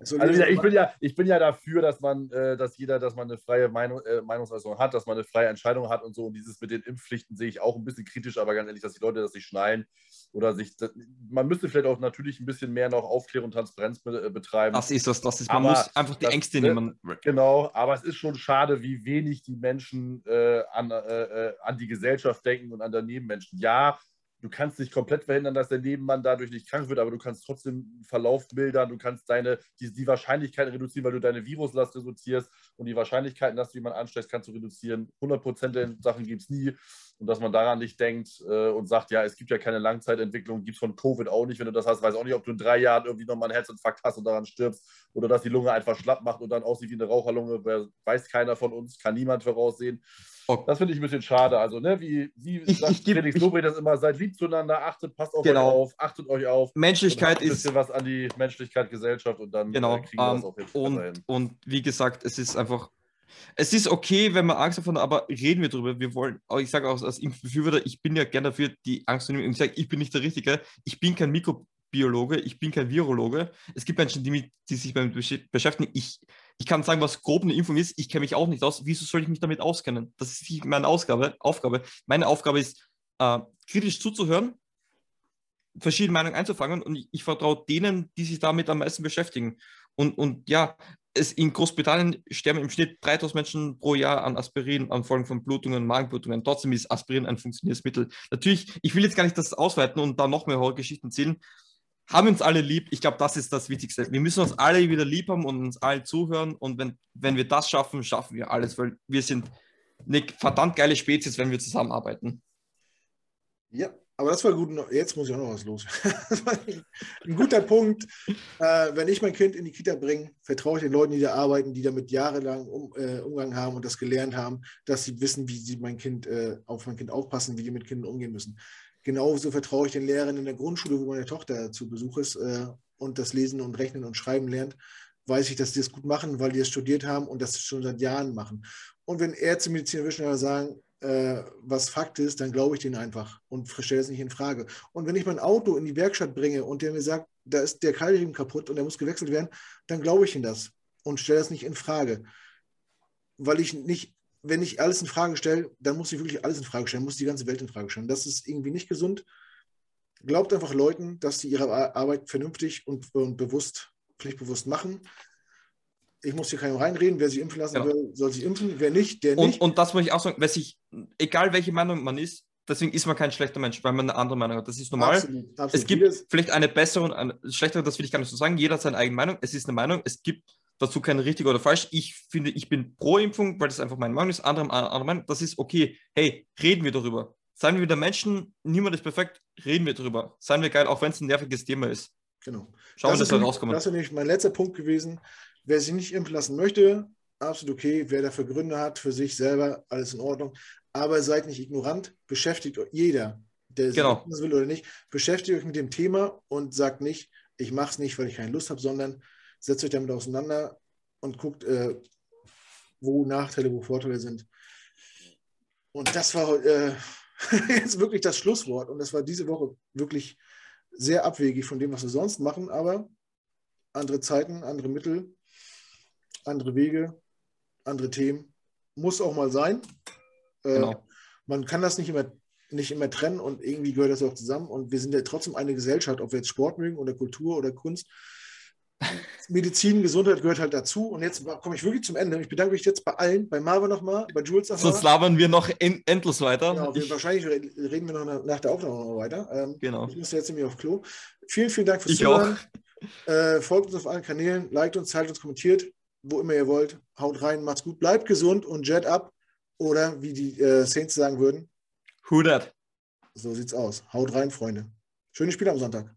Also ich bin ja, ich bin ja dafür, dass man, äh, dass jeder, dass man eine freie Meinung, äh, Meinungsäußerung hat, dass man eine freie Entscheidung hat und so. Und dieses mit den Impfpflichten sehe ich auch ein bisschen kritisch, aber ganz ehrlich, dass die Leute das nicht schneiden oder sich, das, man müsste vielleicht auch natürlich ein bisschen mehr noch Aufklärung und Transparenz be, äh, betreiben. Das ist das, das ist, man aber muss einfach die das, Ängste ne, nehmen. Genau, aber es ist schon schade, wie wenig die Menschen äh, an, äh, an die Gesellschaft denken und an der Nebenmenschen. Ja, du kannst nicht komplett verhindern, dass der Nebenmann dadurch nicht krank wird, aber du kannst trotzdem Verlauf mildern, du kannst deine, die, die Wahrscheinlichkeit reduzieren, weil du deine Viruslast reduzierst und die Wahrscheinlichkeiten, dass du jemanden ansteckst, kannst du reduzieren. 100% der Sachen gibt es nie und dass man daran nicht denkt äh, und sagt, ja, es gibt ja keine Langzeitentwicklung, gibt es von Covid auch nicht. Wenn du das hast, weiß auch nicht, ob du in drei Jahren irgendwie nochmal einen Herzinfarkt hast und daran stirbst oder dass die Lunge einfach schlapp macht und dann aussieht wie eine Raucherlunge, weiß keiner von uns, kann niemand voraussehen. Okay. Das finde ich ein bisschen schade. Also, ne, wie, wie ich, sagt ich, Felix Lobrecht das immer, seid lieb zueinander, achtet, passt auf genau. euch auf, achtet euch auf. Menschlichkeit ist. Ein bisschen was an die Menschlichkeit, Gesellschaft und dann genau, äh, kriegen wir um, das auch jetzt und, und wie gesagt, es ist einfach. Es ist okay, wenn man Angst davon hat, aber reden wir drüber. Wir wollen, ich sage auch als Befürworter, ich bin ja gerne dafür, die Angst zu nehmen. Ich sage, ich bin nicht der Richtige. Ich bin kein Mikrobiologe, ich bin kein Virologe. Es gibt Menschen, die, mit, die sich damit beschäftigen. Ich, ich kann sagen, was grob eine Impfung ist. Ich kenne mich auch nicht aus. Wieso soll ich mich damit auskennen? Das ist nicht meine Ausgabe. Aufgabe. Meine Aufgabe ist, äh, kritisch zuzuhören, verschiedene Meinungen einzufangen und ich, ich, vertraue denen, die sich damit am meisten beschäftigen. Und, und ja, es, in Großbritannien sterben im Schnitt 3000 Menschen pro Jahr an Aspirin, an Folgen von Blutungen, Magenblutungen. Trotzdem ist Aspirin ein funktionierendes Mittel. Natürlich, ich will jetzt gar nicht das ausweiten und da noch mehr Horrorgeschichten erzählen haben uns alle lieb. Ich glaube, das ist das Wichtigste. Wir müssen uns alle wieder lieb haben und uns allen zuhören. Und wenn, wenn wir das schaffen, schaffen wir alles, weil wir sind eine verdammt geile Spezies, wenn wir zusammenarbeiten. Ja, aber das war gut. Jetzt muss ich auch noch was los. ein guter Punkt. Äh, wenn ich mein Kind in die Kita bringe, vertraue ich den Leuten, die da arbeiten, die damit jahrelang um, äh, Umgang haben und das gelernt haben, dass sie wissen, wie sie mein Kind äh, auf mein Kind aufpassen, wie die mit Kindern umgehen müssen. Genauso vertraue ich den Lehrern in der Grundschule, wo meine Tochter zu Besuch ist äh, und das Lesen und Rechnen und Schreiben lernt, weiß ich, dass die das gut machen, weil die es studiert haben und das schon seit Jahren machen. Und wenn Ärzte, Mediziner, Wissenschaftler sagen, äh, was Fakt ist, dann glaube ich denen einfach und stelle es nicht in Frage. Und wenn ich mein Auto in die Werkstatt bringe und der mir sagt, da ist der Keilriemen kaputt und der muss gewechselt werden, dann glaube ich ihnen das und stelle es nicht in Frage. weil ich nicht, wenn ich alles in Frage stelle, dann muss ich wirklich alles in Frage stellen, muss die ganze Welt in Frage stellen. Das ist irgendwie nicht gesund. Glaubt einfach Leuten, dass sie ihre Arbeit vernünftig und, und bewusst, pflichtbewusst machen. Ich muss hier keinem reinreden. Wer sich impfen lassen Genau. will, soll sich impfen. Wer nicht, der Und, nicht. und das muss ich auch sagen, weil sich, egal welche Meinung man ist, deswegen ist man kein schlechter Mensch, weil man eine andere Meinung hat. Das ist normal. Absolut, absolut. Es gibt Jedes- vielleicht eine bessere und eine schlechtere, das will ich gar nicht so sagen. Jeder hat seine eigene Meinung. Es ist eine Meinung. Es gibt dazu keine richtig oder falsch. Ich finde, ich bin pro Impfung, weil das einfach meine Meinung ist. Andere andere Meinung. Das ist okay. Hey, reden wir darüber. Seien wir wieder Menschen. Niemand ist perfekt. Reden wir darüber. Seien wir geil, auch wenn es ein nerviges Thema ist. Genau. Schauen wir, dass wir rauskommen. Das ist nämlich mein letzter Punkt gewesen. Wer sich nicht impfen lassen möchte, absolut okay. Wer dafür Gründe hat, für sich selber, alles in Ordnung. Aber seid nicht ignorant. Beschäftigt euch jeder, der sich Genau. impfen lassen will oder nicht, beschäftigt euch mit dem Thema und sagt nicht, ich mache es nicht, weil ich keine Lust habe, sondern setzt euch damit auseinander und guckt, äh, wo Nachteile, wo Vorteile sind. Und das war äh, jetzt wirklich das Schlusswort. Und das war diese Woche wirklich sehr abwegig von dem, was wir sonst machen, aber andere Zeiten, andere Mittel, andere Wege, andere Themen. Muss auch mal sein. Äh, Genau. Man kann das nicht immer, nicht immer trennen und irgendwie gehört das auch zusammen. Und wir sind ja trotzdem eine Gesellschaft, ob wir jetzt Sport mögen oder Kultur oder Kunst. Medizin, Gesundheit gehört halt dazu. Und jetzt komme ich wirklich zum Ende. Ich bedanke mich jetzt bei allen, bei Marvin nochmal, bei Jules nochmal. Sonst labern wir noch en endlos weiter. Genau, wir, ich, wahrscheinlich re- reden wir noch nach- der Aufnahme noch weiter. Ähm, Genau. Ich muss jetzt nämlich auf Klo. Vielen, vielen Dank fürs Ich auch. Zuhören. Äh, folgt uns auf allen Kanälen, liked uns, teilt uns, kommentiert, wo immer ihr wollt. Haut rein, macht's gut, bleibt gesund und jet up. Oder wie die äh, Saints sagen würden, Who that? so sieht's aus. Haut rein, Freunde. Schönes Spiel am Sonntag.